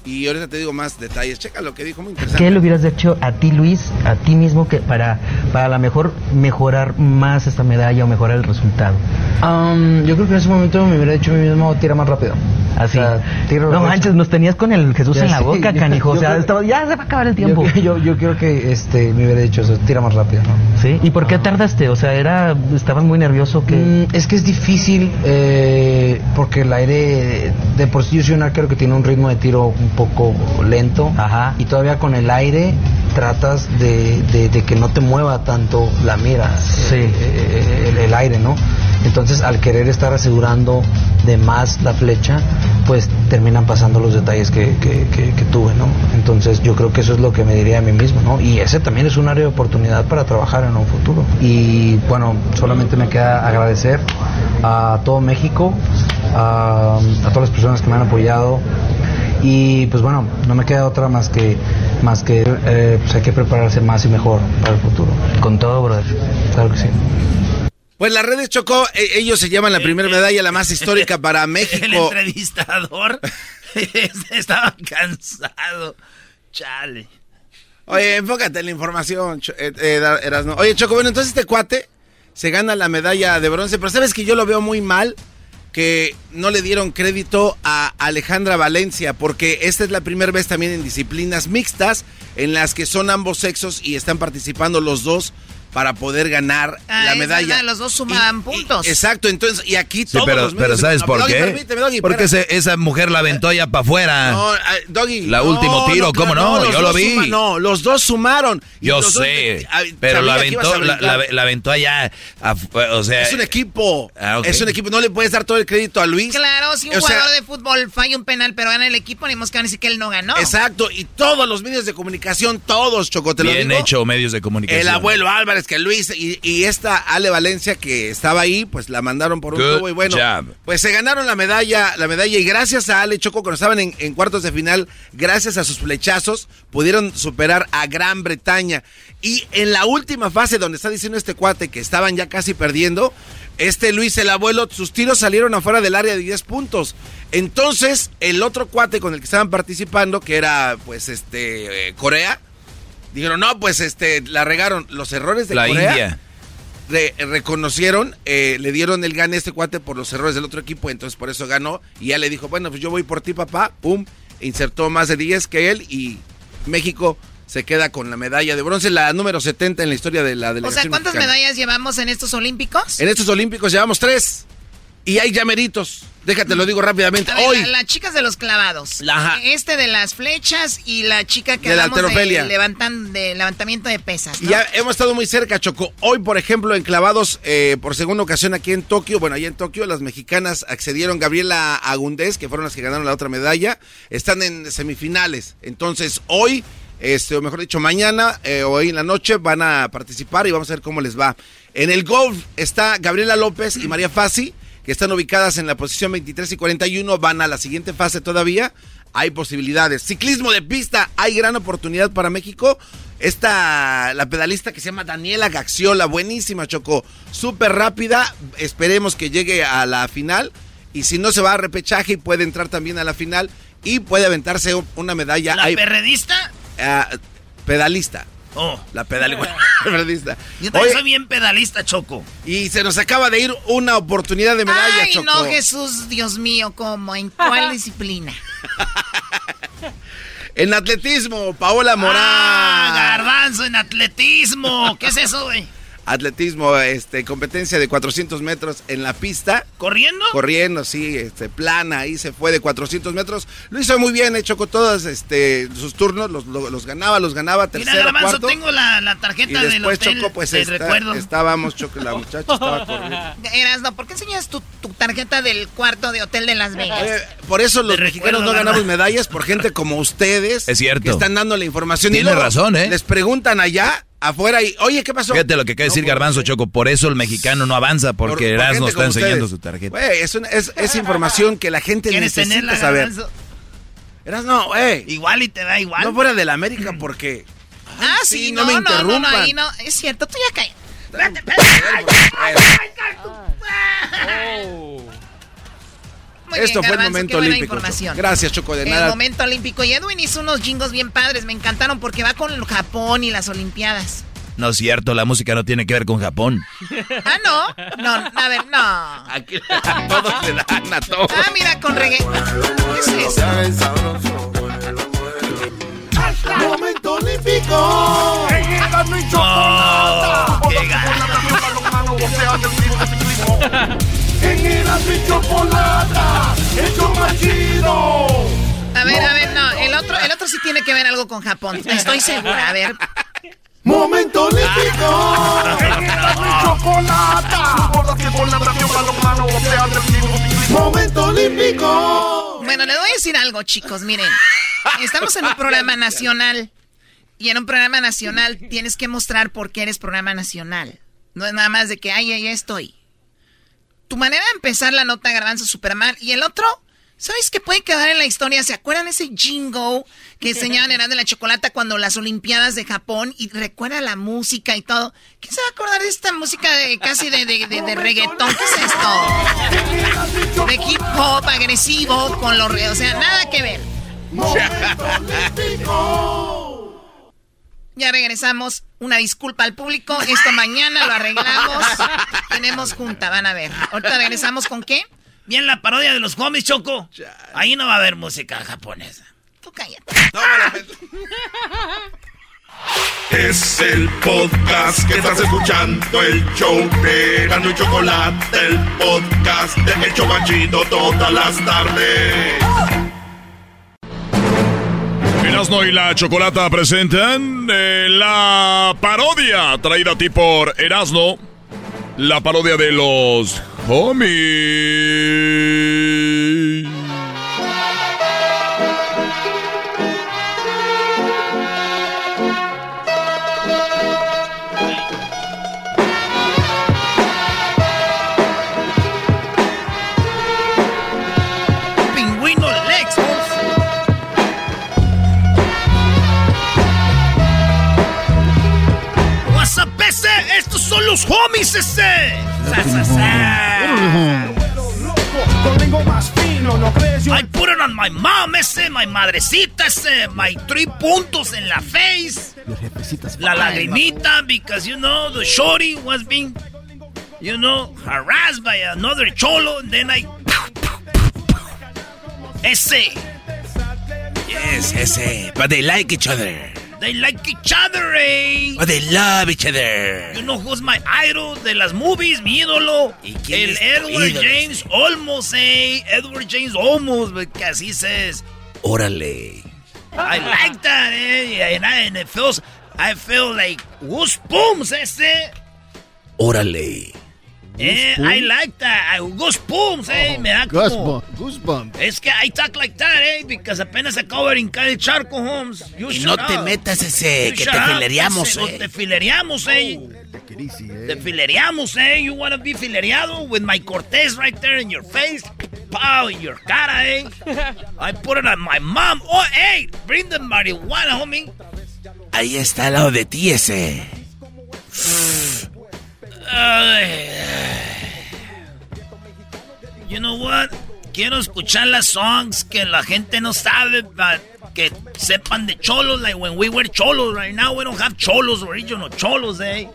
Y ahorita te digo más detalles. Checa lo que dijo, muy interesante. ¿Qué le hubieras hecho a ti, Luis, a ti mismo, que para, para a lo mejor mejorar más esta medalla o mejorar el resultado? Um, yo creo que en ese momento me hubiera dicho a mí mismo, tira más rápido. Así. O sea, no manches, nos tenías con el Jesús Ya en la sé, boca, yo- canijo. O yo sea, creo- estaba- ya se va a acabar el tiempo. Yo, yo, yo creo que este, me hubiera dicho eso, tira más rápido, ¿no? ¿Sí? ¿Y por qué tardaste? O sea, era, estabas muy nervioso que... Mm, es que es difícil eh, porque el aire, de por sí yo soy un arquero que tiene un ritmo de tiro un poco lento y todavía con el aire tratas de, de- de que no te mueva tanto la mira, eh, eh, el, el aire, ¿no? Entonces al querer estar asegurando de más la flecha, pues terminan pasando los detalles que, que- que- que tuve, ¿no? Entonces yo creo que eso es lo que me diría a mí mismo, ¿no? Y ese también es un área de oportunidad para trabajar en un futuro. Y bueno, solamente me queda agradecer a todo México, a, a todas las personas que me han apoyado. Y pues bueno, no me queda otra más que más que eh, pues hay que prepararse más y mejor para el futuro. Con todo, brother. Claro que sí. Pues las redes chocó, e- ellos se llaman la primera medalla, la más histórica para [LAUGHS] El México. entrevistador [LAUGHS] estaba cansado. Chale. Oye, enfócate en la información, eh, eh, Erasmo. Oye, Choco, bueno, entonces este cuate se gana la medalla de bronce, pero sabes que yo lo veo muy mal que no le dieron crédito a Alejandra Valencia, porque esta es la primera vez también en disciplinas mixtas en las que son ambos sexos y están participando los dos para poder ganar Ah, la medalla. verdad, los dos sumaban puntos. Exacto, entonces, y aquí Sí, todos pero, los pero medios- ¿sabes por Doggy, qué? permíteme, Doggy, Porque esa mujer la aventó ya para afuera. No, ah, Doggy. La no, último tiro, ¿cómo no? Yo lo vi. suma- no, los dos sumaron. Yo dos- sé, pero la a aventó, la, la- la aventó allá, afu- o sea... Es un equipo. Ah, ok. Es un equipo. No le puedes dar todo el crédito a Luis. Claro, si un O sea, jugador de fútbol falla un penal pero gana el equipo, ni que van a decir que él no ganó. Exacto. Y todos los medios de comunicación, todos, Choco, te lo Bien digo. hecho, medios de comunicación. El abuelo Álvarez, que Luis y, y esta Ale Valencia que estaba ahí, pues la mandaron por un Good tubo y bueno, job. pues se ganaron la medalla, la medalla y gracias a Ale Choco cuando estaban en, en cuartos de final, gracias a sus flechazos, pudieron superar a Gran Bretaña. Y en la última fase donde está diciendo este cuate que estaban ya casi perdiendo, este Luis el abuelo, sus tiros salieron afuera del área de 10 puntos. Entonces, el otro cuate con el que estaban participando, que era pues este eh, Corea, dijeron, no, pues este, la regaron los errores de La Corea. India. re- reconocieron, eh, le dieron el gane a este cuate por los errores del otro equipo, entonces por eso ganó. Y ya le dijo, bueno, pues yo voy por ti, papá. Pum, insertó más de 10 que él y México se queda con la medalla de bronce, la número 70 en la historia de la o delegación. sea, ¿cuántas mexicana. medallas llevamos en estos Olímpicos? En estos Olímpicos llevamos tres. Y hay llameritos. Déjate, lo digo rápidamente. Ver, Hoy, la- las chicas de los clavados. Ajá. Este de las flechas y la chica que De la de, levantan, de levantamiento de pesas. Ya hemos estado muy cerca, Choco. Hoy, por ejemplo, en clavados, eh, por segunda ocasión aquí en Tokio, bueno, allá en Tokio, las mexicanas accedieron, Gabriela Agundés, que fueron las que ganaron la otra medalla, están en semifinales. Entonces, hoy, este, o mejor dicho, mañana eh, o hoy en la noche van a participar y vamos a ver cómo les va. En el golf está Gabriela López y María Fassi, que están ubicadas en la posición 23 y 41, van a la siguiente fase todavía. Hay posibilidades. Ciclismo de pista, hay gran oportunidad para México. Esta, la pedalista que se llama Daniela Gaxiola, buenísima, Choco, súper rápida. Esperemos que llegue a la final. Y si no, se va a repechaje y puede entrar también a la final. Y puede aventarse un- una medalla. ¿La Hay- perredista? ah, pedalista. Oh. La pedal, [LAUGHS] [LAUGHS] pedalista. Yo también Oye, soy bien pedalista, Choco. y se nos acaba de ir una oportunidad de medalla, Ay, Choco. no, Jesús, Dios mío, ¿cómo? ¿En cuál [LAUGHS] disciplina? En atletismo, Paola Morán. Ah, garbanzo en atletismo. ¿Qué es eso, güey? Atletismo, este, competencia de 400 metros en la pista. ¿Corriendo? Corriendo, sí, este, plana, ahí se fue de 400 metros. Lo hizo muy bien, hecho con todos este, sus turnos, los, los- los ganaba, los ganaba, Mira, tercero, garbanzo, cuarto. tengo la, la y tarjeta del después hotel. Choco, pues te está- recuerdo. estábamos, Choco, la muchacha estaba [LAUGHS] corriendo. Erasno, ¿por qué enseñas tu, tu tarjeta del cuarto de hotel de Las Vegas? Por eso los Te mexicanos recuerdo, no ganamos medallas por gente como ustedes. Es cierto. Que están dando la información. Tiene y luego razón, ¿eh? Les preguntan allá, afuera, y, oye, ¿qué pasó? Fíjate lo que acaba de decir Garbanzo Choco, por eso el mexicano no avanza, Por- porque por Erasmo gente está enseñando ustedes. su tarjeta. Güey, es, una- es, es información que la gente ¿Quieres necesita tenerla, saber. garbanzo? Eras no, güey. Igual y te da igual. No fuera de la América porque. ah, sí, sí, no no, me no, no, no, interrumpan. ahí no, es cierto, tú ya caes. Muy bien, Esto fue el momento olímpico. Gracias, Choco, de El nada. momento olímpico. Y Edwin hizo unos jingos bien padres, me encantaron porque va con Japón y las Olimpiadas. No es cierto, la música no tiene que ver con Japón. [LAUGHS] Ah, no, no, a ver, no. Aquí a todos le dan a todos. Ah, mira, con reggae. ¿Qué es eso? Momento olímpico. Qué [LAUGHS] En el y chocolata, hecho más chido. A ver, a ver, no, el otro, el otro sí tiene que ver algo con Japón. Estoy segura, a ver. Momento olímpico. En el y chocolata. Momento olímpico. Bueno, les voy a decir algo, chicos. Miren, estamos en un programa nacional. Y en un programa nacional tienes que mostrar por qué eres programa nacional. No es nada más de que, ay, ahí estoy. Tu manera de empezar la nota garbanzo super mal. Y el otro, ¿sabes qué puede quedar en la historia? ¿Se acuerdan ese jingo que [LAUGHS] enseñaban en de la Chocolata cuando las Olimpiadas de Japón? Y recuerda la música y todo. ¿Quién se va a acordar de esta música de casi de, de, de- de reggaetón? ¿Qué es esto? De hip hop agresivo con los... re- O sea, nada que ver. Ya regresamos. Una disculpa al público. Esto [LAUGHS] mañana lo arreglamos. Tenemos junta, van a ver. Ahorita regresamos con qué? Bien la parodia de los homies, Choco. Ahí no va a haber música japonesa. Tú cállate. Es el podcast que estás escuchando, el show de Gano y Chocolate, el podcast de El Chobachito todas las tardes. Erasmo y la Chocolata presentan eh, la parodia traída a ti por Erasmo. La parodia de los homies. Son los homies, sa. I put it on my mom, ese, my madrecita, ese, my three puntos en la face. La lagrimita, because you know, the shorty was being, you know, harassed by another cholo, and then I. Ese. Yes, ese. But they like each other. They like each other, eh. But they love each other. You know who's my idol de las movies, mi ídolo. quién El es Edward ídolo? James Olmos, eh. Edward James Olmos, porque así says. Órale. I like that, eh. And, I, and it feels, I feel like goosebumps, ese. Órale. Eh, I like that. I, goosebumps, eh. Me da como... Goosebumps. Goosebumps. Es que I talk like that, eh. Because apenas acabo de brincar el charco, Holmes. You Y no te up. metas ese, You que te filereamos, eh. Te filereamos, eh. Te filereamos, eh. You wanna be filereado with my Cortez right there in your face? Pow, in your cara, eh. [LAUGHS] I put it on my mom. Oh, hey, bring the marijuana, homie. Ahí está al lado de ti ese. You know what? Quiero escuchar las songs que la gente no sabe, but que sepan de cholos, like when we were cholos. Right now we don't have cholos, original cholos, eh?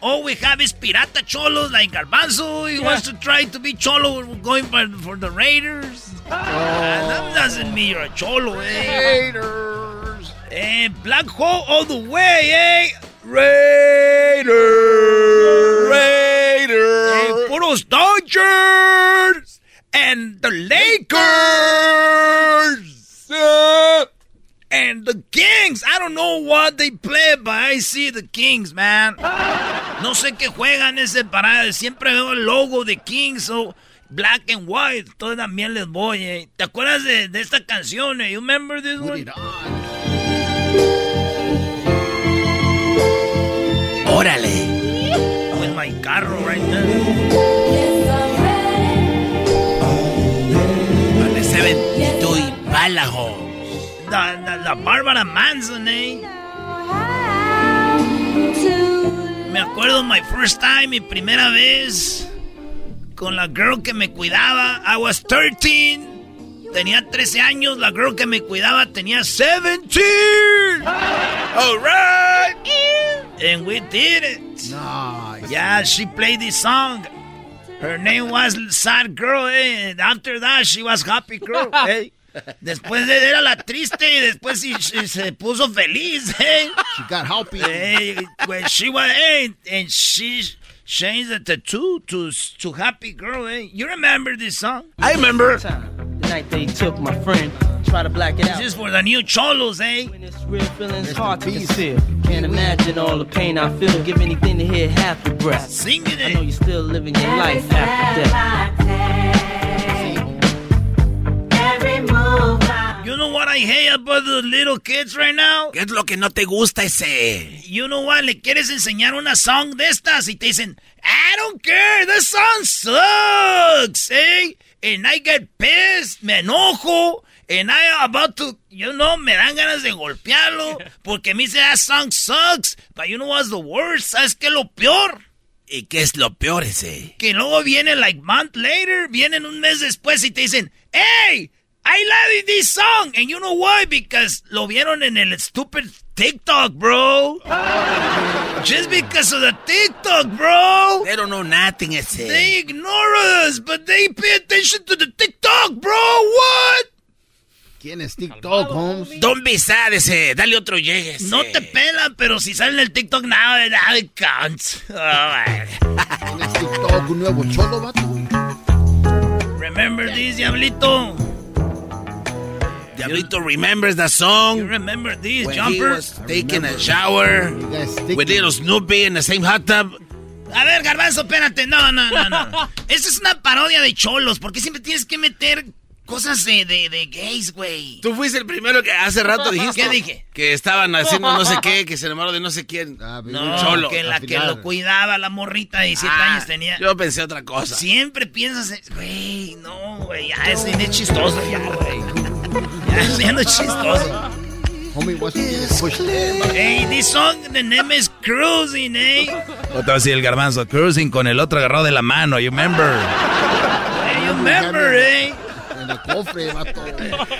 All we have is pirata cholos, like Garbanzo. He wants to try to be cholo. We're going for, for the Raiders. Ah, that doesn't mean you're a cholo, eh? Raiders. Eh, Black Hole all the way, eh? Raiders. Raiders. Puros Dodgers. And the Lakers. And the Kings. I don't know what they play, but I see the Kings, man. No sé qué juegan ese parada. Siempre veo el logo de Kings, so black and white. Todo también les voy, eh. ¿Te acuerdas de, de esta canción, eh? You remember this one? Órale. With my carro right there. Ese ventito y balajo. La, la, la Bárbara Manson, eh. Me acuerdo my first time, mi primera vez con la girl que me cuidaba. I was 13. Tenía 13 años. La girl que me cuidaba tenía 17. All right. And we did it. Nice. Yeah, she played this song. Her name was Sad Girl, eh? And after that, she was Happy Girl, [LAUGHS] eh? Después de- era la triste y después sí- sí se puso feliz, eh? She got happy. Hey, when she was, hey, and she changed the tattoo to to Happy Girl, eh? You remember this song? I remember. The night they took my friend, try to black it out. This is for the new cholos, eh? Real feelings hard to conceal. Can't imagine all the pain I feel. Give anything to hear half your breath. Sing it. I know you're still living your life after death. You know what I hate about the little kids right now? ¿Qué es lo que no te gusta ese? You know what? Le quieres enseñar una song de estas y te dicen, I don't care, this song sucks, eh? And I get pissed, me enojo, and I about to, you know, me dan ganas de golpearlo [LAUGHS] porque me dice that song sucks. But you know what's the worst? ¿Sabes qué es lo peor? ¿Y qué es lo peor ese? Que luego viene like month later, vienen un mes después y te dicen, hey, I love this song. And you know why? Because lo vieron en el stupid TikTok, bro. [LAUGHS] Just because of the TikTok, bro. They don't know nothing ese. They ignore us, but they pay attention to the TikTok, bro. What? ¿Quién es TikTok, Holmes? Don't be sad ese. Dale otro llegue. ese. No te pela, pero si sale en el TikTok nada, nada counts. ¿Quién es TikTok? ¿Un nuevo cholo, vato? Remember this, Diablito. Diablito remembers the song. You remember this, when he Jumper? was taking a shower with little Snoopy in the same hot tub. A ver, Garbanzo, espérate. No, no, no, no. [LAUGHS] Esta es una parodia de cholos. ¿Por qué siempre tienes que meter cosas de, de, de gays, güey? Tú fuiste el primero que hace rato dijiste. ¿Qué dije? Que estaban haciendo no sé qué, que se enamoró de no sé quién. un No, cholo. que la que lo cuidaba, la morrita de 17 Ah, años tenía. Yo pensé otra cosa. Siempre piensas, en- güey, no, güey, ya es, es chistoso, ya, güey. Ya, ya no es chistoso. Homie pushed. Hey, this song, the name is Cruising, eh? Otra vez el garbanzo. Cruising con el otro agarrado de la mano, you remember. Hey, you remember, eh? El cofre, vato.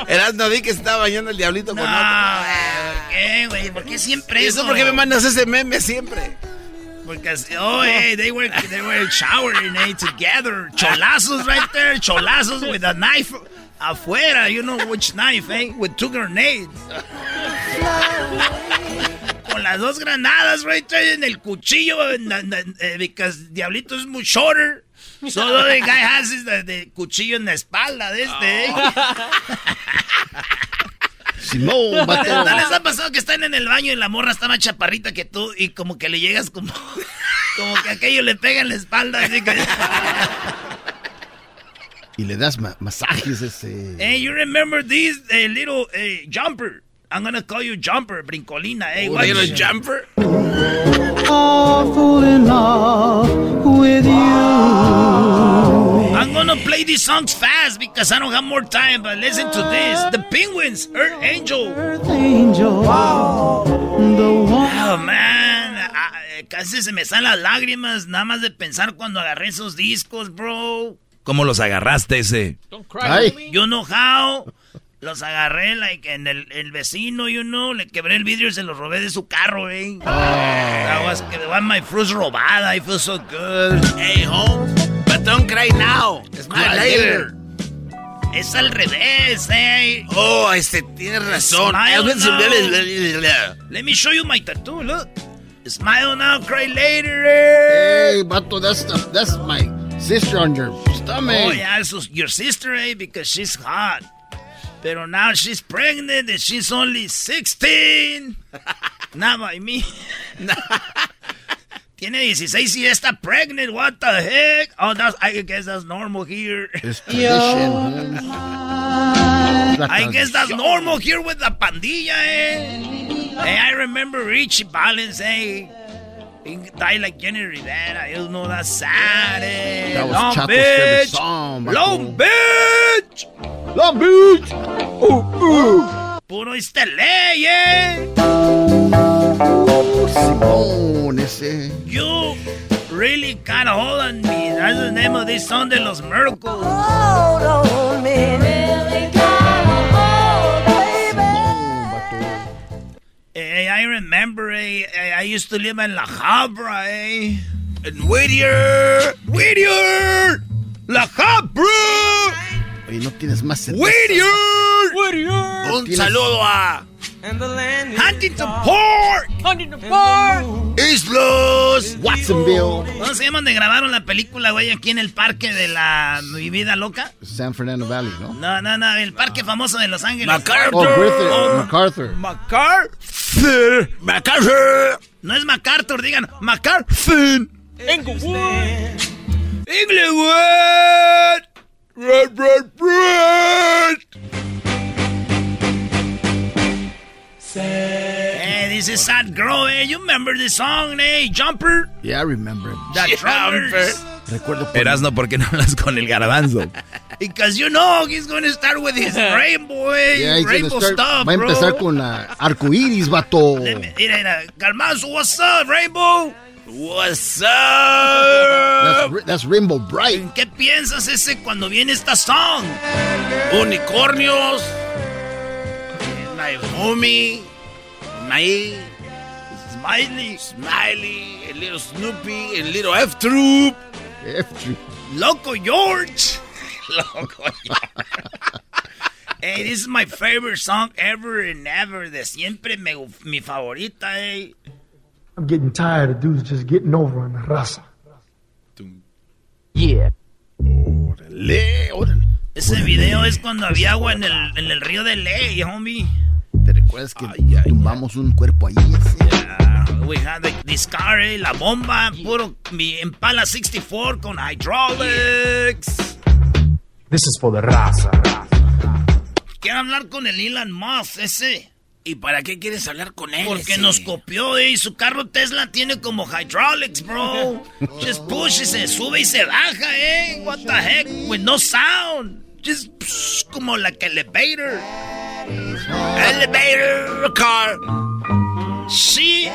Eras no vi que estaba bañando el diablito con No, otro. ¿por qué, güey? ¿Por qué siempre ¿Y eso? eso por qué me mandas ese meme siempre? Porque, así- oh, hey, they were, they were showering, eh, together. Cholazos right there, cholazos with a knife afuera. You know which knife, eh? With two grenades. Con las dos granadas right there en el cuchillo, eh, because Diablito es muy shorter. [LAUGHS] Solo the guy has his the, the cuchillo en la espalda de este, eh. [LAUGHS] Simón. ¿No les ha pasado que están en el baño y la morra está más chaparrita que tú y como que le llegas como... [LAUGHS] Como que aquello le pega en la espalda, así que... Y le das ma- masajes ese. Hey, you remember this eh, little eh, jumper? I'm gonna call you jumper, brincolina. Hey, Un watch little it. jumper. Awful in love with you. I'm gonna play these songs fast because I don't have more time. But listen to this: The Penguins, Earth Angel. Angel. The one. Oh man, ah, eh, casi se me salen las lágrimas nada más de pensar cuando agarré esos discos, bro. ¿Cómo los agarraste ese? Ay. You know how. Los agarré like en el, el vecino, you know, le quebré el vidrio y se los robé de su carro, eh. That was, that was my fruits robada. I feel so good. Hey, home. But don't cry now. Smile Cry later. Es al revés, eh. Oh, este, tienes razón. Smile now. Let me show you my tattoo, look. Smile now, cry later. eh. Hey, vato, that's, the, that's my sister on your stomach. Oh, yeah, es your sister, eh, because she's hot. Pero now she's pregnant and she's only 16. Not by me. Tiene 16 y está pregnant. What the heck? Oh, that's, I guess that's normal here. It's [LAUGHS] tradition, I guess that's normal here with la pandilla, eh. Hey, I remember Richie Valens, eh. Died like Jenny Rivera. You know, that's sad, eh. That was Long Beach. song. Long Beach. Long Beach. Uh, Puro estelé, eh. uh. Simón, ese. You really got a hold on me. That's the name of this song de los Miracles. Hey, I remember, eh, eh, I used to live in La Habra, eh. En Whittier. Whittier! La Habra! Oye, no tienes más cerveza. Whittier! Un Tienes- saludo a Huntington Park! Huntington Park. Islos. Watsonville. ¿Cómo se llama donde grabaron la película, güey, aquí en el parque de la Mi Vida Loca? San Fernando Valley, ¿no? No, no, no, el parque famoso de Los Ángeles. MacArthur. Oh, Griffith, MacArthur. MacArthur. MacArthur. No es MacArthur, digan MacArthur. Englewood. Inglewood. Red, red, red. Hey, this is Sad Girl, eh? You remember this song, eh? Jumper? Yeah, I remember it. The Trumpers. Recuerdo por Erasno, ¿por qué no hablas con el garbanzo? [LAUGHS] Because you know he's going to start with his [LAUGHS] rainbow, eh? Yeah, he's rainbow start- stuff, va a bro. empezar con la arcoíris, vato. Mira, mira. Garbanzo, what's up, Rainbow? What's That's, up? ri- that's Rainbow Bright. ¿En qué piensas ese cuando viene esta song? Unicornios. My homie. My Smiley. Smiley. El little Snoopy. El little F Troop. F- Loco George. [LAUGHS] Loco. Hey, [LAUGHS] this is my favorite song ever and ever. De siempre me, mi favorita, hey. I'm getting tired of dudes just getting over on the raza. Yeah. Órale, órale. Ese video es cuando había agua en el, en el río de Ley, homie. ¿Te recuerdas que tumbamos un cuerpo ahí? Yeah, we had the, this car, eh, la bomba, puro mi Impala 64 con hydraulics. This is for the raza. Quiero hablar con el Elon Musk, ese. ¿Y para qué quieres hablar con él? Porque ese? nos copió, eh, su carro Tesla tiene como hydraulics, bro. [LAUGHS] Just push y se sube y se baja, eh. What the heck? With no sound. Just psh, como la que elevator. Elevator car. Sí.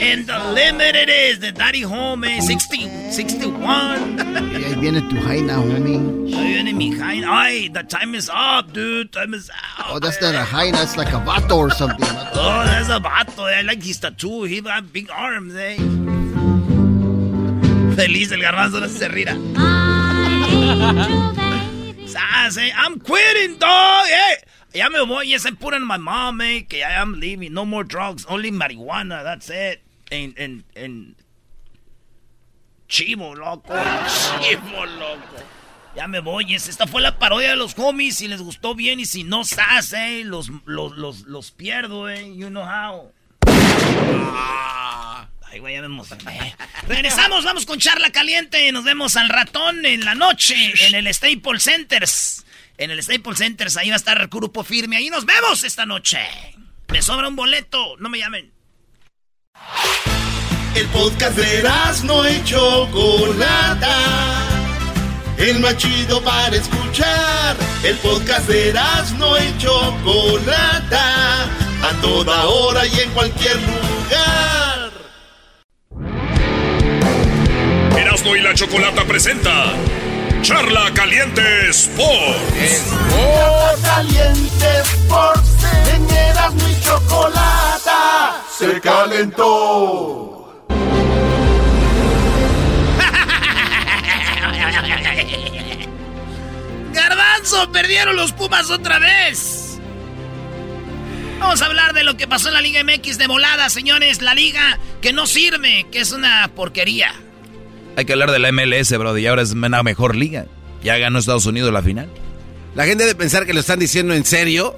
And the limit it is. The daddy home, eh. 60, 61. Y ahí viene tu jaina, homie. Ahí viene mi jaina. Ay, the time is up, dude. Time is up. Oh, that's not a jaina, it's like a vato or something. Oh, that's a vato. I like his tattoo. He got big arms, eh. Feliz el garbanzo, no se rira. [LAUGHS] Sas, eh. I'm quitting, dog. Eh. Ya me voy. Yes, I'm putting my mom, eh. Que I am leaving. No more drugs. Only marijuana. That's it. And, and, and... Chivo, loco. Chivo, loco. Ya me voy. Yes, esta fue la parodia de los homies. Si les gustó bien y si no, sas, eh. Los, los, los, los pierdo, eh. You know how. Ah. Ay, güey, ya me. Regresamos, vamos con charla caliente. Nos vemos al ratón en la noche en el Staples Centers. En el Staples Centers, ahí va a estar el grupo firme. Ahí nos vemos esta noche. Me sobra un boleto, no me llamen. El podcast de no y Chocolata. El más chido para escuchar. El podcast de no y Chocolata. A toda hora y en cualquier lugar. Erasmo y la Chocolata presenta Charla Caliente Sports. Charla Caliente Sports. En Erasmo y Chocolata. Se calentó. [LAUGHS] Garbanzo, perdieron los Pumas otra vez. Vamos a hablar de lo que pasó en la Liga MX de volada, señores. La liga que no sirve, que es una porquería. Hay que hablar de la MLS, bro, y ahora es una mejor liga. Ya ganó Estados Unidos la final. La gente debe pensar que lo están diciendo en serio.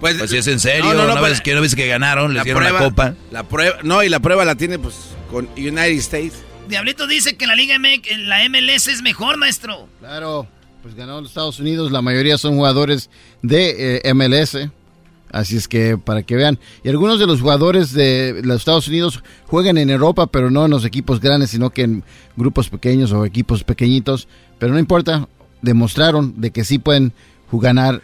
Pues, pues si es en serio, no, no, no, ves, que no ves que ganaron, les dieron prueba, la copa. La prueba, no, y la prueba la tiene pues con United States. Diablito dice que la Liga MX, la MLS es mejor, maestro. Claro, pues ganó los Estados Unidos, la mayoría son jugadores de eh, MLS. Así es que para que vean. Y algunos de los jugadores de los Estados Unidos juegan en Europa, pero no en los equipos grandes, sino que en grupos pequeños o equipos pequeñitos. Pero no importa, demostraron de que sí pueden jugar.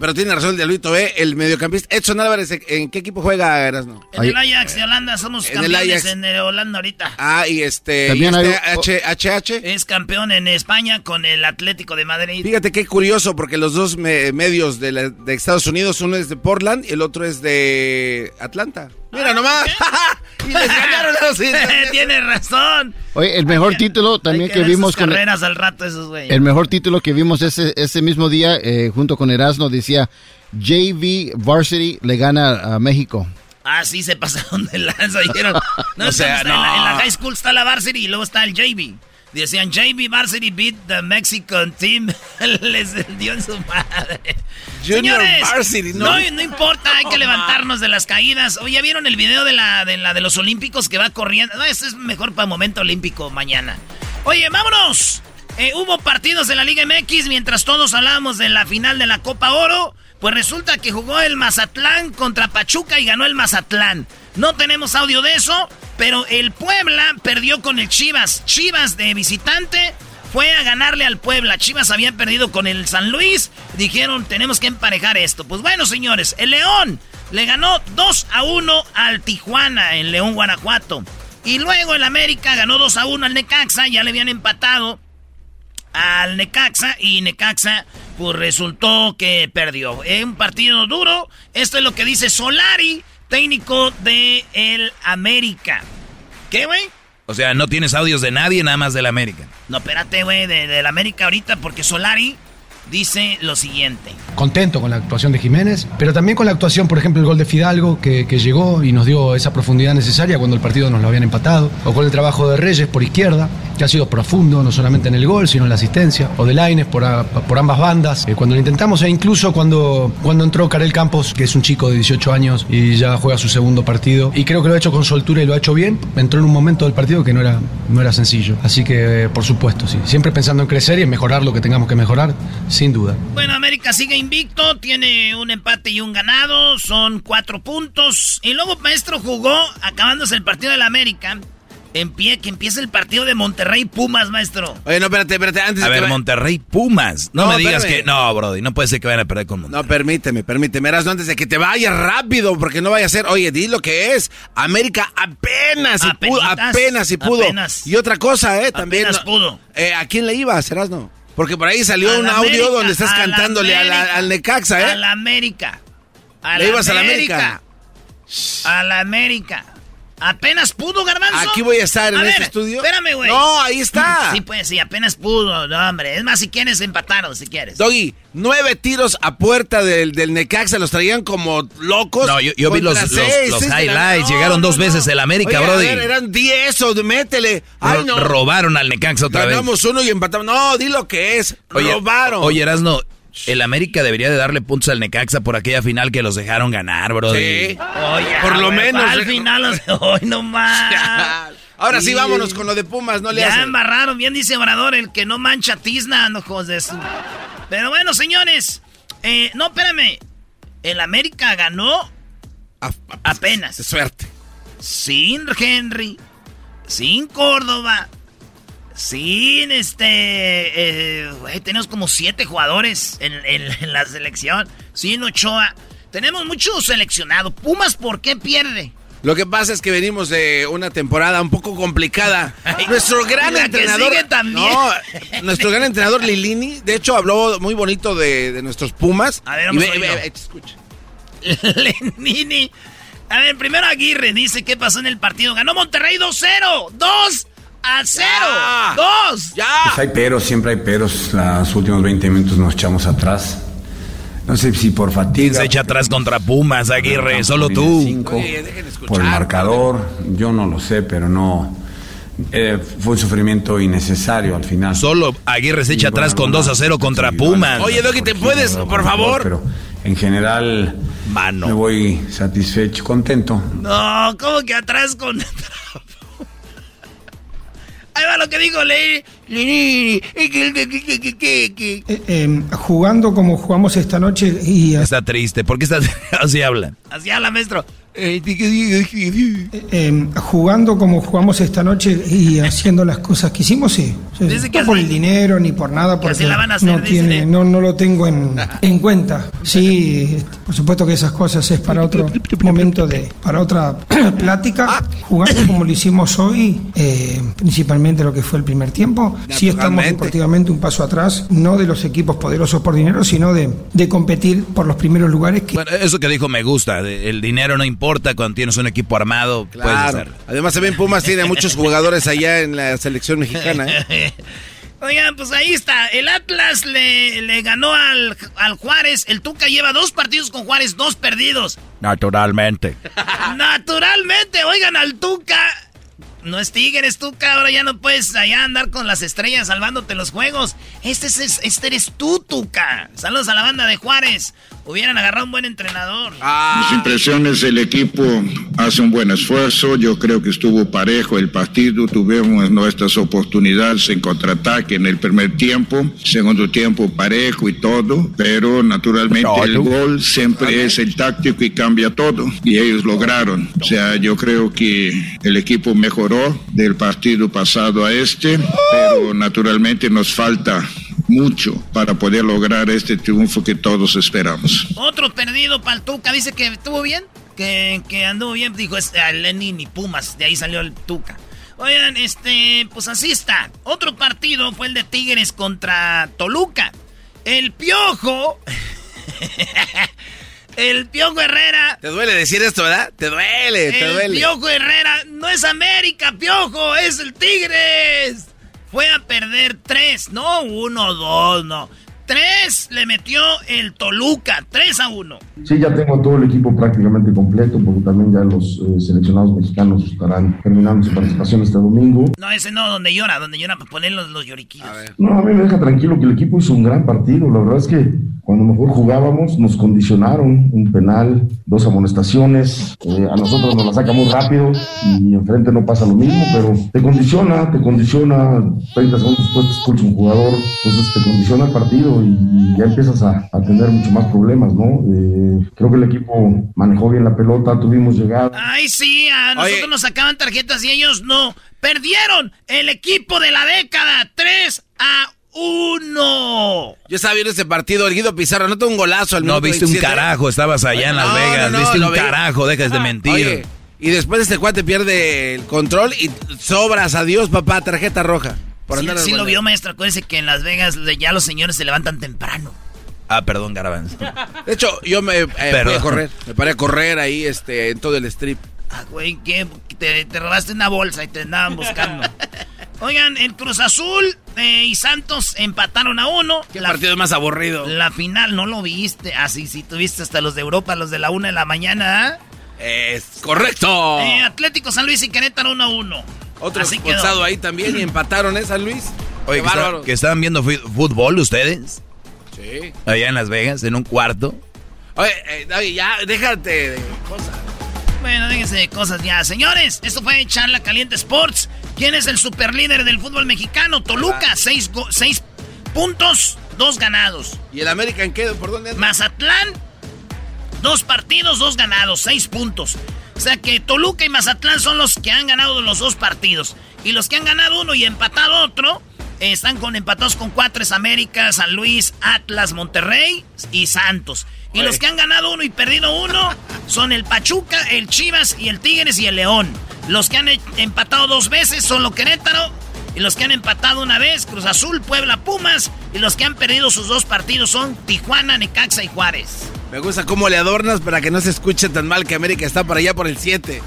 Pero tiene razón el Diablito, ¿eh? El mediocampista Edson Álvarez, ¿en qué equipo juega Erasno? En el Ajax de Holanda, somos En el campeones Ajax. en eh, Holanda ahorita. Ah, y este. También y este hay- HH. Es campeón en España con el Atlético de Madrid. Fíjate qué curioso, porque los dos me- medios de, la- de Estados Unidos, uno es de Portland y el otro es de Atlanta. Mira nomás. [LAUGHS] y les ganaron a los [LAUGHS] Tiene razón. Oye, el mejor título también Hay que, ver vimos con carreras al rato esos güeyes. el mejor título que vimos ese ese mismo día eh, junto con Erasmo decía JV Varsity le gana a México. Ah, sí, se pasaron de lanza. Dijeron, [LAUGHS] no, O sea, está en, la, no. en la high school está la varsity y luego está el JV. Decían, JV varsity beat the Mexican team. [LAUGHS] Les dio en su madre. Junior Señores, varsity, no, ¿no? no, importa, hay que [LAUGHS] levantarnos de las caídas. Oye, ¿ya vieron el video de la de, la de los olímpicos que va corriendo? No, este es mejor para momento olímpico mañana. Oye, vámonos. Eh, hubo partidos de la Liga MX mientras todos hablábamos de la final de la Copa Oro. Pues resulta que jugó el Mazatlán contra Pachuca y ganó el Mazatlán. No tenemos audio de eso, pero el Puebla perdió con el Chivas. Chivas de visitante fue a ganarle al Puebla. Chivas había perdido con el San Luis. Dijeron, tenemos que emparejar esto. Pues bueno, señores, el León le ganó 2 a 1 al Tijuana en León, Guanajuato. Y luego el América ganó 2 a 1 al Necaxa. Ya le habían empatado al Necaxa y Necaxa pues resultó que perdió. En un partido duro. Esto es lo que dice Solari, técnico de el América. ¿Qué, güey? O sea, no tienes audios de nadie, nada más del América. No, espérate, güey, de- del América ahorita porque Solari dice lo siguiente. Contento con la actuación de Jiménez, pero también con la actuación, por ejemplo, el gol de Fidalgo, que, que llegó y nos dio esa profundidad necesaria cuando el partido nos lo habían empatado, o con el trabajo de Reyes por izquierda, que ha sido profundo, no solamente en el gol, sino en la asistencia, o de Laines por, por ambas bandas, eh, cuando lo intentamos, e incluso cuando, cuando entró Karel Campos, que es un chico de 18 años y ya juega su segundo partido, y creo que lo ha hecho con soltura y lo ha hecho bien, entró en un momento del partido que no era, no era sencillo. Así que, eh, por supuesto, sí, siempre pensando en crecer y en mejorar lo que tengamos que mejorar, sin duda. Bueno, América sigue invicto, tiene un empate y un ganado, son cuatro puntos. Y luego Maestro jugó, acabándose el partido del América, en pie, que empieza el partido de Monterrey Pumas, maestro. Oye, no, espérate, espérate. Antes A de ver, Monterrey Pumas. No, No, me digas espérame. que. No, Brody, no puede ser que vayan a perder con Monterrey. No, permíteme, permíteme. Erasno, antes de que te vayas rápido, porque no vaya a ser. Oye, di lo que es. América apenas si pudo. Apenas si pudo. apenas. Y otra cosa, ¿eh? También. Apenas no- pudo. Eh, ¿A quién le ibas, Erasno? Porque por ahí salió Al un América, audio donde estás cantándole a la- al Necaxa, ¿eh? A la América. A Le ibas a la América. A la América. Apenas pudo, Garbanzo. Aquí voy a estar en A este estudio. Espérame, güey. No, ahí está. Sí, pues sí, apenas pudo, no, hombre. Es más, si quieres empataron, si quieres. Doggy, nueve tiros a puerta del, del Necaxa, los traían como locos. No, yo, yo vi los, los- seis, highlights. No, Llegaron no, dos no. veces el América, Oye, a Brody. ver, eran diez, o métele. Ay, no. Robaron al Necaxa otra vez. Ganamos uno y empatamos. No, di lo que es. Oye, Robaron. Oye, Erasno, el América debería de darle puntos al Necaxa por aquella final que los dejaron ganar, Brody. Sí. Oye, Por lo menos. Al final, los- hoy no más. [LAUGHS] Ahora sí, vámonos con lo de Pumas, no le Ya hacen. embarraron, bien dice Obrador, el que no mancha tizna, no de su. Pero bueno, señores. eh, no, espérame. El América ganó apenas. suerte. Sin Henry, sin Córdoba, sin este. eh, tenemos como siete jugadores en, en- [LAUGHS] en la selección. Sin Ochoa. Tenemos mucho seleccionado. Pumas, ¿por qué pierde? Lo que pasa es que venimos de una temporada un poco complicada. nuestro gran entrenador. sigue también. No, nuestro gran entrenador Lilini, de hecho, habló muy bonito de, de nuestros Pumas. A ver, vamos Y ve- escucha. [LAUGHS] Lenini. A ver, primero Aguirre dice qué pasó en el partido. Ganó Monterrey 2-0. 2 a 0. 2. Ya. Pues hay peros, siempre hay peros. Los últimos 20 minutos nos echamos atrás. No sé si por fatiga. Se echa atrás contra Pumas, Aguirre, solo tú. cinco, por el marcador, yo no lo sé, pero no. eh, fue un sufrimiento innecesario al final. Solo Aguirre se echa Y, atrás con algunas 2 a 0 contra Pumas. Oye, Doggy, ¿te puedes, por favor? Pero en general me voy satisfecho, contento. No, ¿cómo que atrás con. [LAUGHS] Ahí va lo que dijo. Eh, eh, jugando como jugamos esta noche y Está triste. ¿Por qué está [LAUGHS] así habla? Así habla, maestro. Eh, eh, jugando como jugamos esta noche y haciendo las cosas que hicimos, sí. Sí, Dice que no por el dinero ni por nada, porque la van a hacer, no, tiene, no, no lo tengo en, en cuenta. Sí, por supuesto que esas cosas es para otro momento, de para otra [CLEARS THROAT] plática. Jugando como lo hicimos hoy, eh, principalmente lo que fue el primer tiempo, sí estamos deportivamente un paso atrás, no de los equipos poderosos por dinero, sino de, de competir por los primeros lugares que Bueno, eso que dijo me gusta. El dinero no importa cuando tienes un equipo armado. Puedes hacerlo. Además, también Pumas tiene muchos jugadores allá en la selección mexicana. ¿eh? [LAUGHS] Oigan, pues ahí está. El Atlas le, le ganó al, al Juárez. El Tuca lleva dos partidos con Juárez, dos perdidos. Naturalmente. [LAUGHS] Naturalmente, oigan al Tuca. No es Tigres, Tuca. Ahora ya no puedes allá andar con las estrellas salvándote los juegos. Este, es, este eres tú, Tuca. Saludos a la banda de Juárez. Hubieran agarrado un buen entrenador. Mis impresiones, el equipo hace un buen esfuerzo, yo creo que estuvo parejo el partido, tuvimos nuestras oportunidades en contraataque en el primer tiempo, segundo tiempo parejo y todo, pero naturalmente el gol siempre es el táctico y cambia todo, y ellos lograron. O sea, yo creo que el equipo mejoró del partido pasado a este, pero naturalmente nos falta mucho para poder lograr este triunfo que todos esperamos. Otro perdido para el Tuca. Dice que estuvo bien. Que, que anduvo bien. Dijo es, a Lenin y Pumas. De ahí salió el Tuca. Oigan, este, pues así está. Otro partido fue el de Tigres contra Toluca. El Piojo. [LAUGHS] el Piojo Herrera. Te duele decir esto, ¿verdad? Te duele, te El duele. Piojo Herrera no es América, Piojo, es el Tigres. Fue a perder tres, no uno, dos, no. Tres le metió el Toluca, 3 a 1. Sí, ya tengo todo el equipo prácticamente completo, porque también ya los eh, seleccionados mexicanos estarán terminando su participación este domingo. No, ese no, donde llora, donde llora para poner los, los lloriquillos. No, a mí me deja tranquilo que el equipo hizo un gran partido. La verdad es que cuando mejor jugábamos nos condicionaron un penal, dos amonestaciones. Eh, a nosotros nos la saca muy rápido y enfrente no pasa lo mismo, pero te condiciona, te condiciona. 30 segundos después te expulsa un jugador, entonces te condiciona el partido y ya empiezas a, a tener mucho más problemas, ¿no? Eh, creo que el equipo manejó bien la pelota, tuvimos llegada. Ay, sí, a nosotros nos sacaban tarjetas y ellos no. Perdieron el equipo de la década, 3 a 1. Yo estaba viendo ese partido, el Guido Pizarro, no un golazo al No viste un 27. carajo, estabas allá en Las No, Vegas, no, no, viste un vi. carajo, dejas de mentir. Oye, y después este cuate pierde el control y sobras, adiós papá, tarjeta roja. Por Sí, andar sí lo vio, maestro. Acuérdense que en Las Vegas ya los señores se levantan temprano. Ah, perdón, Garbanzo. [LAUGHS] De hecho, yo me eh, fui a correr, me paré a correr ahí este, en todo el strip. Ah, güey, ¿qué? Te, te robaste una bolsa y te andaban buscando. Oigan, el Cruz Azul eh, y Santos empataron a uno. Qué partido más aburrido. La final no lo viste. Ah, sí, sí, tuviste hasta los de Europa, los de la una de la mañana. ¿ah? Es correcto. Eh, Atlético San Luis y Querétaro 1 a 1. Otro Así quedó. expulsado ahí también y empataron, ¿eh, San Luis? Oye, Qué que, está- que estaban viendo fútbol ustedes, Sí. allá en Las Vegas, en un cuarto. Oye, eh, David, ya, déjate de cosas. Bueno, déjense de cosas ya. Señores, esto fue Charla Caliente Sports. ¿Quién es el superlíder del fútbol mexicano? Toluca, seis, seis puntos, dos ganados. ¿Y el América en qué? ¿Por dónde anda? Mazatlán, dos partidos, dos ganados, seis puntos. O sea que Toluca y Mazatlán son los que han ganado los dos partidos. Y los que han ganado uno y empatado otro, eh, están con empatados con cuatro es América, San Luis, Atlas, Monterrey y Santos. Y Oye. los que han ganado uno y perdido uno son el Pachuca, el Chivas y el Tigres y el León. Los que han eh, empatado dos veces son los Querétaro. Y los que han empatado una vez, Cruz Azul, Puebla, Pumas. Y los que han perdido sus dos partidos son Tijuana, Necaxa y Juárez. Me gusta cómo le adornas para que no se escuche tan mal que América está por allá por el 7.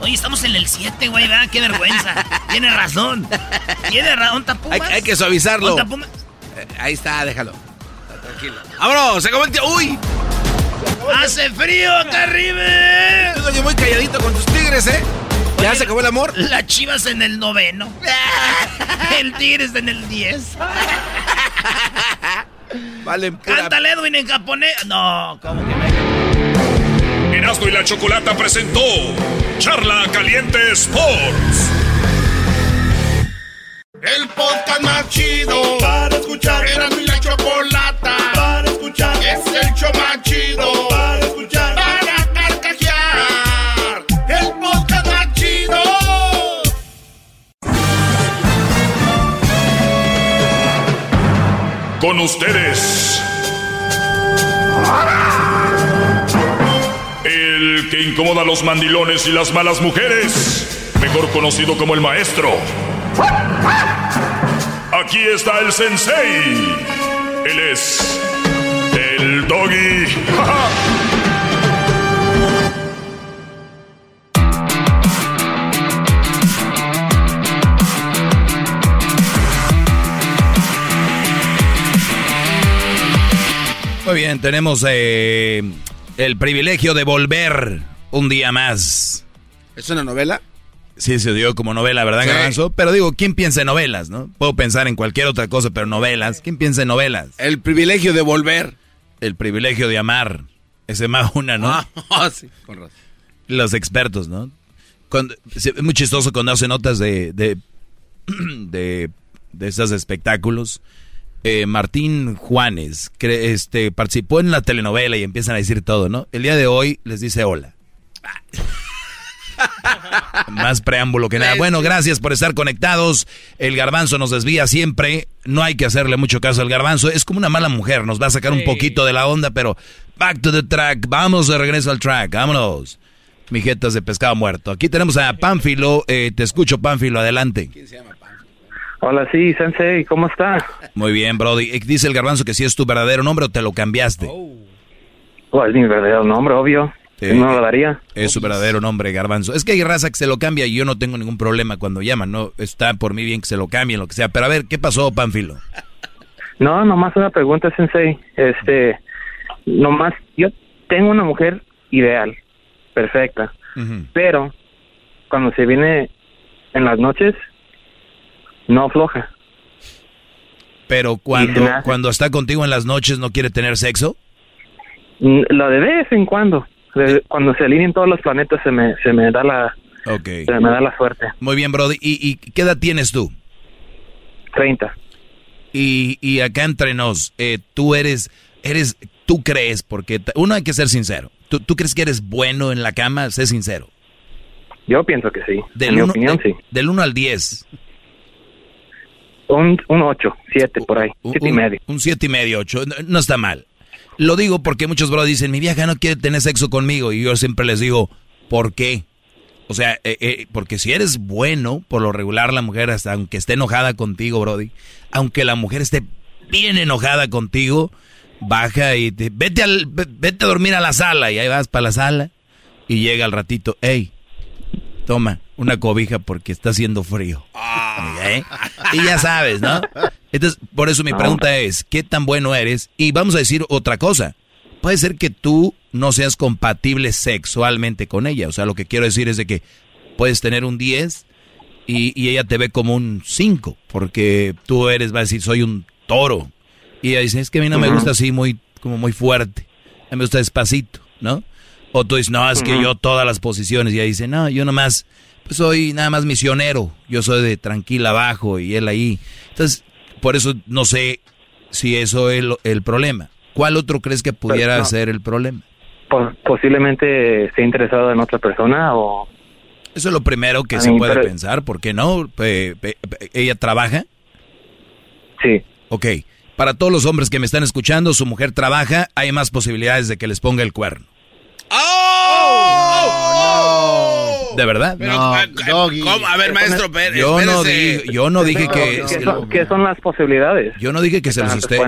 Oye, estamos en el 7, güey, ¿verdad? Qué vergüenza. Tiene razón. Tiene razón, Hay, hay que suavizarlo. ¿Dónde Pumas? Eh, ahí está, déjalo. Tranquilo. ¡Vámonos! ¡Se acabó el! ¡Uy! ¡Hace frío! Tú, Oye, muy calladito con tus tigres, ¿eh? ¿Ya se acabó el amor? La chivas en el noveno. [LAUGHS] el Tigres en el 10. Vale, pura... Cántale Edwin en japonés. No, ¿cómo que me... Erasmo y la Chocolata presentó Charla Caliente Sports. El podcast más chido para escuchar. Era mi la chocolata para escuchar. Es el show más chido para escuchar. Para carcajear. El podcast más chido. Con ustedes. Que incomoda a los mandilones y las malas mujeres. Mejor conocido como el maestro. Aquí está el sensei. Él es el doggy. [LAUGHS] Muy bien, tenemos eh, el privilegio de volver un día más. ¿Es una novela? Sí, se dio como novela, ¿verdad, Sí. Garbanzo? Pero digo, ¿quién piensa en novelas, no? Puedo pensar en cualquier otra cosa, pero novelas. ¿Quién piensa en novelas? El privilegio de volver. El privilegio de amar. Ese más una, ¿no? Ah, [LAUGHS] sí, con razón. Los expertos, ¿no? Cuando- es muy chistoso cuando hacen notas de, de, [CLEARS THROAT] de, de esos espectáculos. Eh, Martín Juanes cre- este, participó en la telenovela y empiezan a decir todo, ¿no? El día de hoy les dice hola. [LAUGHS] Más preámbulo que nada. Bueno, gracias por estar conectados. El garbanzo nos desvía siempre. No hay que hacerle mucho caso al garbanzo. Es como una mala mujer. Nos va a sacar un poquito de la onda, pero back to the track. Vamos de regreso al track. Vámonos. Mijetas de pescado muerto. Aquí tenemos a Pánfilo. Eh, te escucho, Pánfilo. Adelante. Hola, sí, Sensei, ¿cómo está? Muy bien, Brody. Eh, Dice el garbanzo que si es tu verdadero nombre o te lo cambiaste. Oh, es mi verdadero nombre, obvio. Sí. No lo daría. Es su verdadero nombre, Garbanzo. Es que hay raza que se lo cambia y yo no tengo ningún problema cuando llaman, ¿no? Está por mí bien que se lo cambien, lo que sea. Pero a ver, ¿qué pasó, Pánfilo? No, nomás una pregunta, Sensei. Este, nomás, yo tengo una mujer ideal, perfecta, pero cuando se viene en las noches, no afloja. Pero cuando, cuando está contigo en las noches no quiere tener sexo. Mm, Lo de vez en cuando. De- cuando se alineen todos los planetas se me, se me da la se me da la suerte. Muy bien, Brody. ¿Y, y qué edad tienes tú? 30. Y, y acá entre nos, eh, tú eres, eres, tú crees, porque uno hay que ser sincero. ¿Tú, tú crees que eres bueno en la cama? Sé sincero. Yo pienso que sí. Del en mi uno- opinión, de- sí. Del 1 al 10. Un, un 8, 7 por ahí, 7 y un, medio. Un siete y medio, ocho. No, no está mal. Lo digo porque muchos bros dicen, mi vieja no quiere tener sexo conmigo. Y yo siempre les digo, ¿por qué? O sea, eh, eh, porque si eres bueno, por lo regular la mujer, hasta aunque esté enojada contigo, Brody, aunque la mujer esté bien enojada contigo, baja y te, vete, al, ve- vete a dormir a la sala. Y ahí vas para la sala y llega al ratito, hey, toma una cobija porque está haciendo frío. ¿Eh? Y ya sabes, ¿no? Entonces, por eso mi pregunta es, ¿qué tan bueno eres? Y vamos a decir otra cosa. Puede ser que tú no seas compatible sexualmente con ella. O sea, lo que quiero decir es de que puedes tener un 10 y, y ella te ve como un 5, porque tú eres, va a decir, soy un toro. Y ella dice, es que a mí no me gusta así muy, como muy fuerte. A mí me gusta despacito, ¿no? O tú dices, no, es que yo todas las posiciones. Y ella dice, no, yo nomás, pues soy nada más misionero. Yo soy de tranquila abajo y él ahí. Entonces, por eso no sé si eso es lo- el problema. ¿Cuál otro crees que pudiera no. ser el problema? Po- posiblemente esté interesado en otra persona o... Eso es lo primero que A se mí, puede pero- pensar, ¿por qué no? ¿Ella trabaja? Sí. Ok. Para todos los hombres que me están escuchando, su mujer trabaja, hay más posibilidades de que les ponga el cuerno. ¿De verdad? Pero, ah, ¿cómo? A ver, maestro Pérez, Yo no, espérese. di- yo no dije que... ¿Qué son, qué son las posibilidades? Yo no dije que se los esté...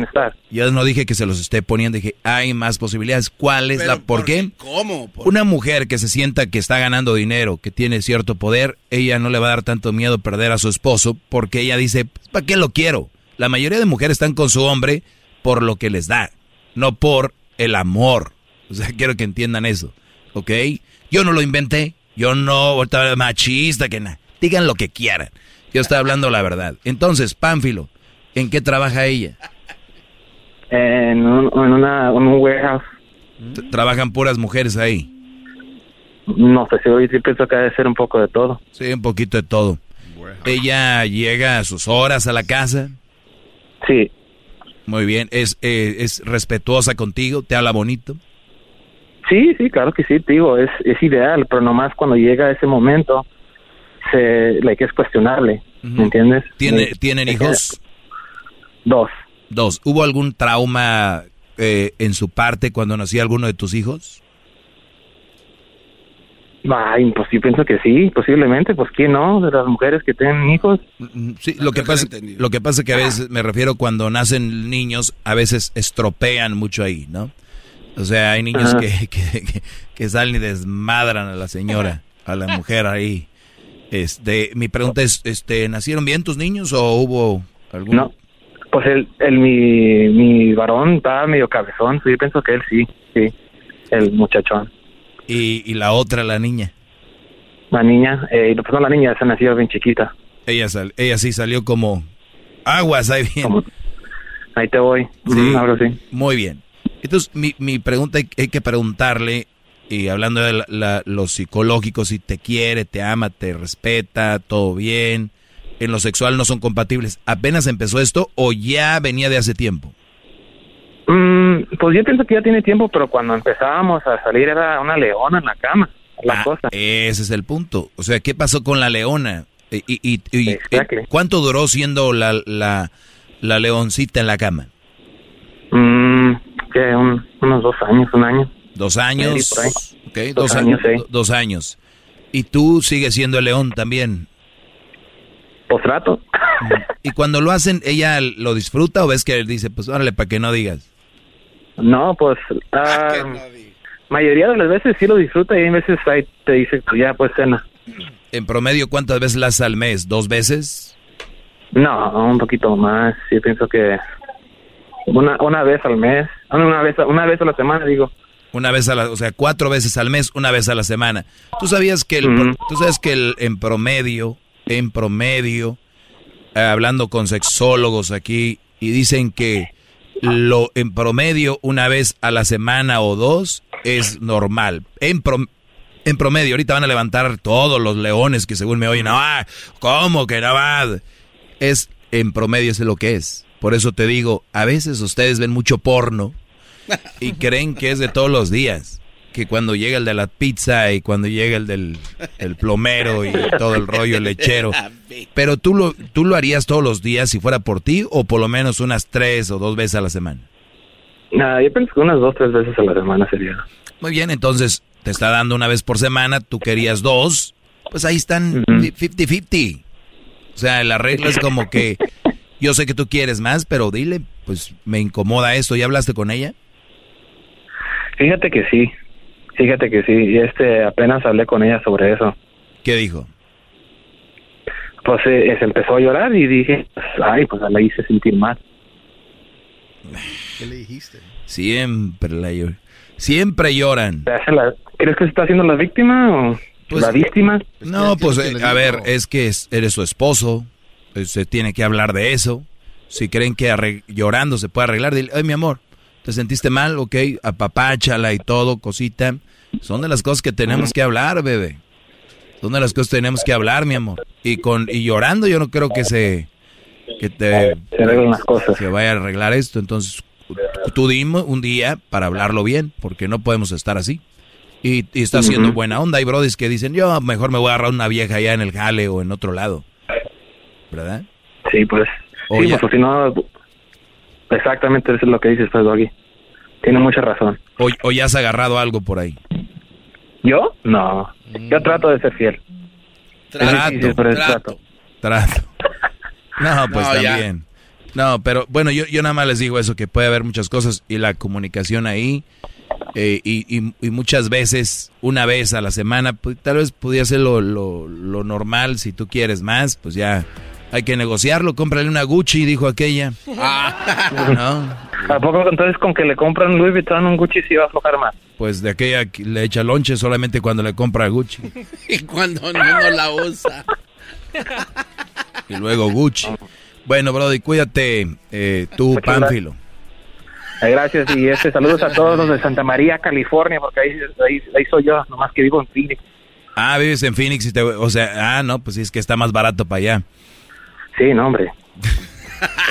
Yo no dije que se los esté poniendo, dije, hay más posibilidades. ¿Cuál es Pero la... ¿Por qué? ¿Cómo? Por- Una mujer que se sienta que está ganando dinero, que tiene cierto poder, ella no le va a dar tanto miedo perder a su esposo porque ella dice, ¿para qué lo quiero? La mayoría de mujeres están con su hombre por lo que les da, no por el amor. O sea, [LAUGHS] quiero que entiendan eso, ¿ok? Yo no lo inventé, yo no, ahorita machista, que nada. Digan lo que quieran. Yo estoy hablando la verdad. Entonces, Pánfilo, ¿en qué trabaja ella? En un, en una, en un warehouse. Trabajan puras mujeres ahí. No sé si hoy sí pienso que debe ser un poco de todo. Sí, un poquito de todo. Ella llega a sus horas a la casa. Sí. Muy bien. Es, eh, es respetuosa contigo, te habla bonito. Sí, sí, claro que sí, te digo, es, es ideal, pero nomás cuando llega ese momento, se, like, es cuestionable, ¿me entiendes? ¿Tiene, ¿Tienen hijos? Dos. Dos. ¿Hubo algún trauma eh, en su parte cuando nacía alguno de tus hijos? Ay, pues yo pienso que sí, posiblemente, pues quién no, de las mujeres que tienen hijos. Sí, lo que pasa, lo que pasa que a veces me refiero cuando nacen niños, a veces estropean mucho ahí, ¿no? O sea, hay niños que, que, que- que salen y desmadran a la señora, a la mujer ahí. Este, mi pregunta es, este, ¿nacieron bien tus niños o hubo algún? No, pues el, el mi, mi varón está medio cabezón, sí, pienso que él sí, sí, el muchachón. Y, y la otra, la niña. La niña, eh, pues no, la niña se nació bien chiquita. Ella, sal- ella sí salió como aguas ahí bien. Ahí te voy, Ujú, ahora sí. Muy bien. Entonces, mi, mi pregunta hay, hay que preguntarle, y hablando de la- la- lo psicológico, si te quiere, te ama, te respeta, todo bien. En lo sexual no son compatibles. ¿Apenas empezó esto o ya venía de hace tiempo? Mm, pues yo pienso que ya tiene tiempo, pero cuando empezábamos a salir era una leona en la cama, la Ah, cosa. Ese es el punto. O sea, ¿qué pasó con la leona? Y, y- y- y- ¿Cuánto duró siendo la, la, la leoncita en la cama? Mm, que un- unos dos años, un año. Dos años. Dos dos, años, años. sí. Dos años. Y tú sigues siendo el león también. Pues trato. Y cuando lo hacen, ¿ella lo disfruta o ves que él dice, pues órale, para que no digas? No, pues ah, mayoría de las veces sí lo disfruta y hay veces ahí te dice, pues ya, pues cena. En promedio, ¿cuántas veces la haces al mes? ¿Dos veces? No, un poquito más. Yo pienso que Una, una vez al mes, ah, una vez, una vez a la semana, digo. Una vez a la, o sea, cuatro veces al mes, una vez a la semana. Tú sabías que el, tú sabes que el, en promedio, en promedio, eh, hablando con sexólogos aquí y dicen que lo en promedio una vez a la semana o dos es normal. En, en promedio, ahorita van a levantar todos los leones que según me oyen, ah, ¿cómo que no va? Es en promedio es lo que es. Por eso te digo, a veces ustedes ven mucho porno y [LAUGHS] creen que es de todos los días. Que cuando llega el de la pizza y cuando llega el del el plomero y todo el rollo lechero. [LAUGHS] Pero tú lo, tú lo harías todos los días si fuera por ti o por lo menos unas tres o dos veces a la semana. Nada, yo pienso que unas dos, tres veces a la semana sería. Muy bien, entonces te está dando una vez por semana, tú querías dos, pues ahí están 50-50. O sea, la regla es como que [LAUGHS] yo sé que tú quieres más, pero dile, pues me incomoda esto. ¿Ya hablaste con ella? Fíjate que sí, fíjate que sí. Y este, apenas hablé con ella sobre eso. ¿Qué dijo? Pues eh, se empezó a llorar y dije, ay, pues la hice sentir mal. ¿Qué le dijiste? Siempre la lloran. Siempre lloran. ¿Crees que se está haciendo la víctima o pues, la víctima? No, pues eh, a ver, es que eres su esposo, se tiene que hablar de eso. Si creen que llorando se puede arreglar, dile, ay mi amor, ¿Te sentiste mal? Ok, apapáchala y todo, cosita. Son de las cosas que tenemos que hablar, bebé. Son de las cosas que tenemos que hablar, mi amor. Y con y llorando yo no creo que se que te se arreglen las cosas. Vaya a arreglar esto, entonces tú dime un día para hablarlo bien, porque no podemos estar así. Y, está haciendo buena onda. Hay brodis que dicen, yo mejor me voy a agarrar una vieja allá en el jale o en otro lado. ¿Verdad? Sí, pues. sí, pues si no, Exactamente, eso es lo que dices, pues, Doggy. Tiene mucha razón. O, ya has agarrado algo por ahí? ¿Yo? No. Yo trato de ser fiel. Trato, trato. trato. [LAUGHS] No, pues también. No, pero bueno, yo, yo nada más les digo eso, que puede haber muchas cosas y la comunicación ahí, eh, y, y, muchas veces, una vez a la semana, pues, tal vez pudiera ser lo, lo, lo normal, si tú quieres más, pues ya hay que negociarlo, cómprale una Gucci, dijo aquella. Ah. ¿A poco entonces con que le compran Louis Vuitton un Gucci sí va a aflojar más? Pues de aquella le echa lonche solamente cuando le compra Gucci. [LAUGHS] y cuando no, la usa. y luego Gucci. Bueno, Brody, cuídate eh, tú, Pánfilo. gracias y este saludos a todos los de Santa María, California, porque ahí, ahí, soy yo, nomás que vivo en Phoenix. Ah, vives en Phoenix y te, o sea, ah, no, pues sí es que está más barato para allá. Sí, no, hombre.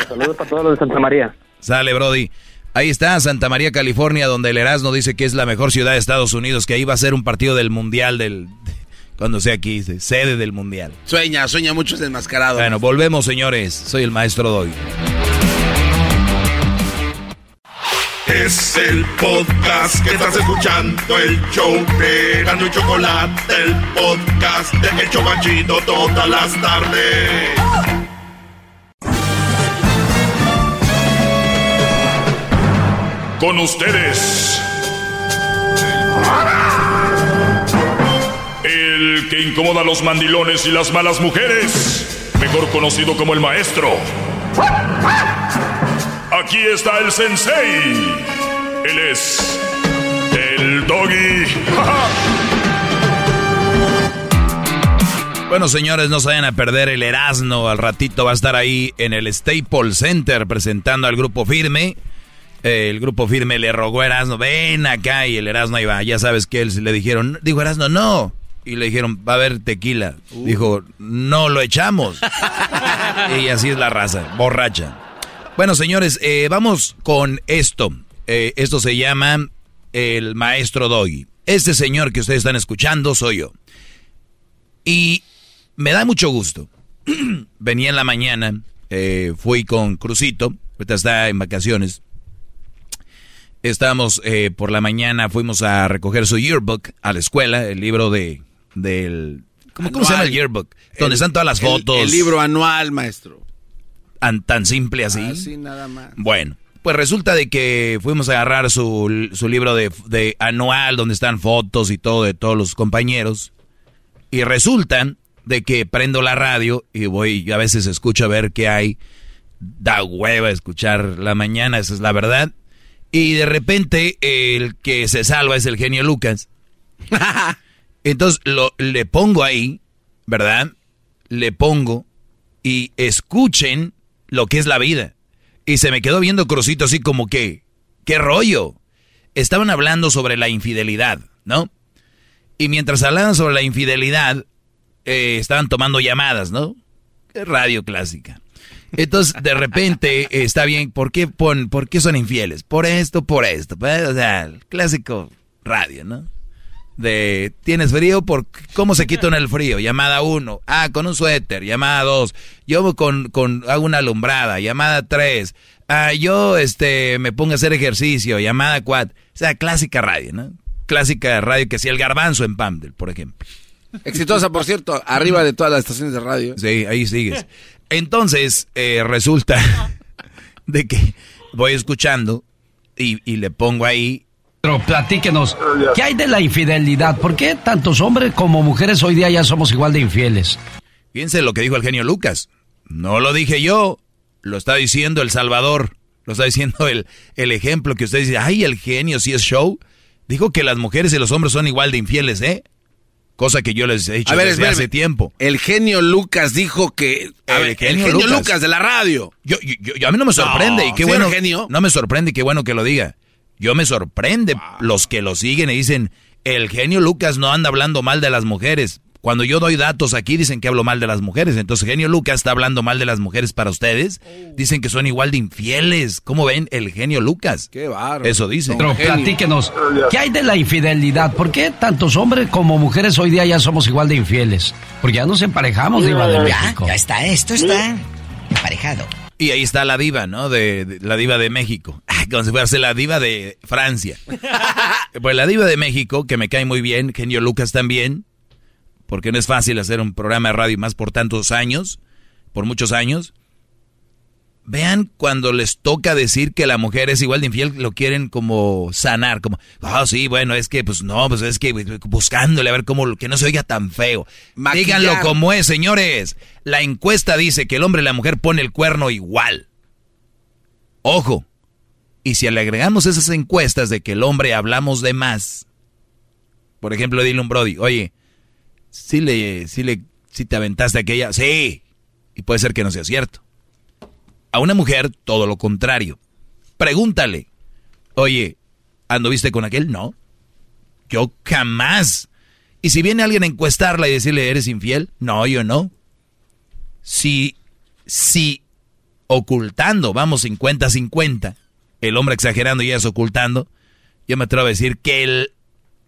Saludos para todos los de Santa María. Sale, Brody. Ahí está, Santa María, California, donde el Erasmo dice que es la mejor ciudad de Estados Unidos, que ahí va a ser un partido del Mundial del... [LAUGHS] Cuando sea aquí, sede del Mundial. Sueña, sueña mucho ese enmascarado. Bueno, volvemos, señores. Soy el maestro Doy. Es el podcast que estás escuchando, el show de Gano y Chocolate, el podcast de El Chobachito todas las tardes. Con ustedes. El que incomoda a los mandilones y las malas mujeres. Mejor conocido como el maestro. Aquí está el sensei. Él es el doggy. [LAUGHS] Bueno, señores, no se vayan a perder el Erasmo. Al ratito va a estar ahí en el Staples Center presentando al grupo firme el grupo firme le rogó a Erasmo, ven acá, y el Erasmo iba, ya sabes que él le dijeron, dijo Erasmo, no. Y le dijeron, va a haber tequila. Uh. Dijo, no lo echamos. [LAUGHS] y así es la raza, borracha. Bueno, señores, eh, vamos con esto. Eh, esto se llama el maestro Doggy. Este señor que ustedes están escuchando soy yo. Y me da mucho gusto. [CLEARS THROAT] Venía en la mañana, eh, fui con Crucito, ahorita está en vacaciones Estábamos eh, por la mañana, fuimos a recoger su yearbook a la escuela, el libro de del ¿cómo, se llama el yearbook? Donde están todas las fotos. El, libro anual, maestro. Tan, simple así. Así nada más. Bueno, pues resulta de que fuimos a agarrar su, su libro de, de, anual donde están fotos y todo de todos los compañeros. Y resulta de que prendo la radio y voy, a veces escucho a ver qué hay da hueva escuchar la mañana, esa es la verdad. Y de repente el que se salva es el genio Lucas. [LAUGHS] Entonces lo, le pongo ahí, ¿verdad? Le pongo y escuchen lo que es la vida. Y se me quedó viendo Crucito así como que, ¿qué rollo? Estaban hablando sobre la infidelidad, ¿no? Y mientras hablaban sobre la infidelidad, eh, estaban tomando llamadas, ¿no? Radio clásica. Entonces, de repente, eh, está bien, ¿por qué, pon, ¿por qué son infieles? Por esto, por esto. Pues, o sea, el clásico radio, ¿no? De, ¿tienes frío? ¿Por ¿Cómo se quita el frío? Llamada 1. Ah, con un suéter. Llamada 2. Yo con, con, hago una alumbrada. Llamada 3. Ah, yo, este, me pongo a hacer ejercicio. Llamada 4. O sea, clásica radio, ¿no? Clásica radio que si el garbanzo en Pamdel, por ejemplo. Exitosa, por cierto, arriba de todas las estaciones de radio. Sí, ahí sigues. Entonces, eh, resulta [LAUGHS] de que voy escuchando y, y le pongo ahí pero platíquenos, ¿qué hay de la infidelidad? ¿Por qué tantos hombres como mujeres hoy día ya somos igual de infieles? Fíjense lo que dijo el genio Lucas. No lo dije yo, lo está diciendo El Salvador. Lo está diciendo el, el ejemplo que usted dice, ay, el genio, si es show. Dijo que las mujeres y los hombres son igual de infieles, ¿eh? Cosa que yo les he dicho desde hace tiempo. El genio Lucas dijo que... el, genio, Lucas. de la radio. Yo, yo, a mí no me sorprende y qué bueno... Genio? No me sorprende y qué bueno que lo diga. Yo me sorprende los que lo siguen y dicen, el genio Lucas no anda hablando mal de las mujeres. Cuando yo doy datos aquí dicen que hablo mal de las mujeres. Entonces, genio Lucas está hablando mal de las mujeres para ustedes. Dicen que son igual de infieles. ¿Cómo ven el genio Lucas? Qué bárbaro. Eso dice. Pero platíquenos, ¿qué hay de la infidelidad? ¿Por qué tantos hombres como mujeres hoy día ya somos igual de infieles? Porque ya nos emparejamos, Diva de México. Ya está, esto está emparejado. Y ahí está la diva, ¿no? De, la diva de México. Como si fuese la diva de Francia. [LAUGHS] pues la diva de México, que me cae muy bien, genio Lucas también, porque no es fácil hacer un programa de radio más por tantos años, por muchos años. Vean cuando les toca decir que la mujer es igual de infiel, lo quieren como sanar, como, ah, sí, bueno, es que, pues no, pues es que buscándole a ver cómo, que no se oiga tan feo. Díganlo como es, señores. La encuesta dice que el hombre y la mujer pone el cuerno igual. Ojo. Y si le agregamos esas encuestas de que el hombre hablamos de más, por ejemplo, dile un Brody, oye, si le, si le, si te aventaste aquella, sí, y puede ser que no sea cierto. A una mujer, todo lo contrario. Pregúntale, oye, ¿anduviste con aquel? No. Yo jamás. Y si viene alguien a encuestarla y decirle, ¿eres infiel? No, yo no. Si, si ocultando, vamos 50-50, el hombre exagerando y ella es ocultando, yo me atrevo a decir que él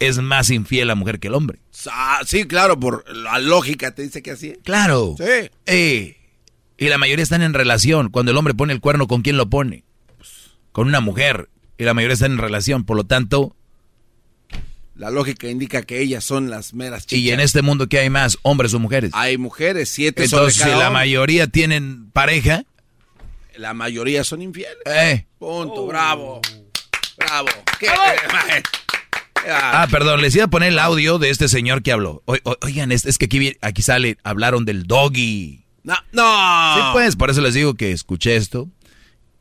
es más infiel la mujer que el hombre. Ah, sí, claro, por la lógica te dice que así. Claro. Sí. Eh, y la mayoría están en relación. Cuando el hombre pone el cuerno, ¿con quién lo pone? Con una mujer. Y la mayoría están en relación. Por lo tanto... La lógica indica que ellas son las meras chicas. Y en este mundo, ¿qué hay más? ¿Hombres o mujeres? Hay mujeres, siete Entonces, sobre si la mayoría tienen pareja... La mayoría son infieles. Eh. Punto, bravo. Bravo. ¿Qué? [LAUGHS] Ah, perdón, les iba a poner el audio de este señor que habló. oigan, es, es que aquí, aquí sale, hablaron del doggy. No, no. Sí, pues, por eso les digo que escuché esto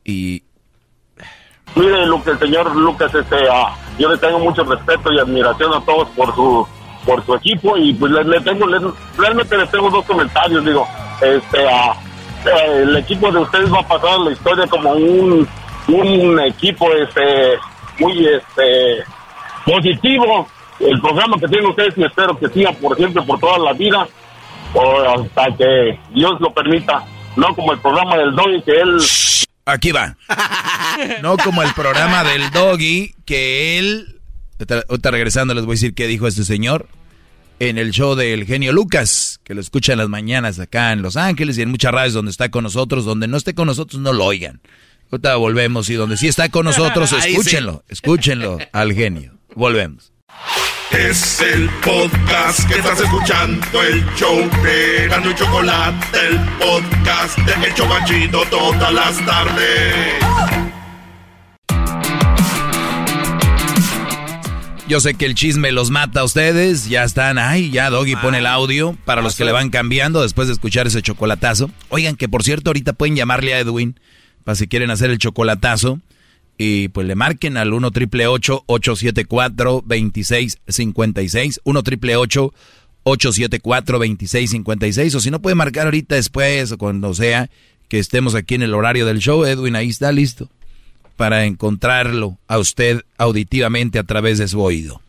y... Mire, lo que el señor Lucas, este, ah, yo le tengo mucho respeto y admiración a todos por su por su equipo y pues le, tengo, realmente le tengo dos comentarios, digo, este, ah, eh, el equipo de ustedes va a pasar a la historia como un, un equipo, este, muy, este, positivo, el programa que tienen ustedes y espero que siga por siempre, por toda la vida o hasta que Dios lo permita. No como el programa del Doggy que él... Aquí va. [LAUGHS] No como el programa del Doggy que él... Ahorita regresando les voy a decir qué dijo este señor en el show del genio Lucas, que lo escucha en las mañanas acá en Los Ángeles y en muchas radios donde está con nosotros, donde no esté con nosotros no lo oigan. Ahorita volvemos y donde sí está con nosotros, [LAUGHS] escúchenlo, escúchenlo al genio. Volvemos. Es el podcast que estás escuchando, el show de y Chocolate, el podcast de El Chocachito todas las tardes. Yo sé que el chisme los mata a ustedes. Ya están, ay, ya Doggy pone el audio para los que le van cambiando después de escuchar ese chocolatazo. Oigan, que por cierto, ahorita pueden llamarle a Edwin para si quieren hacer el chocolatazo. Y pues le marquen al 1 triple 874 2656 1 triple 874 2656 O si no puede marcar ahorita después o cuando sea que estemos aquí en el horario del show, Edwin ahí está listo para encontrarlo a usted auditivamente a través de su oído.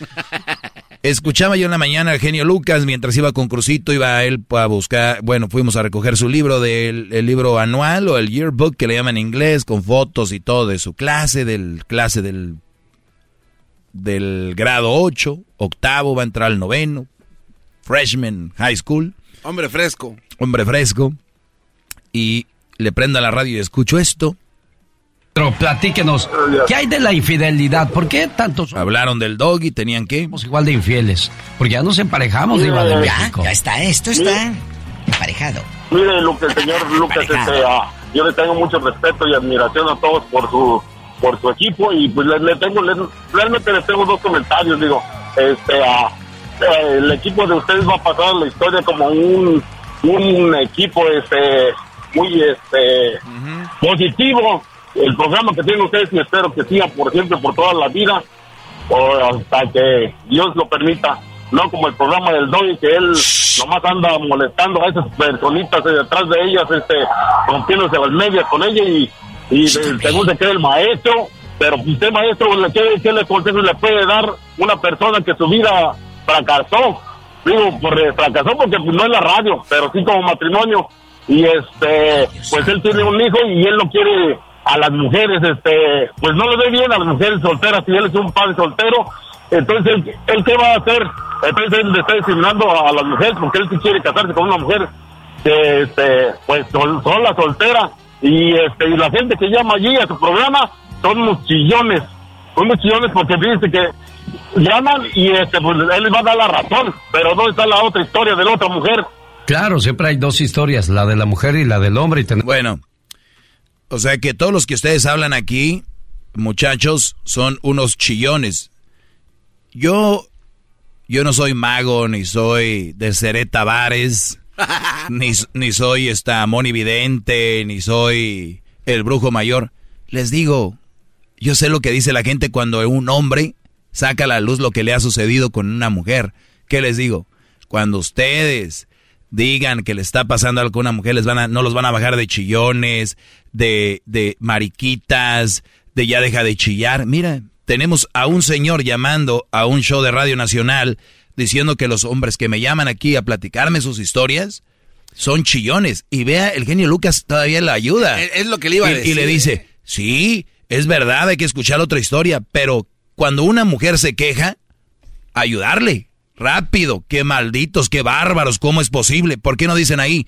[LAUGHS] Escuchaba yo en la mañana al genio Lucas mientras iba con Crucito, iba él a buscar, bueno, fuimos a recoger su libro del el libro anual o el yearbook que le llaman en inglés, con fotos y todo de su clase, del clase del, del grado 8, octavo, va a entrar al noveno, freshman high school. Hombre fresco. Hombre fresco. Y le prendo a la radio y escucho esto. Pero platíquenos, ¿qué hay de la infidelidad? ¿Por qué tantos... Hablaron del dog y tenían que... Somos igual de infieles, porque ya nos emparejamos, Diva de México. Ya está, esto está emparejado. Mire, lo que el señor Lucas, este, ah, yo le tengo mucho respeto y admiración a todos por su por su equipo y pues le, le tengo, le- realmente le tengo dos comentarios, digo, este, ah, eh, el equipo de ustedes va a pasar a la historia como un, un equipo, este, muy, este, positivo, el programa que tienen ustedes y espero que siga por siempre, por toda la vida, o hasta que Dios lo permita. No como el programa del Doggy, que él nomás anda molestando a esas personitas detrás de ellas, este, rompiéndose las medias con ella y, según se cree el maestro. Pero usted, maestro, ¿le- ¿qué, qué le consejo le puede dar una persona que su vida fracasó? Digo, por, eh, fracasó porque pues, no es la radio, pero sí como matrimonio. Y este, pues él tiene un hijo y él no quiere a las mujeres, este, pues no le ve bien a las mujeres solteras si él es un padre soltero. Entonces, ¿él, qué va a hacer? Entonces él le está discriminando a, las mujeres porque él sí quiere casarse con una mujer que, este, pues sol- sola, soltera. Y este, y la gente que llama allí a su programa son unos chillones, son unos chillones porque dice que llaman y este, pues él les va a dar la razón, pero ¿dónde está la otra historia de la otra mujer? Claro, siempre hay dos historias, la de la mujer y la del hombre. Y ten- Bueno, o sea que todos los que ustedes hablan aquí, muchachos, son unos chillones. Yo, yo no soy mago, ni soy de Seré Tavares, [LAUGHS] ni, ni soy esta Moni Vidente, ni soy el brujo mayor. Les digo, yo sé lo que dice la gente cuando un hombre saca a la luz lo que le ha sucedido con una mujer. ¿Qué les digo? Cuando ustedes digan que le está pasando algo con una mujer, les van a, no los van a bajar de chillones, de, de mariquitas, de ya deja de chillar. Mira, tenemos a un señor llamando a un show de Radio Nacional diciendo que los hombres que me llaman aquí a platicarme sus historias son chillones. Y vea, el genio Lucas todavía le ayuda. Es- es lo que le iba a Y- decir. Y le dice, sí, es verdad, hay que escuchar otra historia, pero cuando una mujer se queja, ayudarle. Rápido, qué malditos, qué bárbaros, ¿cómo es posible? ¿Por qué no dicen ahí,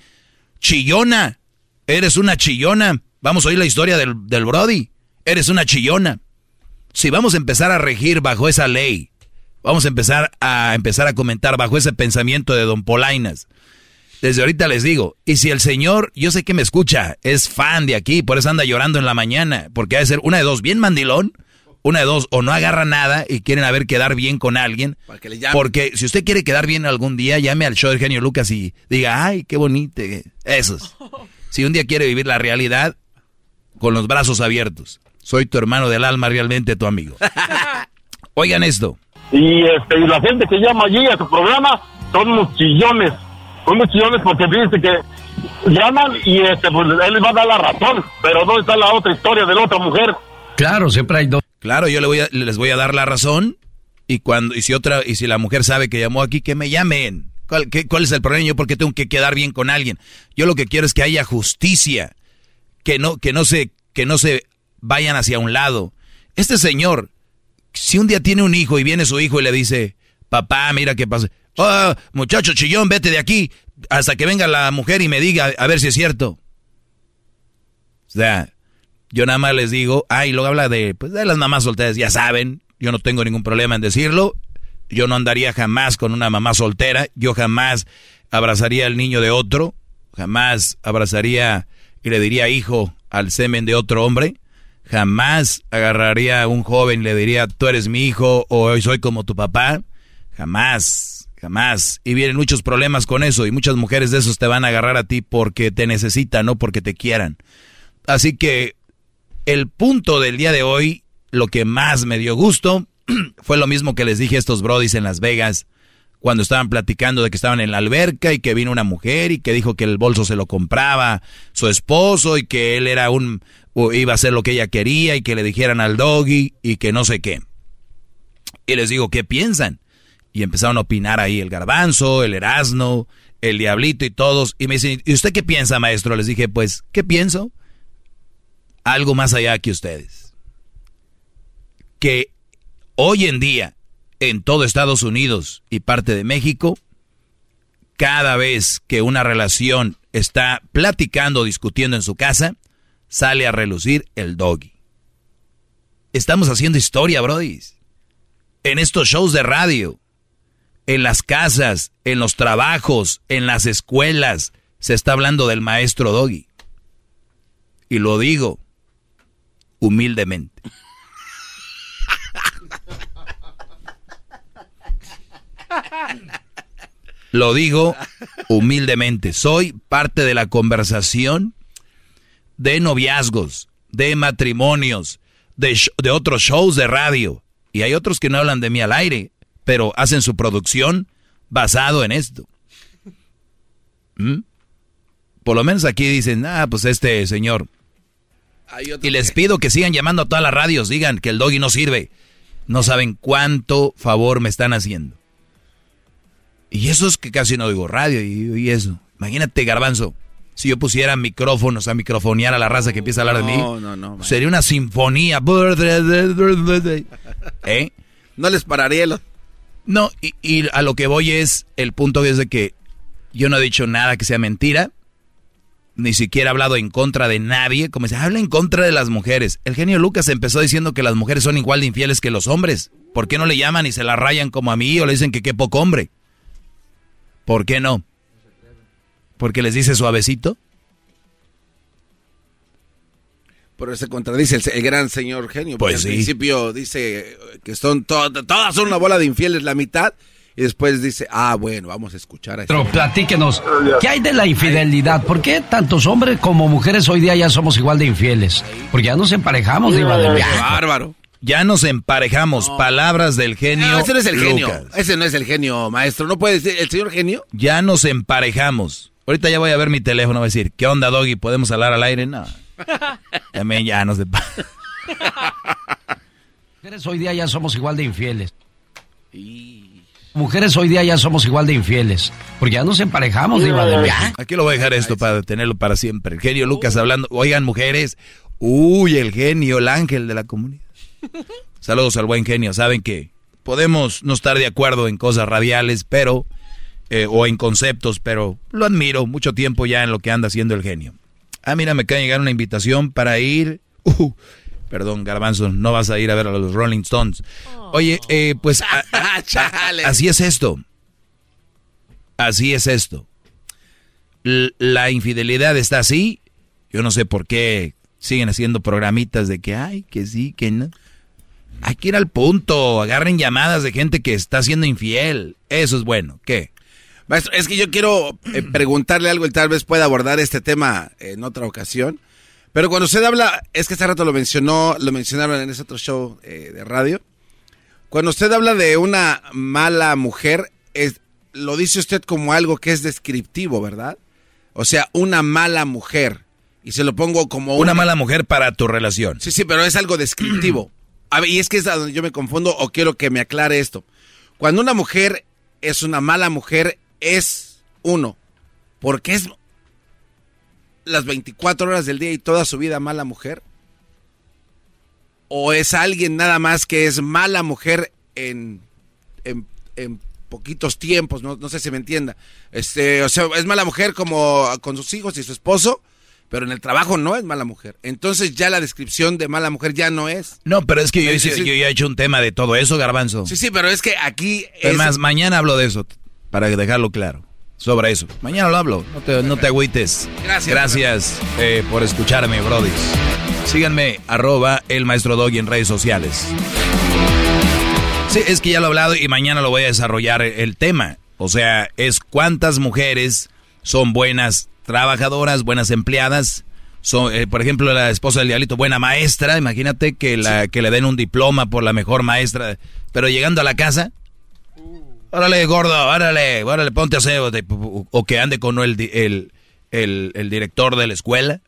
chillona, eres una chillona? Vamos a oír la historia del, del Brody, eres una chillona. Si vamos a empezar a regir bajo esa ley, vamos a empezar a empezar a comentar bajo ese pensamiento de Don Polainas. Desde ahorita les digo, y si el señor, yo sé que me escucha, es fan de aquí, por eso anda llorando en la mañana, porque ha de ser una de dos, bien mandilón, una de dos, o no agarra nada y quieren a ver quedar bien con alguien. Para que le llamen. Porque si usted quiere quedar bien algún día, llame al show del genio Lucas y diga, ay, qué bonito. Esos. Si un día quiere vivir la realidad, con los brazos abiertos. Soy tu hermano del alma, realmente tu amigo. [LAUGHS] Oigan esto. Y este y la gente que llama allí a su programa son unos chillones, son unos chillones porque dice que llaman y este pues él les va a dar la razón, pero ¿dónde está la otra historia de la otra mujer? Claro, siempre hay dos. Claro, yo le voy a- les voy a dar la razón y cuando y si otra y si la mujer sabe que llamó aquí que me llamen. ¿Cuál, qué- cuál es el problema? Yo porque tengo que quedar bien con alguien. Yo lo que quiero es que haya justicia, que no que no se que no se vayan hacia un lado. Este señor, si un día tiene un hijo y viene su hijo y le dice, papá, mira qué pasa. Oh, muchacho chillón, vete de aquí hasta que venga la mujer y me diga a ver si es cierto. O sea, yo nada más les digo, ay, luego habla de, pues, de las mamás solteras, ya saben, yo no tengo ningún problema en decirlo. Yo no andaría jamás con una mamá soltera, yo jamás abrazaría al niño de otro, jamás abrazaría y le diría hijo al semen de otro hombre. Jamás agarraría a un joven y le diría, tú eres mi hijo o hoy soy como tu papá. Jamás, jamás. Y vienen muchos problemas con eso y muchas mujeres de esos te van a agarrar a ti porque te necesitan, no porque te quieran. Así que el punto del día de hoy, lo que más me dio gusto, [CLEARS THROAT] fue lo mismo que les dije a estos brodis en Las Vegas cuando estaban platicando de que estaban en la alberca y que vino una mujer y que dijo que el bolso se lo compraba su esposo y que él era un iba a hacer lo que ella quería y que le dijeran al doggy y que no sé qué. Y les digo, ¿qué piensan? Y empezaron a opinar ahí el garbanzo, el erasno, el diablito y todos. Y me dicen, ¿y usted qué piensa, maestro? Les dije, pues, ¿qué pienso? Algo más allá que ustedes. Que hoy en día en todo Estados Unidos y parte de México, cada vez que una relación está platicando o discutiendo en su casa, sale a relucir el doggy. Estamos haciendo historia, Brody. En estos shows de radio, en las casas, en los trabajos, en las escuelas, se está hablando del maestro doggy. Y lo digo humildemente. Lo digo humildemente, soy parte de la conversación de noviazgos, de matrimonios, de, otros shows de radio. Y hay otros que no hablan de mí al aire, pero hacen su producción basado en esto. ¿Mm? Por lo menos aquí dicen, ah, pues este señor. Y les pido que sigan llamando a todas las radios, digan que el doggy no sirve. No saben cuánto favor me están haciendo. Y eso es que casi no digo radio y, eso. Imagínate, garbanzo, si yo pusiera micrófonos a microfonear a la raza que empieza a hablar de mí. No, no, no. Sería una sinfonía. [LAUGHS] ¿Eh? No les pararía los... No, y, a lo que voy es, el punto es de que yo no he dicho nada que sea mentira, ni siquiera he hablado en contra de nadie, como se habla en contra de las mujeres. El genio Lucas empezó diciendo que las mujeres son igual de infieles que los hombres. ¿Por qué no le llaman y se la rayan como a mí o le dicen que qué poco hombre? ¿Por qué no? ¿Porque les dice suavecito? Pero se contradice el, gran señor genio. Pues sí. Al principio dice que son todas son una bola de infieles la mitad. Y después dice, ah, bueno, vamos a escuchar a Pero platíquenos, ¿qué hay de la infidelidad? ¿Por qué tantos hombres como mujeres hoy día ya somos igual de infieles? Porque ya nos emparejamos, Diva de Bárbaro. Ya nos emparejamos. Palabras del genio. ese no es el genio. Ese no es el genio, maestro. No puede decir el señor genio. Ya nos emparejamos. Ahorita ya voy a ver mi teléfono. Voy a decir, ¿qué onda, Doggy? ¿Podemos hablar al aire? No. [LAUGHS] También ya nos emparejamos. Mujeres hoy día ya somos igual de infieles. Mujeres hoy día ya somos igual de infieles. Porque ya nos emparejamos, Diva de Aquí lo voy a dejar esto para tenerlo para siempre. El genio Lucas hablando. Oigan, mujeres. Uy, el genio, el ángel de la comunidad. [LAUGHS] Saludos al buen genio. Saben que podemos no estar de acuerdo en cosas radiales, pero eh, o en conceptos, pero lo admiro mucho tiempo ya en lo que anda haciendo el genio. Ah, mira, me acaba de llegar una invitación para ir. [LAUGHS] Uh, perdón, Garbanzo, no vas a ir a ver a los Rolling Stones. Oye, eh, pues [LAUGHS] así es esto. Así es esto. la infidelidad está así. Yo no sé por qué siguen haciendo programitas de que, ay, que sí, que no. Hay que ir al punto. Agarren llamadas de gente que está siendo infiel. Eso es bueno. ¿Qué? Maestro, es que yo quiero eh, preguntarle algo y tal vez pueda abordar este tema en otra ocasión. Pero cuando usted habla, es que hace rato lo mencionó, lo mencionaron en ese otro show eh, de radio. Cuando usted habla de una mala mujer, es, lo dice usted como algo que es descriptivo, ¿verdad? O sea, una mala mujer. Y se lo pongo como una, una mala mujer para tu relación. Sí, sí, pero es algo descriptivo. [CLEARS THROAT] A ver, y es que es a donde yo me confundo o quiero que me aclare esto. Cuando una mujer es una mala mujer, es uno. Porque es las 24 horas del día y toda su vida mala mujer. O es alguien nada más que es mala mujer en, en, poquitos tiempos, no, no, sé si me entienda. Este, o sea, es mala mujer como con sus hijos y su esposo, pero en el trabajo no es mala mujer. Entonces ya la descripción de mala mujer ya no es. No, pero es que yo, yo ya he hecho un tema de todo eso, garbanzo. Sí, sí, pero es que aquí... Es... más, mañana hablo de eso, para dejarlo claro. Sobre eso. Mañana lo hablo, no te, no te agüites. Gracias. Gracias eh, por escucharme, Brody. Síganme, arroba el maestro Doggy en redes sociales. Sí, es que ya lo he hablado y mañana lo voy a desarrollar el tema. O sea, es cuántas mujeres son buenas trabajadoras, buenas empleadas. Son, eh, por ejemplo, la esposa del diablito, buena maestra. Imagínate que, la, que le den un diploma por la mejor maestra. Pero llegando a la casa, órale, gordo, órale, órale, ponte a hacer. O que ande con el, el, el, el director de la escuela.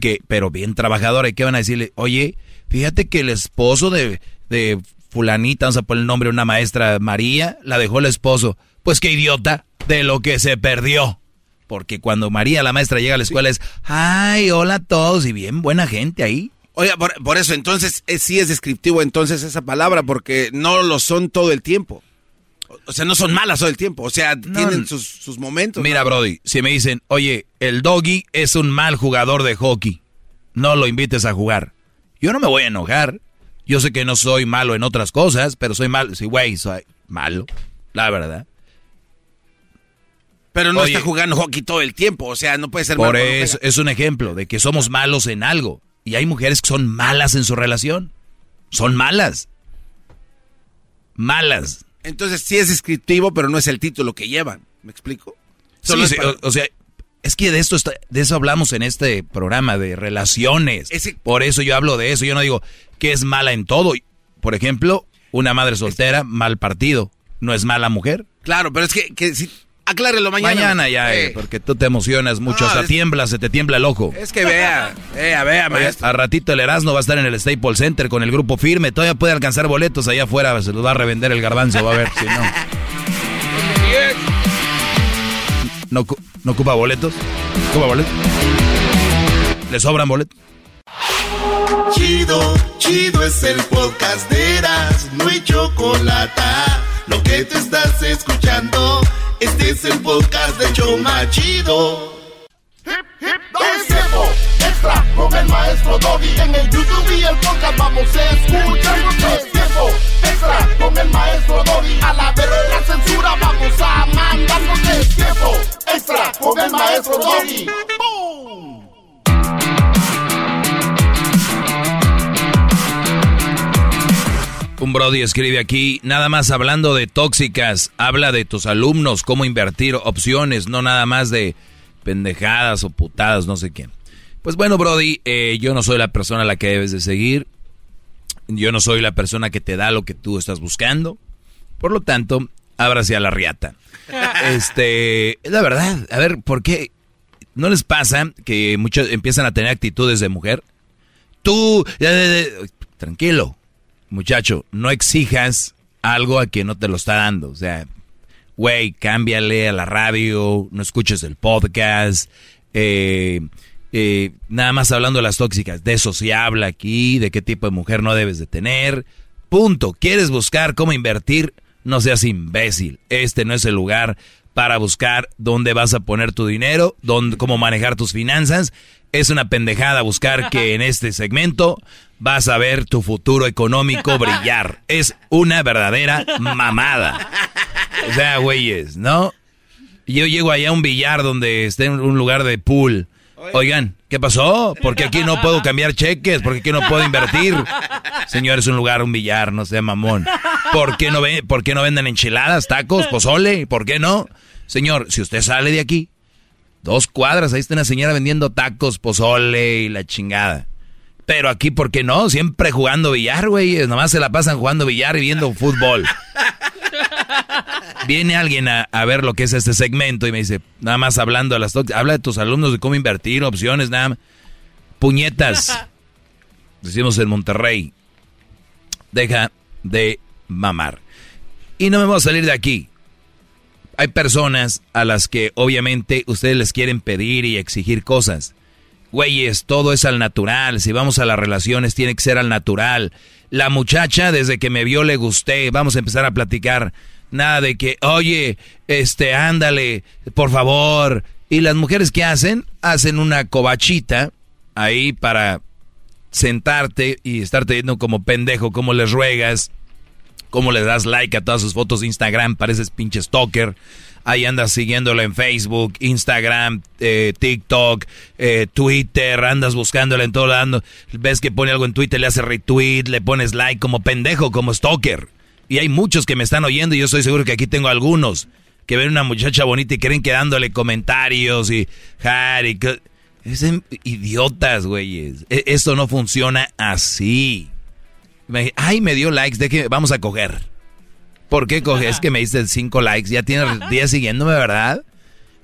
Que, pero bien trabajadora. ¿Y qué van a decirle? Oye, fíjate que el esposo de, de fulanita, vamos a poner el nombre de una maestra, María, la dejó el esposo. Pues qué idiota de lo que se perdió. Porque cuando María, la maestra, llega a la escuela es, ay, hola a todos y bien buena gente ahí. Oiga, por, por eso, entonces eh, sí es descriptivo entonces esa palabra, porque no lo son todo el tiempo. O- sea, no son malas todo el tiempo, o sea, tienen sus, sus momentos. Mira, ¿no? Brody, si me dicen, oye, el doggy es un mal jugador de hockey, no lo invites a jugar. Yo no me voy a enojar. Yo sé que no soy malo en otras cosas, pero soy malo. Sí, güey, soy malo, la verdad. Pero no Oye. está jugando hockey todo el tiempo, o sea, no puede ser Por malo eso es un ejemplo de que somos malos en algo. Y hay mujeres que son malas en su relación. Son malas. Malas. Entonces sí es descriptivo, pero no es el título que llevan. ¿Me explico? Sí, Solo es sí, para- o, o sea, es que de esto está- de eso hablamos en este programa de relaciones. Por eso yo hablo de eso. Yo no digo que es mala en todo. Por ejemplo, una madre soltera, mal partido. ¿No es mala mujer? Claro, pero es que, que si, aclárelo mañana. Mañana ya, eh, Eh, porque tú te emocionas mucho. No, hasta es- tiembla, se te tiembla el ojo. Es que vea, vea, vea, Oye, maestro. a ratito el Erasmo va a estar en el Staples Center con el grupo firme. Todavía puede alcanzar boletos allá afuera. Se los va a revender el garbanzo. Va a ver si no. ¿No, no ocupa boletos? ¿Ocupa boletos? ¿Le sobran boletos? Chido, chido es el podcast de Eras, no hay chocolate. Lo que te estás escuchando, este es el podcast de Choma Chido. Es tiempo extra con el maestro Doggy. En el YouTube y el podcast vamos a escuchar. Es tiempo extra con el maestro Doggy. A la verga la censura vamos a mandarnos. Es tiempo extra con el maestro Doggy. Un Brody escribe aquí, nada más hablando de tóxicas, habla de tus alumnos, cómo invertir opciones, no nada más de pendejadas o putadas, no sé qué. Pues bueno, Brody, eh, yo no soy la persona a la que debes de seguir, yo no soy la persona que te da lo que tú estás buscando, por lo tanto, ábrase a la riata. [LAUGHS] Este, es la verdad, a ver, ¿por qué no les pasa que muchos empiezan a tener actitudes de mujer? Tú, ya, ya, ya, tranquilo, muchacho, no exijas algo a quien no te lo está dando. O sea, güey, cámbiale a la radio, no escuches el podcast. eh, eh, nada más hablando de las tóxicas, de eso se habla aquí, de qué tipo de mujer no debes de tener. Punto. ¿Quieres buscar cómo invertir? No seas imbécil. Este no es el lugar para buscar dónde vas a poner tu dinero, dónde, cómo manejar tus finanzas. Es una pendejada buscar que en este segmento vas a ver tu futuro económico brillar. Es una verdadera mamada. O sea, güeyes, ¿no? Yo llego allá a un billar donde esté en un lugar de pool. Oigan, ¿qué pasó? Porque aquí no puedo cambiar cheques, porque aquí no puedo invertir. Señor, es un lugar, un billar, no sea mamón. ¿Por qué no, ve, ¿Por qué no venden enchiladas, tacos, pozole? ¿Por qué no? Señor, si usted sale de aquí, dos cuadras, ahí está una señora vendiendo tacos, pozole y la chingada. Pero aquí, ¿por qué no? Siempre jugando billar, güey. Nomás se la pasan jugando billar y viendo fútbol. [LAUGHS] Viene alguien a, a ver lo que es este segmento y me dice, nada más hablando de las habla de tus alumnos de cómo invertir, opciones, nada más. Puñetas. [LAUGHS] Decimos en Monterrey. Deja de mamar. Y no me voy a salir de aquí. Hay personas a las que obviamente ustedes les quieren pedir y exigir cosas. Güeyes, todo es al natural. Si vamos a las relaciones, tiene que ser al natural. La muchacha, desde que me vio, le gusté. Vamos a empezar a platicar. Nada de que, oye, este, ándale, por favor. Y las mujeres, ¿qué hacen? Hacen una cobachita ahí para sentarte y estarte viendo como pendejo, como les ruegas, cómo le das like a todas sus fotos de Instagram, pareces pinche stalker. Ahí andas siguiéndolo en Facebook, Instagram, eh, TikTok, eh, Twitter, andas buscándola en todo lado. Ves que pone algo en Twitter, le hace retweet, le pones like como pendejo, como stalker. Y hay muchos que me están oyendo y yo estoy seguro que aquí tengo algunos que ven una muchacha bonita y creen que dándole comentarios y... Harry, es idiotas, güeyes. E, esto no funciona así. ay, me dio likes, de que vamos a coger. ¿Por qué coges? Es que me diste cinco likes, ya tienes días siguiéndome, ¿verdad?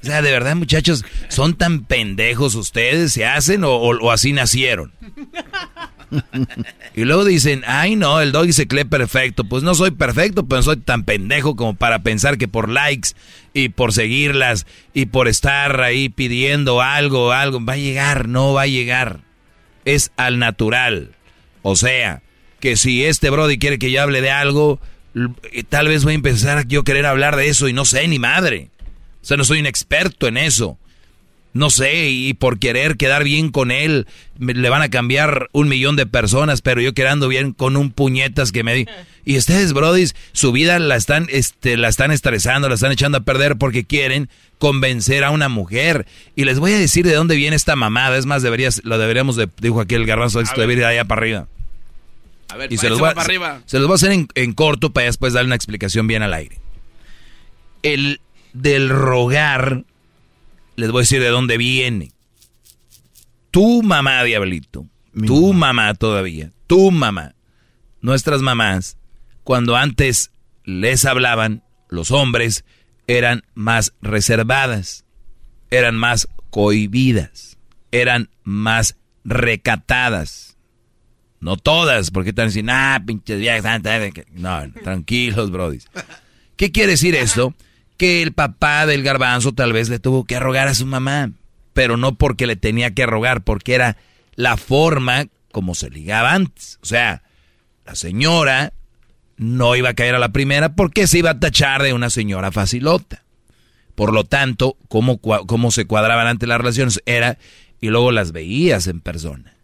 O sea, de verdad, muchachos, ¿son tan pendejos ustedes? ¿Se hacen o así nacieron? y luego dicen, ay no, el doggy se cree perfecto. Pues no soy perfecto, pero no soy tan pendejo como para pensar que por likes y por seguirlas y por estar ahí pidiendo algo, algo, va a llegar, no va a llegar. Es al natural. O sea, que si este Brody quiere que yo hable de algo, tal vez voy a empezar a yo querer hablar de eso y no sé ni madre. O sea, no soy un experto en eso no sé, y por querer quedar bien con él, le van a cambiar un millón de personas, pero yo quedando bien con un puñetas que me di. Y ustedes, brodis, su vida la están, este, la están estresando, la están echando a perder porque quieren convencer a una mujer. Y les voy a decir de dónde viene esta mamada. Es más, deberías, lo deberíamos de, dijo aquí el garbanzo, esto debería ir allá para arriba. A ver, y se los, voy, para arriba. se los voy a hacer en, en corto para después darle una explicación bien al aire. El del rogar les voy a decir de dónde viene. Tu mamá, diablito. tu mamá. todavía. Tu mamá. Nuestras mamás, cuando antes les hablaban, los hombres eran más reservadas, eran más cohibidas, eran más recatadas. No todas, porque están diciendo, ah, pinches viejas. No, tranquilos, brodis. ¿Qué quiere decir esto? que el papá del garbanzo tal vez le tuvo que rogar a su mamá, pero no porque le tenía que rogar, porque era la forma como se ligaba antes. O sea, la señora no iba a caer a la primera porque se iba a tachar de una señora facilota. Por lo tanto, cómo, cómo se cuadraban antes las relaciones era, y luego las veías en persona.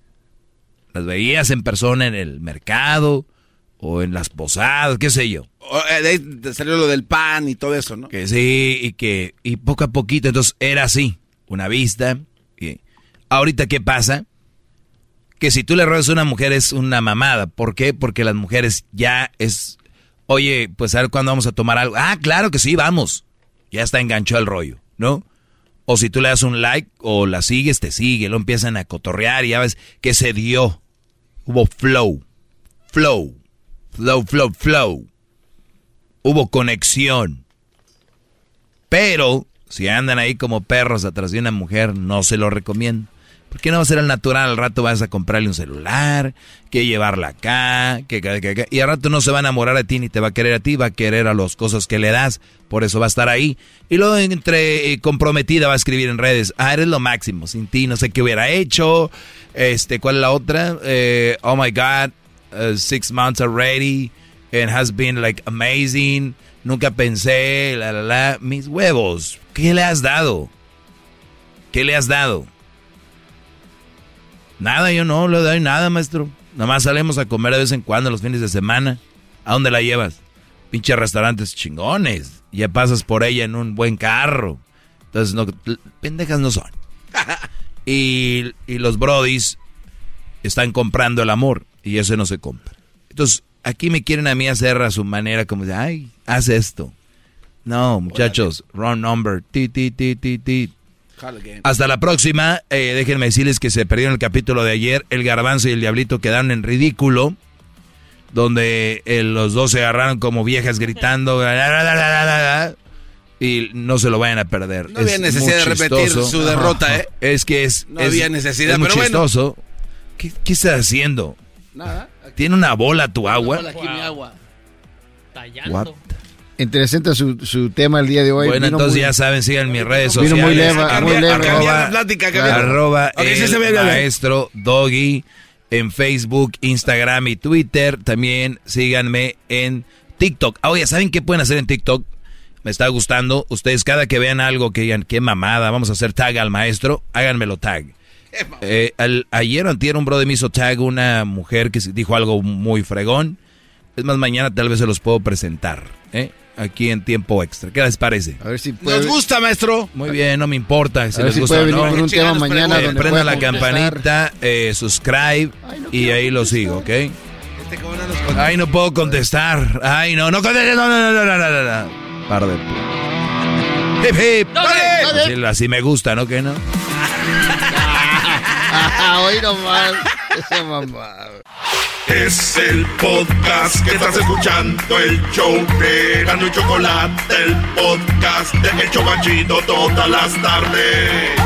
Las veías en persona en el mercado, o en las posadas, qué sé yo. Eh, de ahí salió lo del pan y todo eso, ¿no? Que sí, y que, y poco a poquito, entonces era así, una vista. Y, ahorita, ¿qué pasa? Que si tú le robas a una mujer es una mamada. ¿Por qué? Porque las mujeres ya es, oye, pues a ver cuándo vamos a tomar algo. Ah, claro que sí, vamos. Ya está enganchado el rollo, ¿no? O si tú le das un like o la sigues, te sigue, lo empiezan a cotorrear y ya ves que se dio. Hubo flow, flow flow, flow, flow. Hubo conexión. Pero si andan ahí como perros atrás de una mujer, no se lo recomiendo. Porque no va a ser al natural, al rato vas a comprarle un celular, que llevarla acá, que, que, y al rato no se va a enamorar de ti ni te va a querer a ti, va a querer a las cosas que le das, por eso va a estar ahí. Y luego entre eh, comprometida va a escribir en redes, ah, eres lo máximo, sin ti no sé qué hubiera hecho, este, ¿cuál es la otra? Eh, oh my God, Uh, six months already and has been like amazing. Nunca pensé, la, la, la. Mis huevos, ¿qué le has dado? ¿Qué le has dado? Nada, yo no le doy nada, maestro. Nada más salimos a comer de vez en cuando los fines de semana. ¿A dónde la llevas? Pinche restaurantes chingones. Ya pasas por ella en un buen carro. Entonces, no, pendejas no son. [LAUGHS] y, y los brodis están comprando el amor y eso no se compra. Entonces, aquí me quieren a mí hacer a su manera como de, ay, haz esto. No, muchachos, wrong number. Ti, ti, ti, ti, ti. Hasta la próxima. Eh, déjenme decirles que se perdieron el capítulo de ayer. El garbanzo y el diablito quedaron en ridículo. Donde eh, los dos se agarraron como viejas gritando. y no se lo vayan a perder. No había necesidad de repetir su derrota, ¿eh? Es que es. No había necesidad, es muy pero chistoso. ¿Qué, ¿Qué estás haciendo? Nada. ¿Tiene una bola tu agua? Bola aquí mi agua. Tallando. Interesante su, su, tema el día de hoy. Bueno, entonces ya saben, sigan mis redes sociales. Vino muy leve, muy leve. Arroba, plática, arroba el maestro Doggy en Facebook, Instagram y Twitter. También síganme en TikTok. Ah, oye, ¿saben qué pueden hacer en TikTok? Me está gustando. Ustedes cada que vean algo que digan, qué mamada, vamos a hacer tag al maestro, háganmelo tag. Eh, al, ayer antier un brother me hizo tag una mujer que dijo algo muy fregón. Es más, mañana tal vez se los puedo presentar, ¿eh? Aquí en tiempo extra. ¿Qué les parece? A ver si Nos gusta, maestro. Muy bien, no me importa si A ver les si gusta puede o no. venir con un tema mañana Eh, donde prenda la campanita, eh, subscribe y ahí lo sigo, ¿ok? Este, Ay, no puedo contestar. Ay, no, no contestes. No, no, no, no, no, no, no, no. Par de... Hip, hip. Así, así me gusta, ¿no? ¿Qué no? [LAUGHS] Hoy nomás. Esa mamá. Es el podcast que estás escuchando, el show de Gano y Chocolate, el podcast de El Chocachito todas las tardes.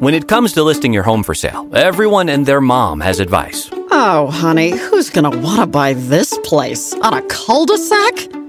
When it comes to listing your home for sale, everyone and their mom has advice. Oh, honey, who's gonna want to buy this place? On a cul de sac?